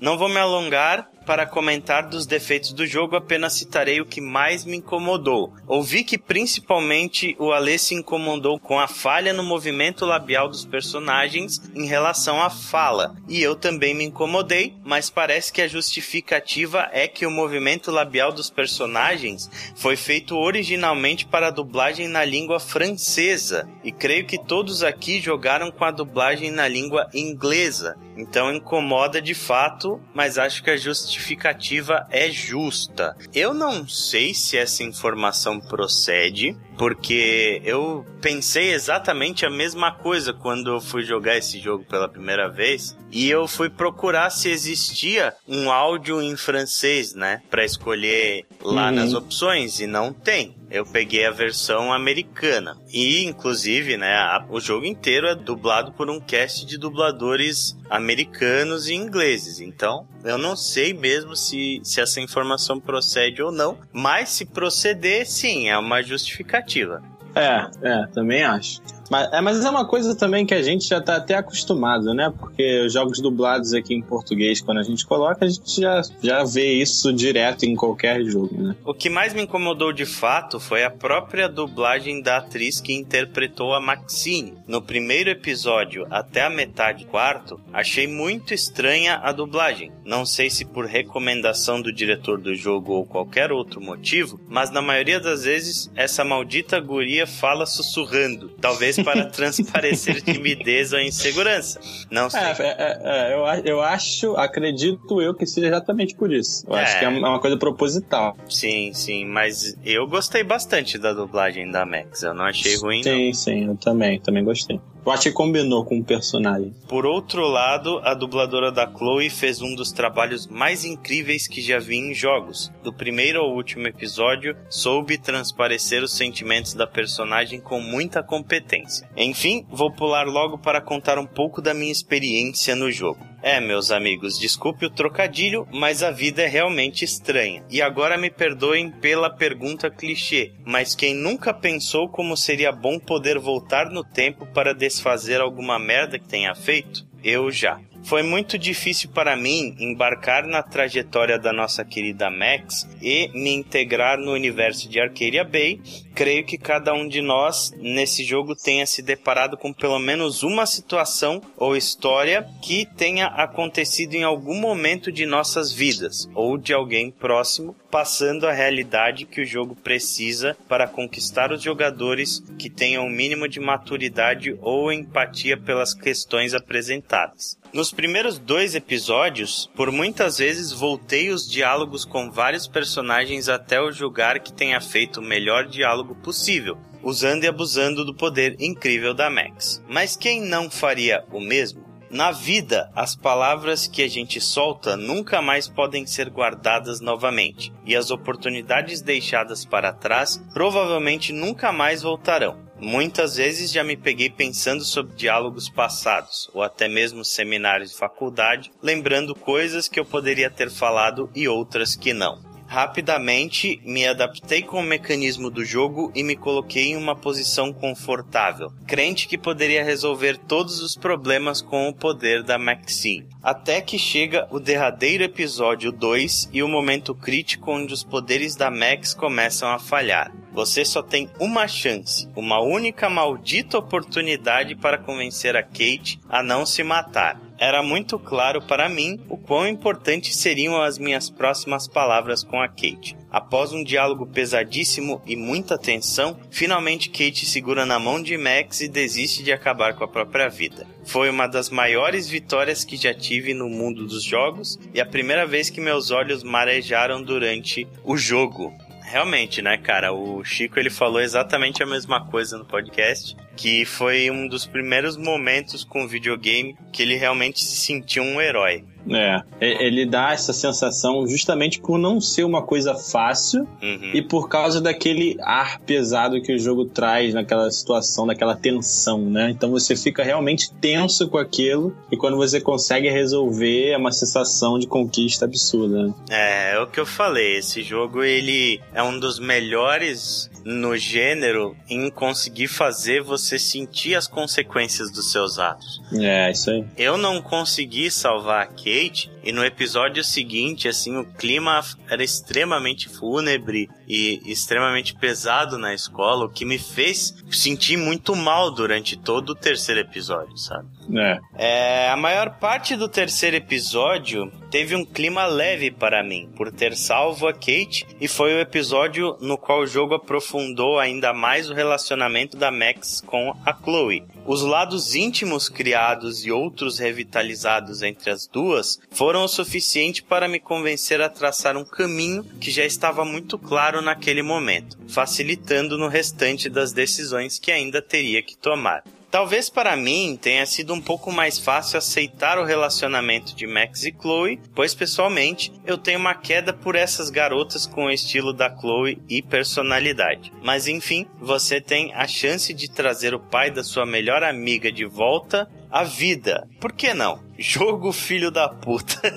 A: Não vou me alongar para comentar dos defeitos do jogo, apenas citarei o que mais me incomodou. Ouvi que principalmente o Alê se incomodou com a falha no movimento labial dos personagens em relação à fala. E eu também me incomodei, mas parece que a justificativa é que o movimento labial dos personagens foi feito originalmente para a dublagem na língua francesa. E creio que todos aqui jogaram com a dublagem na língua inglesa. Então incomoda de fato, mas acho que a justificativa é justa. Eu não sei se essa informação procede, porque eu pensei exatamente a mesma coisa quando eu fui jogar esse jogo pela primeira vez e eu fui procurar se existia um áudio em francês, né, para escolher lá
D: Uhum.
A: nas opções e não tem. Eu peguei a versão americana e inclusive, né, a- o jogo inteiro é dublado por um cast de dubladores americanos e ingleses. Então, eu não sei mesmo se, se essa informação procede ou não, mas se proceder, sim, é uma justificativa.
D: É, é, também acho. Mas é, mas é uma coisa também que a gente já tá até acostumado, né? Porque os jogos dublados aqui em português, quando a gente coloca, a gente já, já vê isso direto em qualquer jogo, né?
A: O que mais me incomodou de fato foi a própria dublagem da atriz que interpretou a Maxine. No primeiro episódio, até a metade quarto, achei muito estranha a dublagem. Não sei se por recomendação do diretor do jogo ou qualquer outro motivo, mas na maioria das vezes essa maldita guria fala sussurrando, talvez para transparecer timidez ou insegurança. Não sei.
D: É, é, é, é, eu, eu acho, acredito eu que seja exatamente por isso. Eu acho
A: É.
D: que é uma coisa proposital.
A: Sim, sim, mas eu gostei bastante da dublagem da Max. Eu não achei ruim, não.
D: Sim, sim, eu também, também gostei. Eu acho que combinou com o personagem.
A: Por outro lado, a dubladora da Chloe fez um dos trabalhos mais incríveis que já vi em jogos. Do primeiro ao último episódio, soube transparecer os sentimentos da personagem com muita competência. Enfim, vou pular logo para contar um pouco da minha experiência no jogo. É, meus amigos, desculpe o trocadilho, mas a vida é realmente estranha. E agora me perdoem pela pergunta clichê, mas quem nunca pensou como seria bom poder voltar no tempo para desfazer alguma merda que tenha feito? Eu já. Foi muito difícil para mim embarcar na trajetória da nossa querida Max e me integrar no universo de Arcadia Bay. Creio que cada um de nós nesse jogo tenha se deparado com pelo menos uma situação ou história que tenha acontecido em algum momento de nossas vidas ou de alguém próximo, passando a realidade que o jogo precisa para conquistar os jogadores que tenham o mínimo de maturidade ou empatia pelas questões apresentadas. Nos primeiros dois episódios, por muitas vezes voltei os diálogos com vários personagens até eu julgar que tenha feito o melhor diálogo possível, usando e abusando do poder incrível da Max. Mas quem não faria o mesmo? Na vida, as palavras que a gente solta nunca mais podem ser guardadas novamente, e as oportunidades deixadas para trás provavelmente nunca mais voltarão. Muitas vezes já me peguei pensando sobre diálogos passados, ou até mesmo seminários de faculdade, lembrando coisas que eu poderia ter falado e outras que não. Rapidamente me adaptei com o mecanismo do jogo e me coloquei em uma posição confortável, crente que poderia resolver todos os problemas com o poder da Maxine. Até que chega o derradeiro episódio 2 e o momento crítico onde os poderes da Max começam a falhar. Você só tem uma chance, uma única maldita oportunidade para convencer a Kate a não se matar. Era muito claro para mim o quão importantes seriam as minhas próximas palavras com a Kate. Após um diálogo pesadíssimo e muita tensão, finalmente Kate segura na mão de Max e desiste de acabar com a própria vida. Foi uma das maiores vitórias que já tive no mundo dos jogos e a primeira vez que meus olhos marejaram durante o jogo. Realmente, né, cara? O Chico ele falou exatamente a mesma coisa no podcast, que foi um dos primeiros momentos com videogame que ele realmente se sentiu um herói.
D: É, ele dá essa sensação justamente por não ser uma coisa fácil
A: Uhum.
D: e por causa daquele ar pesado que o jogo traz naquela situação, daquela tensão, né? Então você fica realmente tenso com aquilo e quando você consegue resolver é uma sensação de conquista absurda. né?
A: É, é o que eu falei, esse jogo ele é um dos melhores no gênero em conseguir fazer você sentir as consequências dos seus atos.
D: É, isso aí.
A: Eu não consegui salvar a Kate e no episódio seguinte, assim, o clima era extremamente fúnebre e extremamente pesado na escola, o que me fez sentir muito mal durante todo o terceiro episódio, sabe?
D: É.
A: É, a maior parte do terceiro episódio teve um clima leve para mim, por ter salvo a Kate, e foi o episódio no qual o jogo aprofundou ainda mais o relacionamento da Max com a Chloe. Os lados íntimos criados e outros revitalizados entre as duas foram o suficiente para me convencer a traçar um caminho que já estava muito claro naquele momento, facilitando no restante das decisões que ainda teria que tomar. Talvez para mim tenha sido um pouco mais fácil aceitar o relacionamento de Max e Chloe, pois pessoalmente eu tenho uma queda por essas garotas com o estilo da Chloe e personalidade. Mas enfim, você tem a chance de trazer o pai da sua melhor amiga de volta à vida. Por que não? Jogo filho da puta.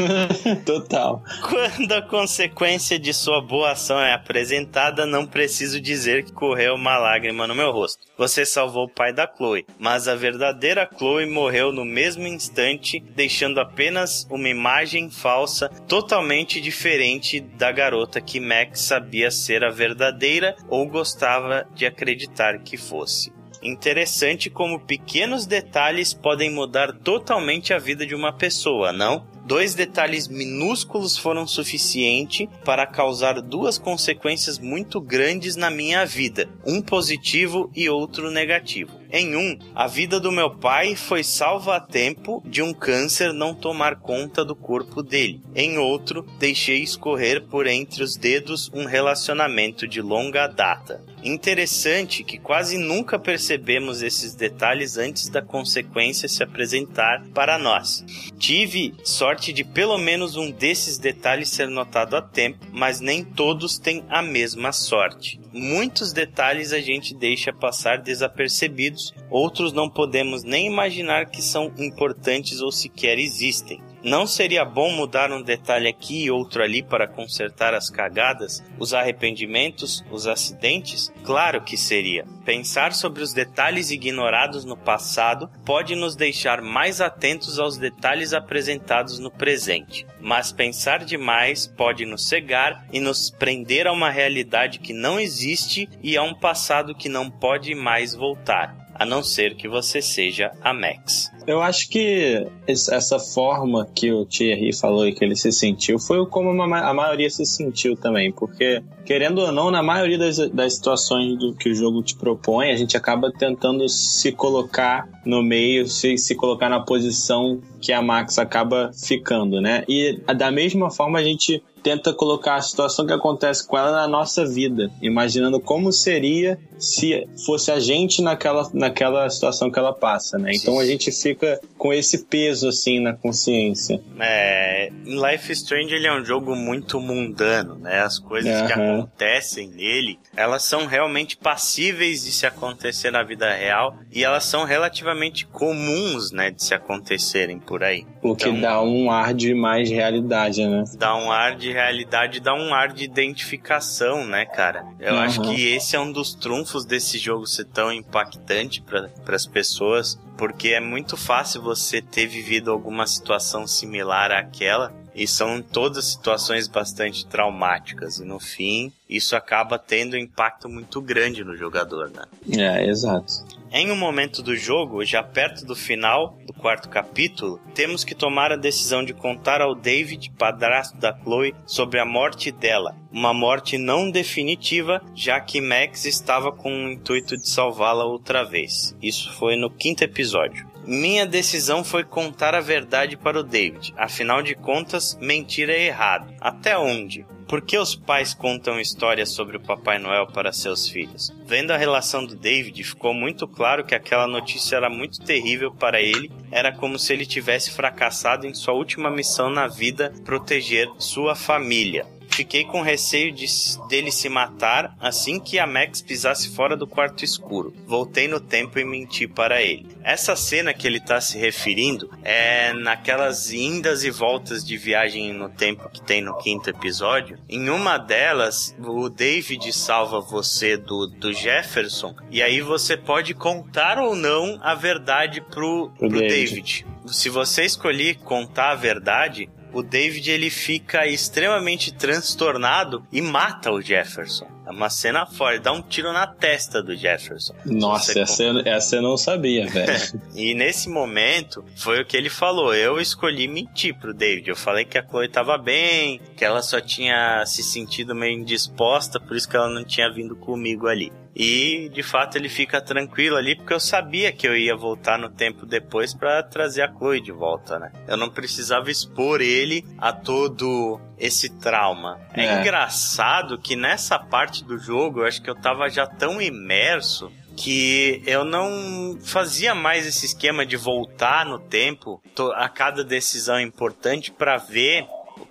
D: Total.
A: Quando a consequência de sua boa ação é apresentada, não preciso dizer que correu uma lágrima no meu rosto. Você salvou o pai da Chloe, mas a verdadeira Chloe morreu no mesmo instante, deixando apenas uma imagem falsa totalmente diferente da garota que Max sabia ser a verdadeira ou gostava de acreditar que fosse. Interessante como pequenos detalhes podem mudar totalmente a vida de uma pessoa, não? Dois detalhes minúsculos foram suficiente para causar duas consequências muito grandes na minha vida, um positivo e outro negativo. Em um, a vida do meu pai foi salva a tempo de um câncer não tomar conta do corpo dele. Em outro, deixei escorrer por entre os dedos um relacionamento de longa data. Interessante que quase nunca percebemos esses detalhes antes da consequência se apresentar para nós. Tive sorte de pelo menos um desses detalhes ser notado a tempo, mas nem todos têm a mesma sorte. Muitos detalhes a gente deixa passar desapercebidos, outros não podemos nem imaginar que são importantes ou sequer existem. Não seria bom mudar um detalhe aqui e outro ali para consertar as cagadas, os arrependimentos, os acidentes? Claro que seria. Pensar sobre os detalhes ignorados no passado pode nos deixar mais atentos aos detalhes apresentados no presente. Mas pensar demais pode nos cegar e nos prender a uma realidade que não existe e a um passado que não pode mais voltar, a não ser que você seja a Max.
D: Eu acho que es- essa forma que o Thierry falou e que ele se sentiu foi como a maioria se sentiu também, porque querendo ou não, na maioria das, das situações do que o jogo te propõe, a gente acaba tentando se colocar no meio, se, se colocar na posição que a Max acaba ficando, né? E da mesma forma a gente tenta colocar a situação que acontece com ela na nossa vida, imaginando como seria se fosse a gente naquela, naquela situação que ela passa, né? Então a gente fica com esse peso assim na consciência.
A: É, Life Strange ele é um jogo muito mundano, né? As coisas que
D: Aham.
A: acontecem nele, elas são realmente passíveis de se acontecer na vida real e elas são relativamente comuns, né, de se acontecerem por aí.
D: O que
A: Então-
D: dá um ar de mais realidade, né?
A: Dá um ar de realidade, dá um ar de identificação, né, cara? Eu
D: Uhum.
A: acho que esse é um dos trunfos desse jogo ser tão impactante para as pessoas, porque é muito fácil você ter vivido alguma situação similar àquela. E são todas situações bastante traumáticas. E no fim, isso acaba tendo um impacto muito grande no jogador, né?
D: É, exato.
A: Em um momento do jogo, já perto do final do quarto capítulo, temos que tomar a decisão de contar ao David, padrasto da Chloe, sobre a morte dela. Uma morte não definitiva, já que Max estava com o intuito de salvá-la outra vez. Isso foi no quinto episódio. Minha decisão foi contar a verdade para o David. Afinal de contas, mentir é errado. Até onde? Por que os pais contam histórias sobre o Papai Noel para seus filhos? Vendo a relação do David, ficou muito claro que aquela notícia era muito terrível para ele. Era como se ele tivesse fracassado em sua última missão na vida, proteger sua família. Fiquei com receio de, dele se matar assim que a Max pisasse fora do quarto escuro. Voltei no tempo e menti para ele. Essa cena que ele está se referindo é naquelas indas e voltas de viagem no tempo que tem no quinto episódio. Em uma delas, o David salva você do, do Jefferson e aí você pode contar ou não a verdade pro, pro
D: David.
A: David. Se você escolher contar a verdade, o David ele fica extremamente transtornado e mata o Jefferson. É uma cena forte, dá um tiro na testa do Jefferson.
D: Nossa,
A: Você
D: essa, eu- essa eu não sabia, velho.
A: E nesse momento, foi o que ele falou. Eu escolhi mentir pro David. Eu falei que a Chloe tava bem, que ela só tinha se sentido meio indisposta, por isso que ela não tinha vindo comigo ali. E de fato ele fica tranquilo ali, porque eu sabia que eu ia voltar no tempo depois pra trazer a Chloe de volta, né? Eu não precisava expor ele a todo esse trauma. É,
D: É.
A: engraçado que nessa parte do jogo, eu acho que eu tava já tão imerso que eu não fazia mais esse esquema de voltar no tempo a cada decisão importante pra ver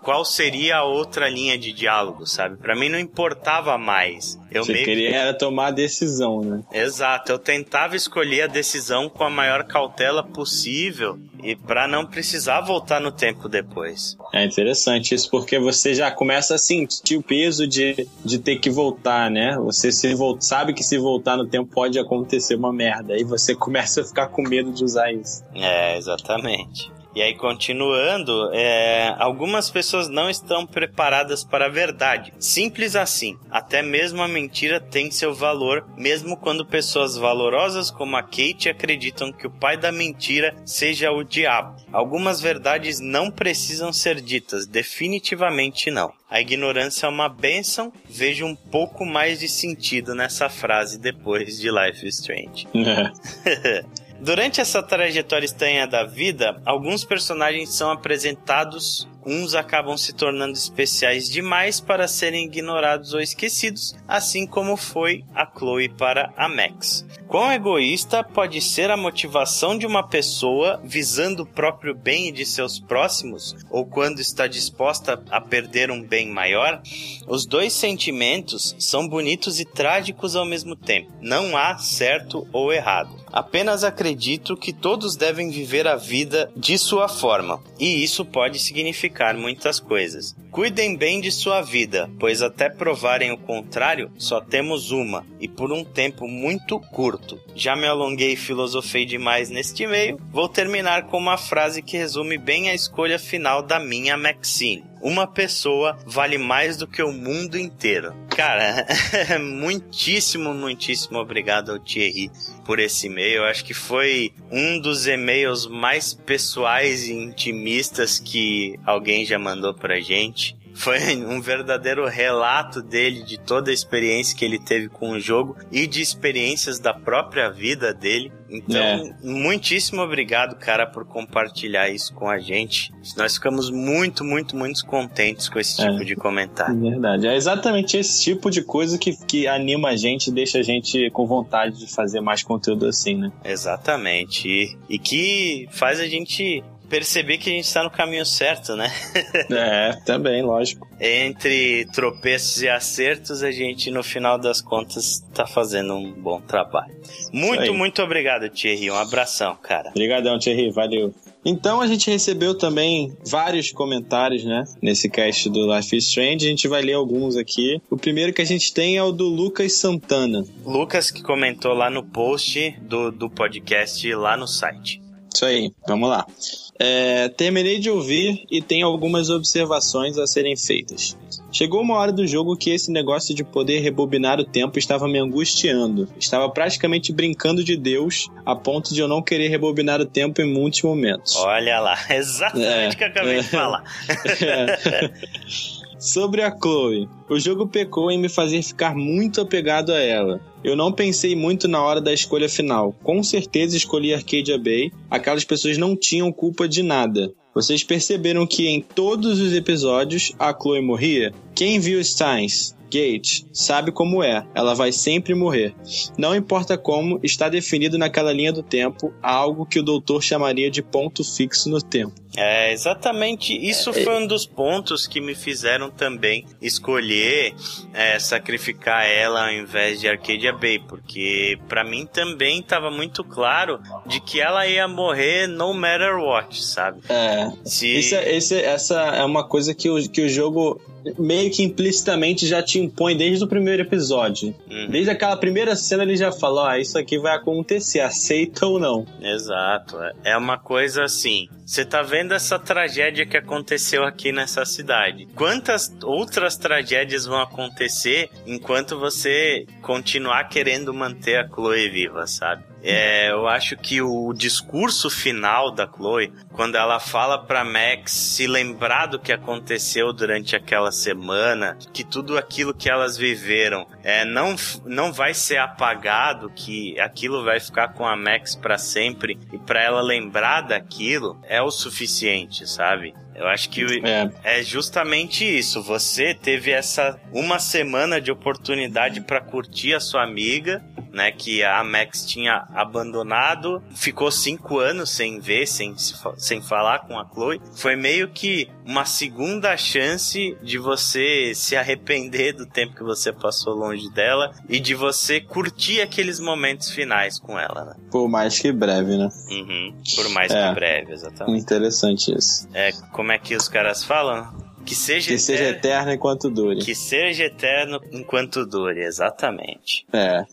A: qual seria a outra linha de diálogo, sabe? Pra mim não importava mais. Eu
D: Você
A: meio que-
D: queria era tomar a decisão, né?
A: Exato, eu tentava escolher a decisão com a maior cautela possível e pra não precisar voltar no tempo depois.
D: É interessante isso, porque você já começa a sentir o peso de, de ter que voltar, né? Você se vol- sabe que se voltar no tempo pode acontecer uma merda. Aí você começa a ficar com medo de usar isso.
A: É, exatamente. E aí, continuando, é, algumas pessoas não estão preparadas para a verdade. Simples assim. Até mesmo a mentira tem seu valor, mesmo quando pessoas valorosas como a Kate acreditam que o pai da mentira seja o diabo. Algumas verdades não precisam ser ditas, definitivamente não. A ignorância é uma bênção. Vejo um pouco mais de sentido nessa frase depois de Life is Strange. Durante essa trajetória estranha da vida, alguns personagens são apresentados, uns acabam se tornando especiais demais para serem ignorados ou esquecidos, assim como foi a Chloe para a Max. Quão egoísta pode ser a motivação de uma pessoa visando o próprio bem de seus próximos, ou quando está disposta a perder um bem maior? Os dois sentimentos são bonitos e trágicos ao mesmo tempo. Não há certo ou errado. Apenas acredito que todos devem viver a vida de sua forma, e isso pode significar muitas coisas. Cuidem bem de sua vida, pois até provarem o contrário, só temos uma, e por um tempo muito curto. Já me alonguei e filosofei demais neste meio, vou terminar com uma frase que resume bem a escolha final da minha Maxine. Uma pessoa vale mais do que o mundo inteiro. Cara, muitíssimo, muitíssimo obrigado ao Thierry por esse e-mail. Acho que foi um dos e-mails mais pessoais e intimistas que alguém já mandou pra gente. Foi um verdadeiro relato dele de toda a experiência que ele teve com o jogo e de experiências da própria vida dele. Então,
D: É.
A: muitíssimo obrigado, cara, por compartilhar isso com a gente. Nós ficamos muito, muito, muito contentes com esse
D: É.
A: tipo de comentário.
D: Verdade. É exatamente esse tipo de coisa que, que anima a gente e deixa a gente com vontade de fazer mais conteúdo assim, né?
A: Exatamente. E, e que faz a gente perceber que a gente está no caminho certo, né?
D: É, também, lógico.
A: Entre tropeços e acertos, a gente, no final das contas, tá fazendo um bom trabalho. Muito, muito obrigado, Thierry. Um abração, cara.
D: Obrigadão, Thierry, valeu. Então a gente recebeu também vários comentários, né? Nesse cast do Life is Strange. A gente vai ler alguns aqui. O primeiro que a gente tem é o do Lucas Santana.
A: Lucas que comentou lá no post do, do podcast lá no site.
D: Isso aí, vamos lá. É, terminei de ouvir e tem algumas observações a serem feitas. Chegou uma hora do jogo que esse negócio de poder rebobinar o tempo estava me angustiando. Estava praticamente brincando de Deus, a ponto de eu não querer rebobinar o tempo em muitos momentos.
A: Olha lá, exatamente
D: É,
A: o que eu acabei
D: é.
A: de falar.
D: Sobre a Chloe, o jogo pecou em me fazer ficar muito apegado a ela. Eu não pensei muito na hora da escolha final. Com certeza escolhi Arcadia Bay. Aquelas pessoas não tinham culpa de nada. Vocês perceberam que em todos os episódios a Chloe morria? Quem viu Steins? Gate sabe como é, ela vai sempre morrer. Não importa como, está definido naquela linha do tempo algo que o doutor chamaria de ponto fixo no tempo.
A: É, exatamente. Isso foi um dos pontos que me fizeram também escolher é, sacrificar ela ao invés de Arcadia Bay, porque pra mim também tava muito claro de que ela ia morrer no matter what, sabe?
D: É,
A: Se...
D: Isso é- esse- essa é uma coisa que o, que o jogo meio que implicitamente já te impõe desde o primeiro episódio.
A: Uhum.
D: Desde aquela primeira cena ele já falou, ah, isso aqui vai acontecer, aceita ou não.
A: Exato. é- É uma coisa assim. Você tá vendo essa tragédia que aconteceu aqui nessa cidade. Quantas outras tragédias vão acontecer enquanto você continuar querendo manter a Chloe viva, sabe? É, eu acho que o discurso final da Chloe, quando ela fala pra Max se lembrar do que aconteceu durante aquela semana, que tudo aquilo que elas viveram é, não, não vai ser apagado, que aquilo vai ficar com a Max pra sempre e pra ela lembrar daquilo é o suficiente, sabe? Eu acho que
D: É,
A: é justamente isso. Você teve essa uma semana de oportunidade pra curtir a sua amiga, né? Que a Max tinha abandonado, ficou cinco anos sem ver, sem, sem falar com a Chloe. Foi meio que uma segunda chance de você se arrepender do tempo que você passou longe dela e de você curtir aqueles momentos finais com ela, né?
D: por mais que breve, né?
A: Uhum. Por mais
D: É.
A: que breve, exatamente.
D: Interessante isso.
A: É, como é que os caras falam? Que seja,
D: Que seja
A: eterno-
D: eterno enquanto dure.
A: que seja eterno enquanto dure, exatamente.
D: É.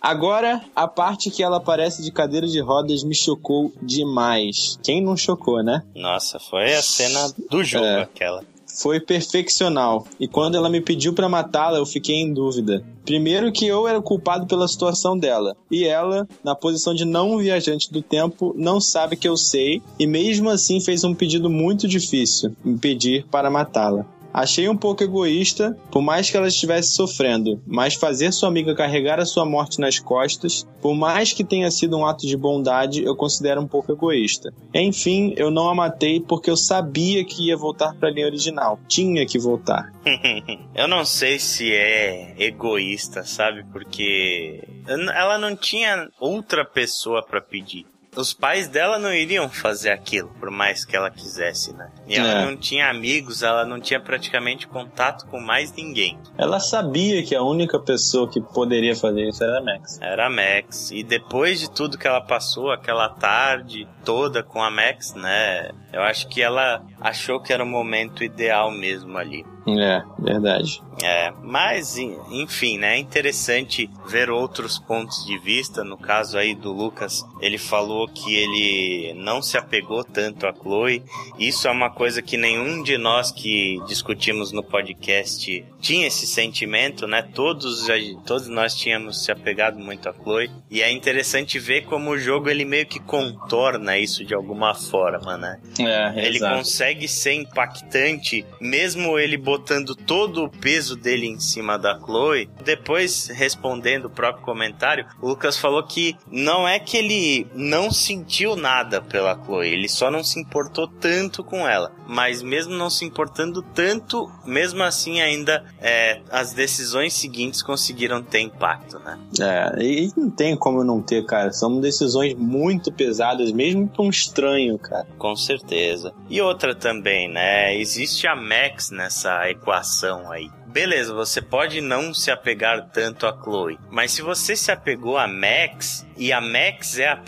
D: Agora, a parte que ela aparece de cadeira de rodas me chocou demais. Quem não chocou, né?
A: Nossa, foi a cena do jogo
D: É.
A: aquela.
D: Foi perfeccional. E quando ela me pediu pra matá-la, eu fiquei em dúvida. Primeiro que eu era o culpado pela situação dela, e ela, na posição de não viajante do tempo, não sabe que eu sei e mesmo assim fez um pedido muito difícil, me pedir para matá-la. Achei um pouco egoísta, por mais que ela estivesse sofrendo, mas fazer sua amiga carregar a sua morte nas costas, por mais que tenha sido um ato de bondade, eu considero um pouco egoísta. Enfim, eu não a matei porque eu sabia que ia voltar para a linha original. Tinha que voltar.
A: Eu não sei se é egoísta, sabe? Porque ela não tinha outra pessoa pra pedir. Os pais dela não iriam fazer aquilo, por mais que ela quisesse, né? E ela
D: É.
A: não tinha amigos, ela não tinha praticamente contato com mais ninguém.
D: Ela sabia que a única pessoa que poderia fazer isso era a Max.
A: Era a Max. E depois de tudo que ela passou, aquela tarde toda com a Max, né? Eu acho que ela achou que era o momento ideal mesmo ali.
D: É, verdade.
A: É, mas en- enfim, né? É interessante ver outros pontos de vista. No caso aí do Lucas, ele falou que ele não se apegou tanto a Chloe. Isso é uma coisa que nenhum de nós que discutimos no podcast tinha esse sentimento, né? Todos, todos nós tínhamos se apegado muito a Chloe. E é interessante ver como o jogo ele meio que contorna isso de alguma forma, né?
D: É,
A: Ele
D: exato.
A: consegue ser impactante, mesmo ele botando todo o peso dele em cima da Chloe. Depois, respondendo o próprio comentário, o Lucas falou que não é que ele não sentiu nada pela Chloe, ele só não se importou tanto com ela. Mas mesmo não se importando tanto, mesmo assim ainda é, as decisões seguintes conseguiram ter impacto, né?
D: É, e não tem como não ter, cara. São decisões muito pesadas, mesmo pra um estranho, cara.
A: Com certeza. E outra também, né? Existe a Max nessa equação aí. Beleza, você pode não se apegar tanto a Chloe, mas se você se apegou a Max e a Max é a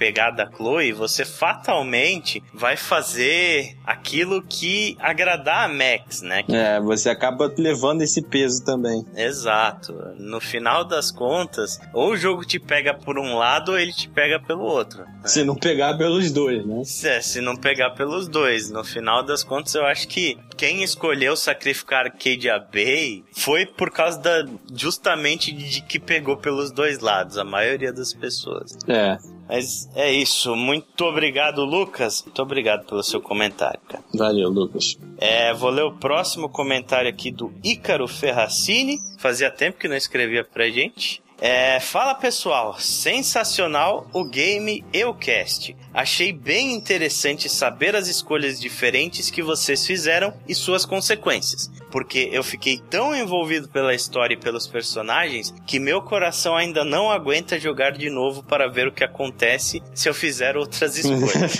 A: Chloe, você fatalmente vai fazer aquilo que agradar a Max, né?
D: É, você acaba levando esse peso também.
A: Exato. No final das contas, ou o jogo te pega por um lado ou ele te pega pelo outro.
D: Se não pegar pelos dois, né?
A: É, se não pegar pelos dois. No final das contas, eu acho que quem escolheu sacrificar Arcadia Bay foi por causa da justamente de que pegou pelos dois lados, a maioria das pessoas.
D: É.
A: Mas é isso. Muito obrigado, Lucas. Muito obrigado pelo seu comentário, cara.
D: Valeu, Lucas.
A: É, vou ler o próximo comentário aqui do Ícaro Ferracini. Fazia tempo que não escrevia pra gente. É, fala pessoal, sensacional o game Eucast. Achei bem interessante saber as escolhas diferentes que vocês fizeram e suas consequências, porque eu fiquei tão envolvido pela história e pelos personagens que meu coração ainda não aguenta jogar de novo para ver o que acontece se eu fizer outras escolhas.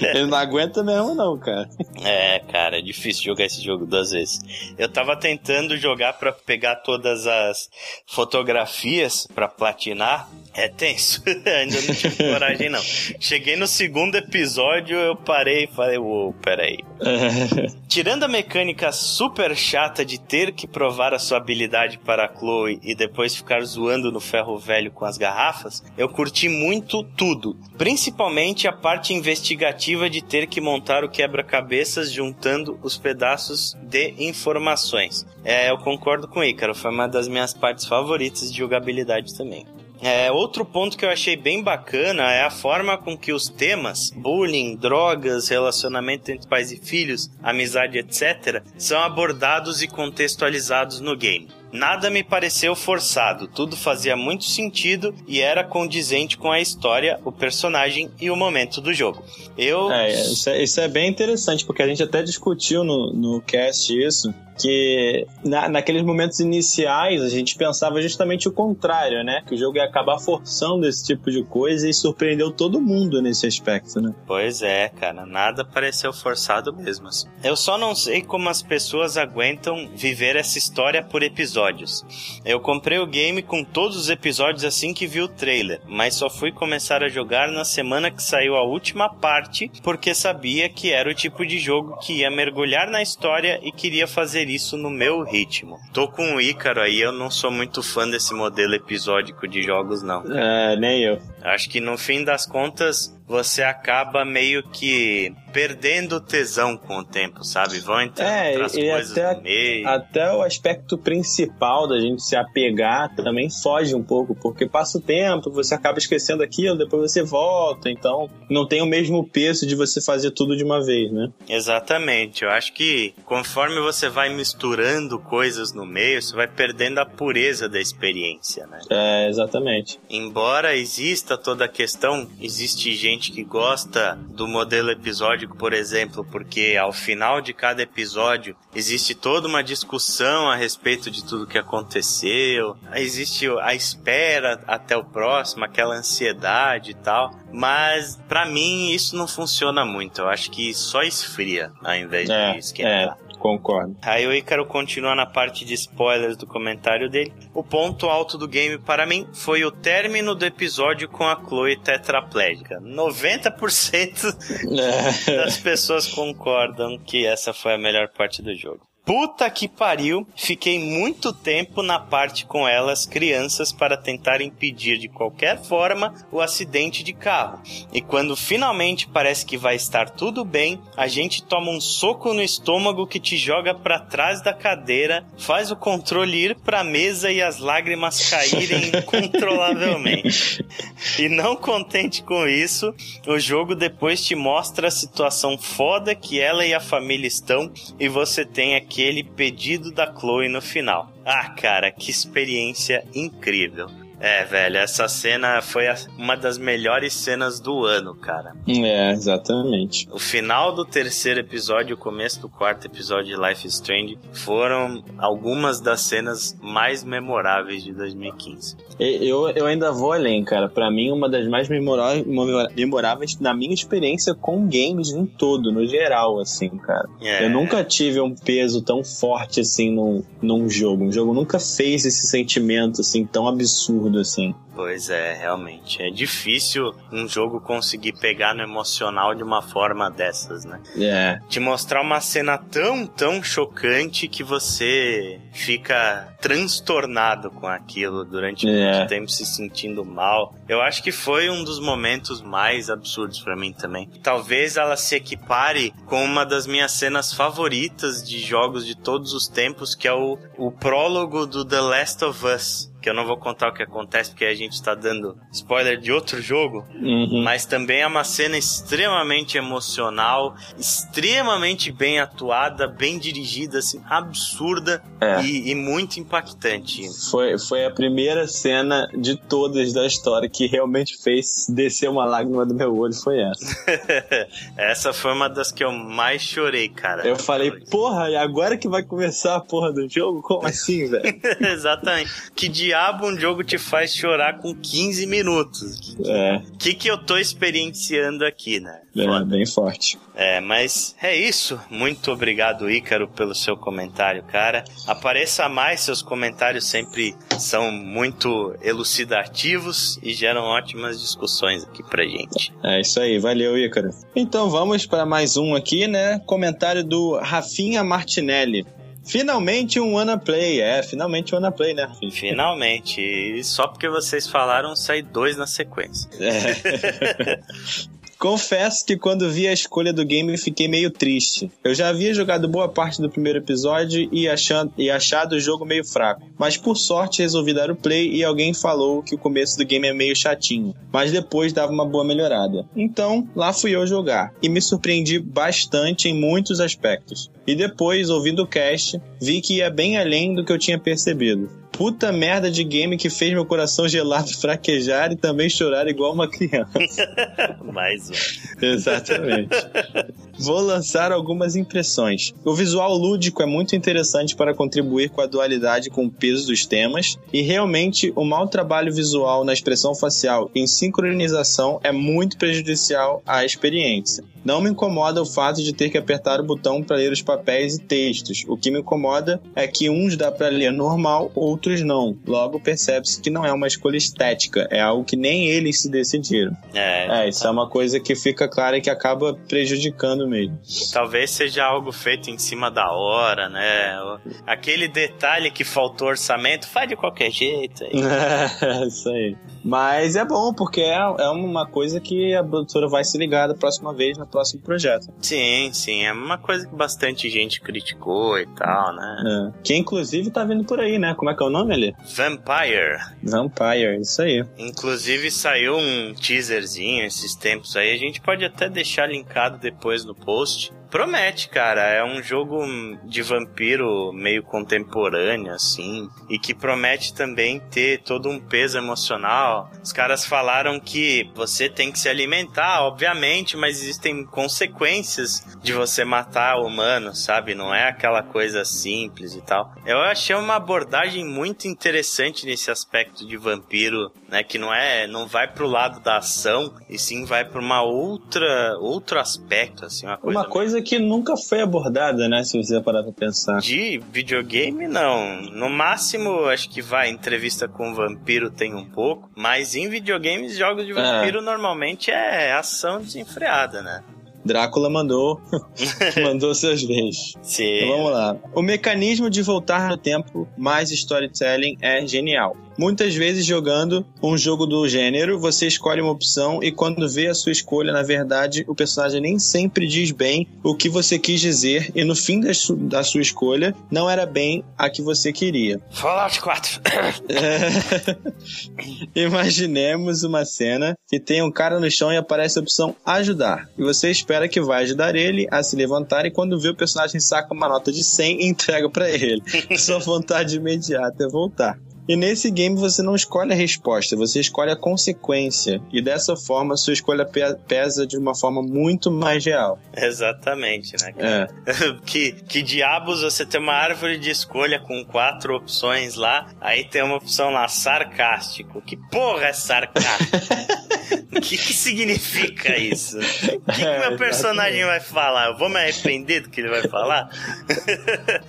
D: Ele não aguenta mesmo, não, cara.
A: É, cara, é difícil jogar esse jogo duas vezes. Eu tava tentando jogar pra pegar todas as fotografias pra platinar. É tenso. Ainda não tive coragem, não. Cheguei no segundo episódio, eu parei e falei, uou, peraí. Tirando a mecânica super chata de ter que provar a sua habilidade para a Chloe e depois ficar zoando no ferro velho com as garrafas, eu curti muito tudo. Principalmente a parte investigativa de ter que montar o quebra-cabeças juntando os pedaços de informações. É, eu concordo com o Ícaro, foi uma das minhas partes favoritas de jogabilidade também. É, outro ponto que eu achei bem bacana é a forma com que os temas, bullying, drogas, relacionamento entre pais e filhos, amizade, etc., são abordados e contextualizados no game. Nada me pareceu forçado, tudo fazia muito sentido e era condizente com a história, o personagem e o momento do jogo. Eu.
D: É, isso é, isso é bem interessante, porque a gente até discutiu no, no cast isso, que na, naqueles momentos iniciais a gente pensava justamente o contrário, né? Que o jogo ia acabar forçando esse tipo de coisa e surpreendeu todo mundo nesse aspecto, né?
A: Pois é, cara, nada pareceu forçado mesmo. assim. Eu só não sei como as pessoas aguentam viver essa história por episódios. Eu comprei o game com todos os episódios assim que vi o trailer, mas só fui começar a jogar na semana que saiu a última parte, porque sabia que era o tipo de jogo que ia mergulhar na história e queria fazer isso no meu ritmo. Tô com o Ícaro aí, eu não sou muito fã desse modelo episódico de jogos, não.
D: É, nem eu.
A: Acho que no fim das contas você acaba meio que perdendo o tesão com o tempo, sabe? Vão entrando
D: É,
A: outras coisas
D: até-
A: no meio.
D: Até o aspecto principal da gente se apegar também foge um pouco, porque passa o tempo, você acaba esquecendo aquilo, depois você volta, então não tem o mesmo peso de você fazer tudo de uma vez, né?
A: Exatamente. Eu acho que conforme você vai misturando coisas no meio, você vai perdendo a pureza da experiência, né?
D: É, exatamente.
A: Embora exista toda a questão, existe gente que gosta do modelo episódico, por exemplo, porque ao final de cada episódio existe toda uma discussão a respeito de tudo que aconteceu, existe a espera até o próximo, aquela ansiedade e tal. Mas pra mim isso não funciona muito. Eu acho que só esfria ao invés
D: É,
A: de esquentar.
D: é, concordo.
A: Aí o Ícaro continua na parte de spoilers do comentário dele. O ponto alto do game para mim foi o término do episódio com a Chloe tetraplégica. 90%
D: É.
A: das pessoas concordam que essa foi a melhor parte do jogo. Puta que pariu, fiquei muito tempo na parte com elas, crianças, para tentar impedir de qualquer forma o acidente de carro. E quando finalmente parece que vai estar tudo bem, a gente toma um soco no estômago que te joga para trás da cadeira, faz o controle ir pra mesa e as lágrimas caírem incontrolavelmente. E não contente com isso, o jogo depois te mostra a situação foda que ela e a família estão e você tem aquele pedido da Chloe no final. Ah, cara, que experiência incrível. É, velho, essa cena foi uma das melhores cenas do ano, cara.
D: É, exatamente.
A: O final do terceiro episódio e o começo do quarto episódio de Life is Strange foram algumas das cenas mais memoráveis de 2015.
D: E- Eu, eu ainda vou além, cara. Pra mim, uma das mais memoráveis na minha experiência com games em todo, no geral, assim, cara.
A: É.
D: Eu nunca tive um peso tão forte assim num, num jogo. Um jogo nunca fez esse sentimento assim tão absurdo assim.
A: Pois é, realmente. É difícil um jogo conseguir pegar no emocional de uma forma dessas, né?
D: É,
A: Te mostrar uma cena tão, tão chocante que você fica transtornado com aquilo durante
D: É.
A: muito tempo se sentindo mal. Eu acho que foi um dos momentos mais absurdos pra mim também. Talvez ela se equipare com uma das minhas cenas favoritas de jogos de todos os tempos, que é o, o prólogo do The Last of Us. Que eu não vou contar o que acontece porque a gente tá dando spoiler de outro jogo,
D: Uhum.
A: mas também é uma cena extremamente emocional, extremamente bem atuada, bem dirigida, assim, absurda
D: É.
A: e, e muito impactante.
D: Foi, foi a primeira cena de todas da história que realmente fez descer uma lágrima do meu olho, foi essa.
A: Essa foi uma das que eu mais chorei, cara.
D: Eu falei, porra, e agora que vai começar a porra do jogo? Como assim, velho?
A: Exatamente. Que diabo um jogo te faz chorar com 15 minutos? Que,
D: É,
A: que que eu tô experienciando aqui, né?
D: é bem forte.
A: É, mas é isso. Muito obrigado, Ícaro, pelo seu comentário, cara. Apareça mais, seus comentários sempre são muito elucidativos e geram ótimas discussões aqui pra gente.
D: É isso aí, valeu, Ícaro. Então vamos para mais um aqui, né? Comentário do Rafinha Martinelli. Finalmente um Wanna Play. É, finalmente um Wanna Play, né?
A: Finalmente, e só porque vocês falaram, sai dois na sequência.
D: É. Confesso que quando vi a escolha do game fiquei meio triste. Eu já havia jogado boa parte do primeiro episódio e, achando, e achado o jogo meio fraco. Mas por sorte resolvi dar o play e alguém falou que o começo do game é meio chatinho. Mas depois dava uma boa melhorada. Então, lá fui eu jogar. E me surpreendi bastante em muitos aspectos. E depois, ouvindo o cast, vi que ia bem além do que eu tinha percebido. Puta merda de game que fez meu coração gelado fraquejar e também chorar igual uma criança.
A: Mais um.
D: Exatamente. Vou lançar algumas impressões. O visual lúdico é muito interessante para contribuir com a dualidade com o peso dos temas, e realmente o mau trabalho visual na expressão facial em sincronização é muito prejudicial à experiência. Não me incomoda o fato de ter que apertar o botão para ler os papéis e textos. O que me incomoda é que uns dá para ler normal, outros não. Logo percebe-se que não é uma escolha estética, é algo que nem eles se decidiram.
A: É,
D: É, isso é uma coisa que fica clara e que acaba prejudicando mesmo.
A: talvez seja algo feito em cima da hora, né? Aquele detalhe que faltou orçamento, faz de qualquer jeito. aí.
D: É, isso aí. Mas é bom, porque é, é uma coisa que a produtora vai se ligar da próxima vez no próximo projeto.
A: Sim, sim, é uma coisa que bastante gente criticou e tal, né?
D: É. Que inclusive tá vindo por aí, né? Como é que é o nome ali?
A: Vampire.
D: Vampire, isso aí.
A: Inclusive saiu um teaserzinho esses tempos aí, a gente pode até deixar linkado depois no post. Promete, cara, é um jogo de vampiro meio contemporâneo, assim, e que promete também ter todo um peso emocional. Os caras falaram que você tem que se alimentar, obviamente, mas existem consequências de você matar o humano, sabe? Não é aquela coisa simples e tal. Eu achei uma abordagem muito interessante nesse aspecto de vampiro, né? Que não é, não vai pro lado da ação, e sim vai pra uma outra, outro aspecto, assim, uma coisa.
D: Uma coisa que nunca foi abordada, né? Se você parar pra pensar.
A: De videogame, não. No máximo, acho que vai, entrevista com vampiro tem um pouco. Mas em videogames, jogos de vampiro normalmente é ação desenfreada, né?
D: Drácula mandou, mandou seus beijos.
A: Sim.
D: Então vamos lá. O mecanismo de voltar no tempo mais storytelling é genial. Muitas vezes jogando um jogo do gênero, você escolhe uma opção e quando vê a sua escolha, na verdade, o personagem nem sempre diz bem o que você quis dizer e no fim da, su- da sua escolha não era bem a que você queria.
A: Fallout 4.
D: Imaginemos uma cena que tem um cara no chão e aparece a opção ajudar. E você espera que vai ajudar ele a se levantar e quando vê o personagem saca uma nota de 100 e entrega pra ele. Sua vontade imediata é voltar. E nesse game você não escolhe a resposta, você escolhe a consequência. E dessa forma sua escolha pe- pesa de uma forma muito mais real.
A: Exatamente, né? cara?
D: É.
A: que, que diabos você tem uma árvore de escolha com quatro opções lá, aí tem uma opção lá, sarcástico. Que porra é sarcástico? O que, que significa isso? O que, que
D: É,
A: meu personagem vai falar? Eu vou me arrepender do que ele vai falar?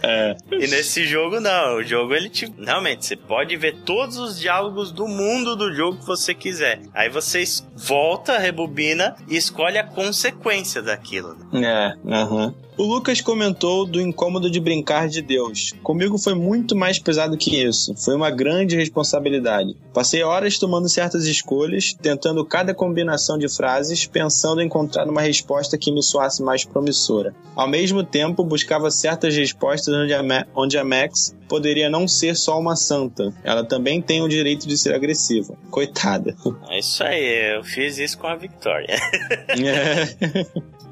D: É.
A: E nesse jogo, não. O jogo, ele te. Realmente, você pode ver todos os diálogos do mundo do jogo que você quiser. Aí você volta, rebobina e escolhe a consequência daquilo. né?
D: É, aham. O Lucas comentou do incômodo de brincar de Deus. Comigo foi muito mais pesado que isso. Foi uma grande responsabilidade. Passei horas tomando certas escolhas, tentando cada combinação de frases, pensando em encontrar uma resposta que me soasse mais promissora. Ao mesmo tempo, buscava certas respostas onde a, Ma- onde a Max poderia não ser só uma santa. Ela também tem o direito de ser agressiva. Coitada.
A: É isso aí, eu fiz isso com a Victoria.
D: É.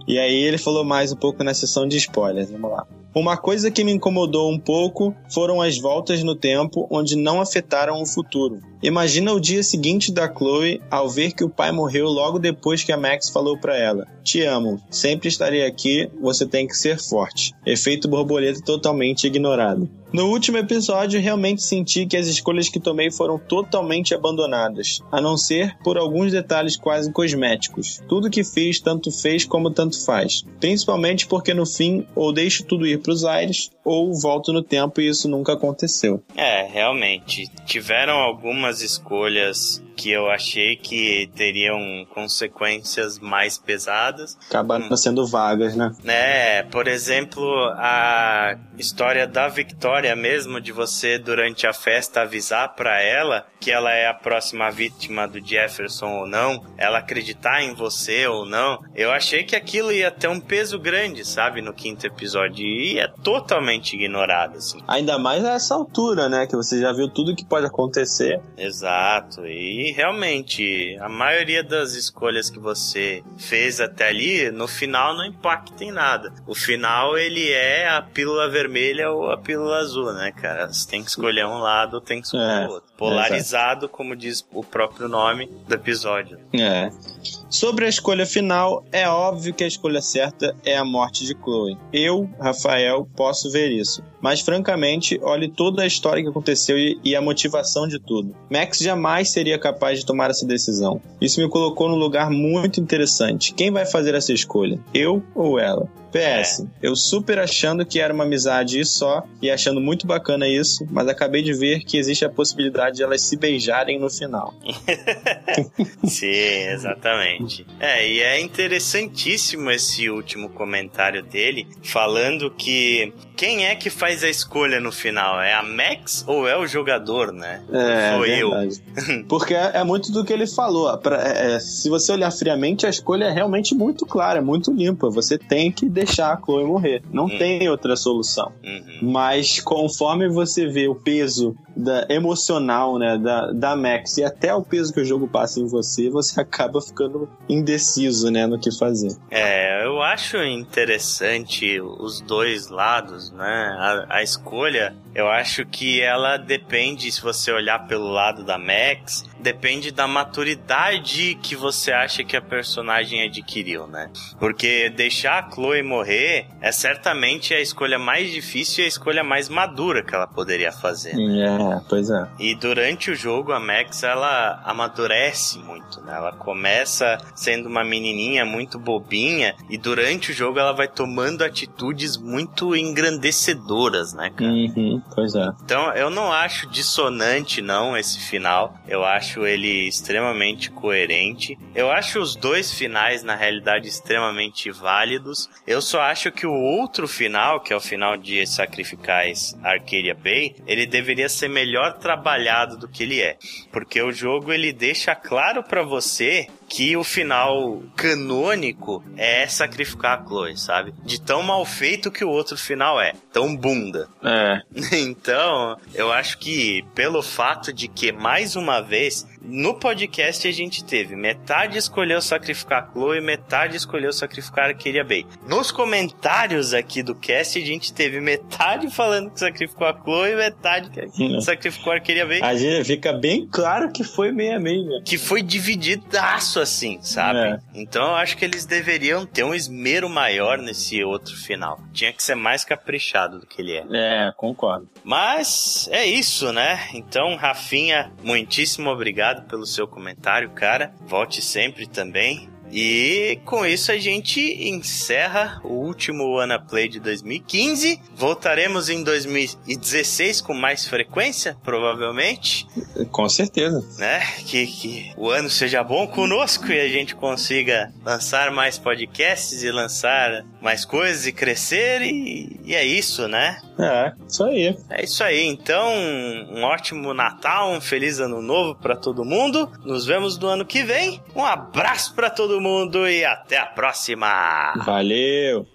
D: e aí ele falou mais um pouco na sessão de spoilers. Vamos lá. Uma coisa que me incomodou um pouco foram as voltas no tempo onde não afetaram o futuro. Imagina o dia seguinte da Chloe ao ver que o pai morreu logo depois que a Max falou pra ela: Te amo, sempre estarei aqui, você tem que ser forte. Efeito borboleta totalmente ignorado. No último episódio, realmente senti que as escolhas que tomei foram totalmente abandonadas, a não ser por alguns detalhes quase cosméticos. Tudo que fiz tanto fez como tanto faz. Principalmente porque no fim, ou deixo tudo ir pros aires, ou volto no tempo e isso nunca aconteceu.
A: É, realmente. Tiveram algumas escolhas que eu achei que teriam consequências mais pesadas.
D: Acabaram sendo vagas, né?
A: É, por exemplo, a história da Victoria mesmo, de você durante a festa avisar pra ela que ela é a próxima vítima do Jefferson ou não, ela acreditar em você ou não, eu achei que aquilo ia ter um peso grande, sabe, no quinto episódio, e é totalmente ignorado, assim.
D: Ainda mais a essa altura, né? Que você já viu tudo que pode acontecer.
A: Exato, e realmente a maioria das escolhas que você fez até ali, no final não impacta em nada. O final ele é a pílula vermelha ou a pílula azul, né, cara? Você tem que escolher um lado ou tem que escolher
D: É,
A: o outro. Polarizado, como diz o próprio nome do episódio.
D: É. Sobre a escolha final, é óbvio que a escolha certa é a morte de Chloe. Eu, Rafael, posso ver isso. Mas, francamente, olhe toda a história que aconteceu e, a motivação de tudo. Max jamais seria capaz de tomar essa decisão. Isso me colocou num lugar muito interessante. Quem vai fazer essa escolha? Eu ou ela? PS, eu super achando que era uma amizade e só, e achando muito bacana isso, mas acabei de ver que existe a possibilidade de elas se beijarem no final.
A: Sim, exatamente. É, e é interessantíssimo esse último comentário dele, falando que quem é que faz a escolha no final? É a Max ou é o jogador, né?
D: É,
A: Sou eu.
D: verdade. Porque é, é muito do que ele falou. Pra- é, é, se você olhar friamente, a escolha é realmente muito clara, é muito limpa. Você tem que deixar a Chloe morrer. Não
A: Hum.
D: tem outra solução.
A: Uhum.
D: Mas conforme você vê o peso da, emocional né, da, da Max e até o peso que o jogo passa em você, você acaba ficando indeciso né, no que fazer.
A: É, eu acho interessante os dois lados, né? A, a escolha, eu acho que ela depende, se você olhar pelo lado da Max, depende da maturidade que você acha que a personagem adquiriu, né? Porque deixar a Chloe morrer é certamente a escolha mais difícil e a escolha mais madura que ela poderia fazer.
D: É, pois é.
A: E durante o jogo a Max ela amadurece muito, né? Ela começa sendo uma menininha muito bobinha e durante o jogo ela vai tomando atitudes muito engrandecedoras, né, cara?
D: Uhum, pois é.
A: Então eu não acho dissonante não esse final. Eu acho ele extremamente coerente. Eu acho os dois finais na realidade extremamente válidos. Eu só acho que o outro final, que é o final de Sacrificais Arcadia Bay, ele deveria ser melhor trabalhado do que ele é, porque o jogo ele deixa claro pra você que o final canônico é sacrificar a Chloe, sabe? De tão mal feito que o outro final é, tão bunda.
D: É,
A: Então, eu acho que pelo fato de que, mais uma vez, no podcast a gente teve metade escolheu sacrificar a Chloe, metade escolheu sacrificar a Kyria Bay. Nos comentários aqui do cast, a gente teve metade falando que sacrificou a Chloe e metade que sacrificou a Kyria Bay.
D: a gente fica bem claro que foi meia meia.
A: Que foi divididaço assim, sabe?
D: É.
A: Então eu acho que eles deveriam ter um esmero maior nesse outro final. Tinha que ser mais caprichado do que ele é.
D: É, concordo.
A: Mas é isso, né? Então, Rafinha, muitíssimo obrigado pelo seu comentário, cara. Volte sempre também. E com isso a gente encerra o último Ana Play de 2015. Voltaremos em 2016 com mais frequência, provavelmente.
H: Com certeza.
A: Né? Que, que o ano seja bom conosco e a gente consiga lançar mais podcasts e lançar mais coisas e crescer. E, e é isso, né?
H: É, isso aí.
A: É isso aí. Então, um ótimo Natal, um feliz ano novo para todo mundo. Nos vemos no ano que vem. Um abraço para todo todo mundo e até a próxima.
H: Valeu!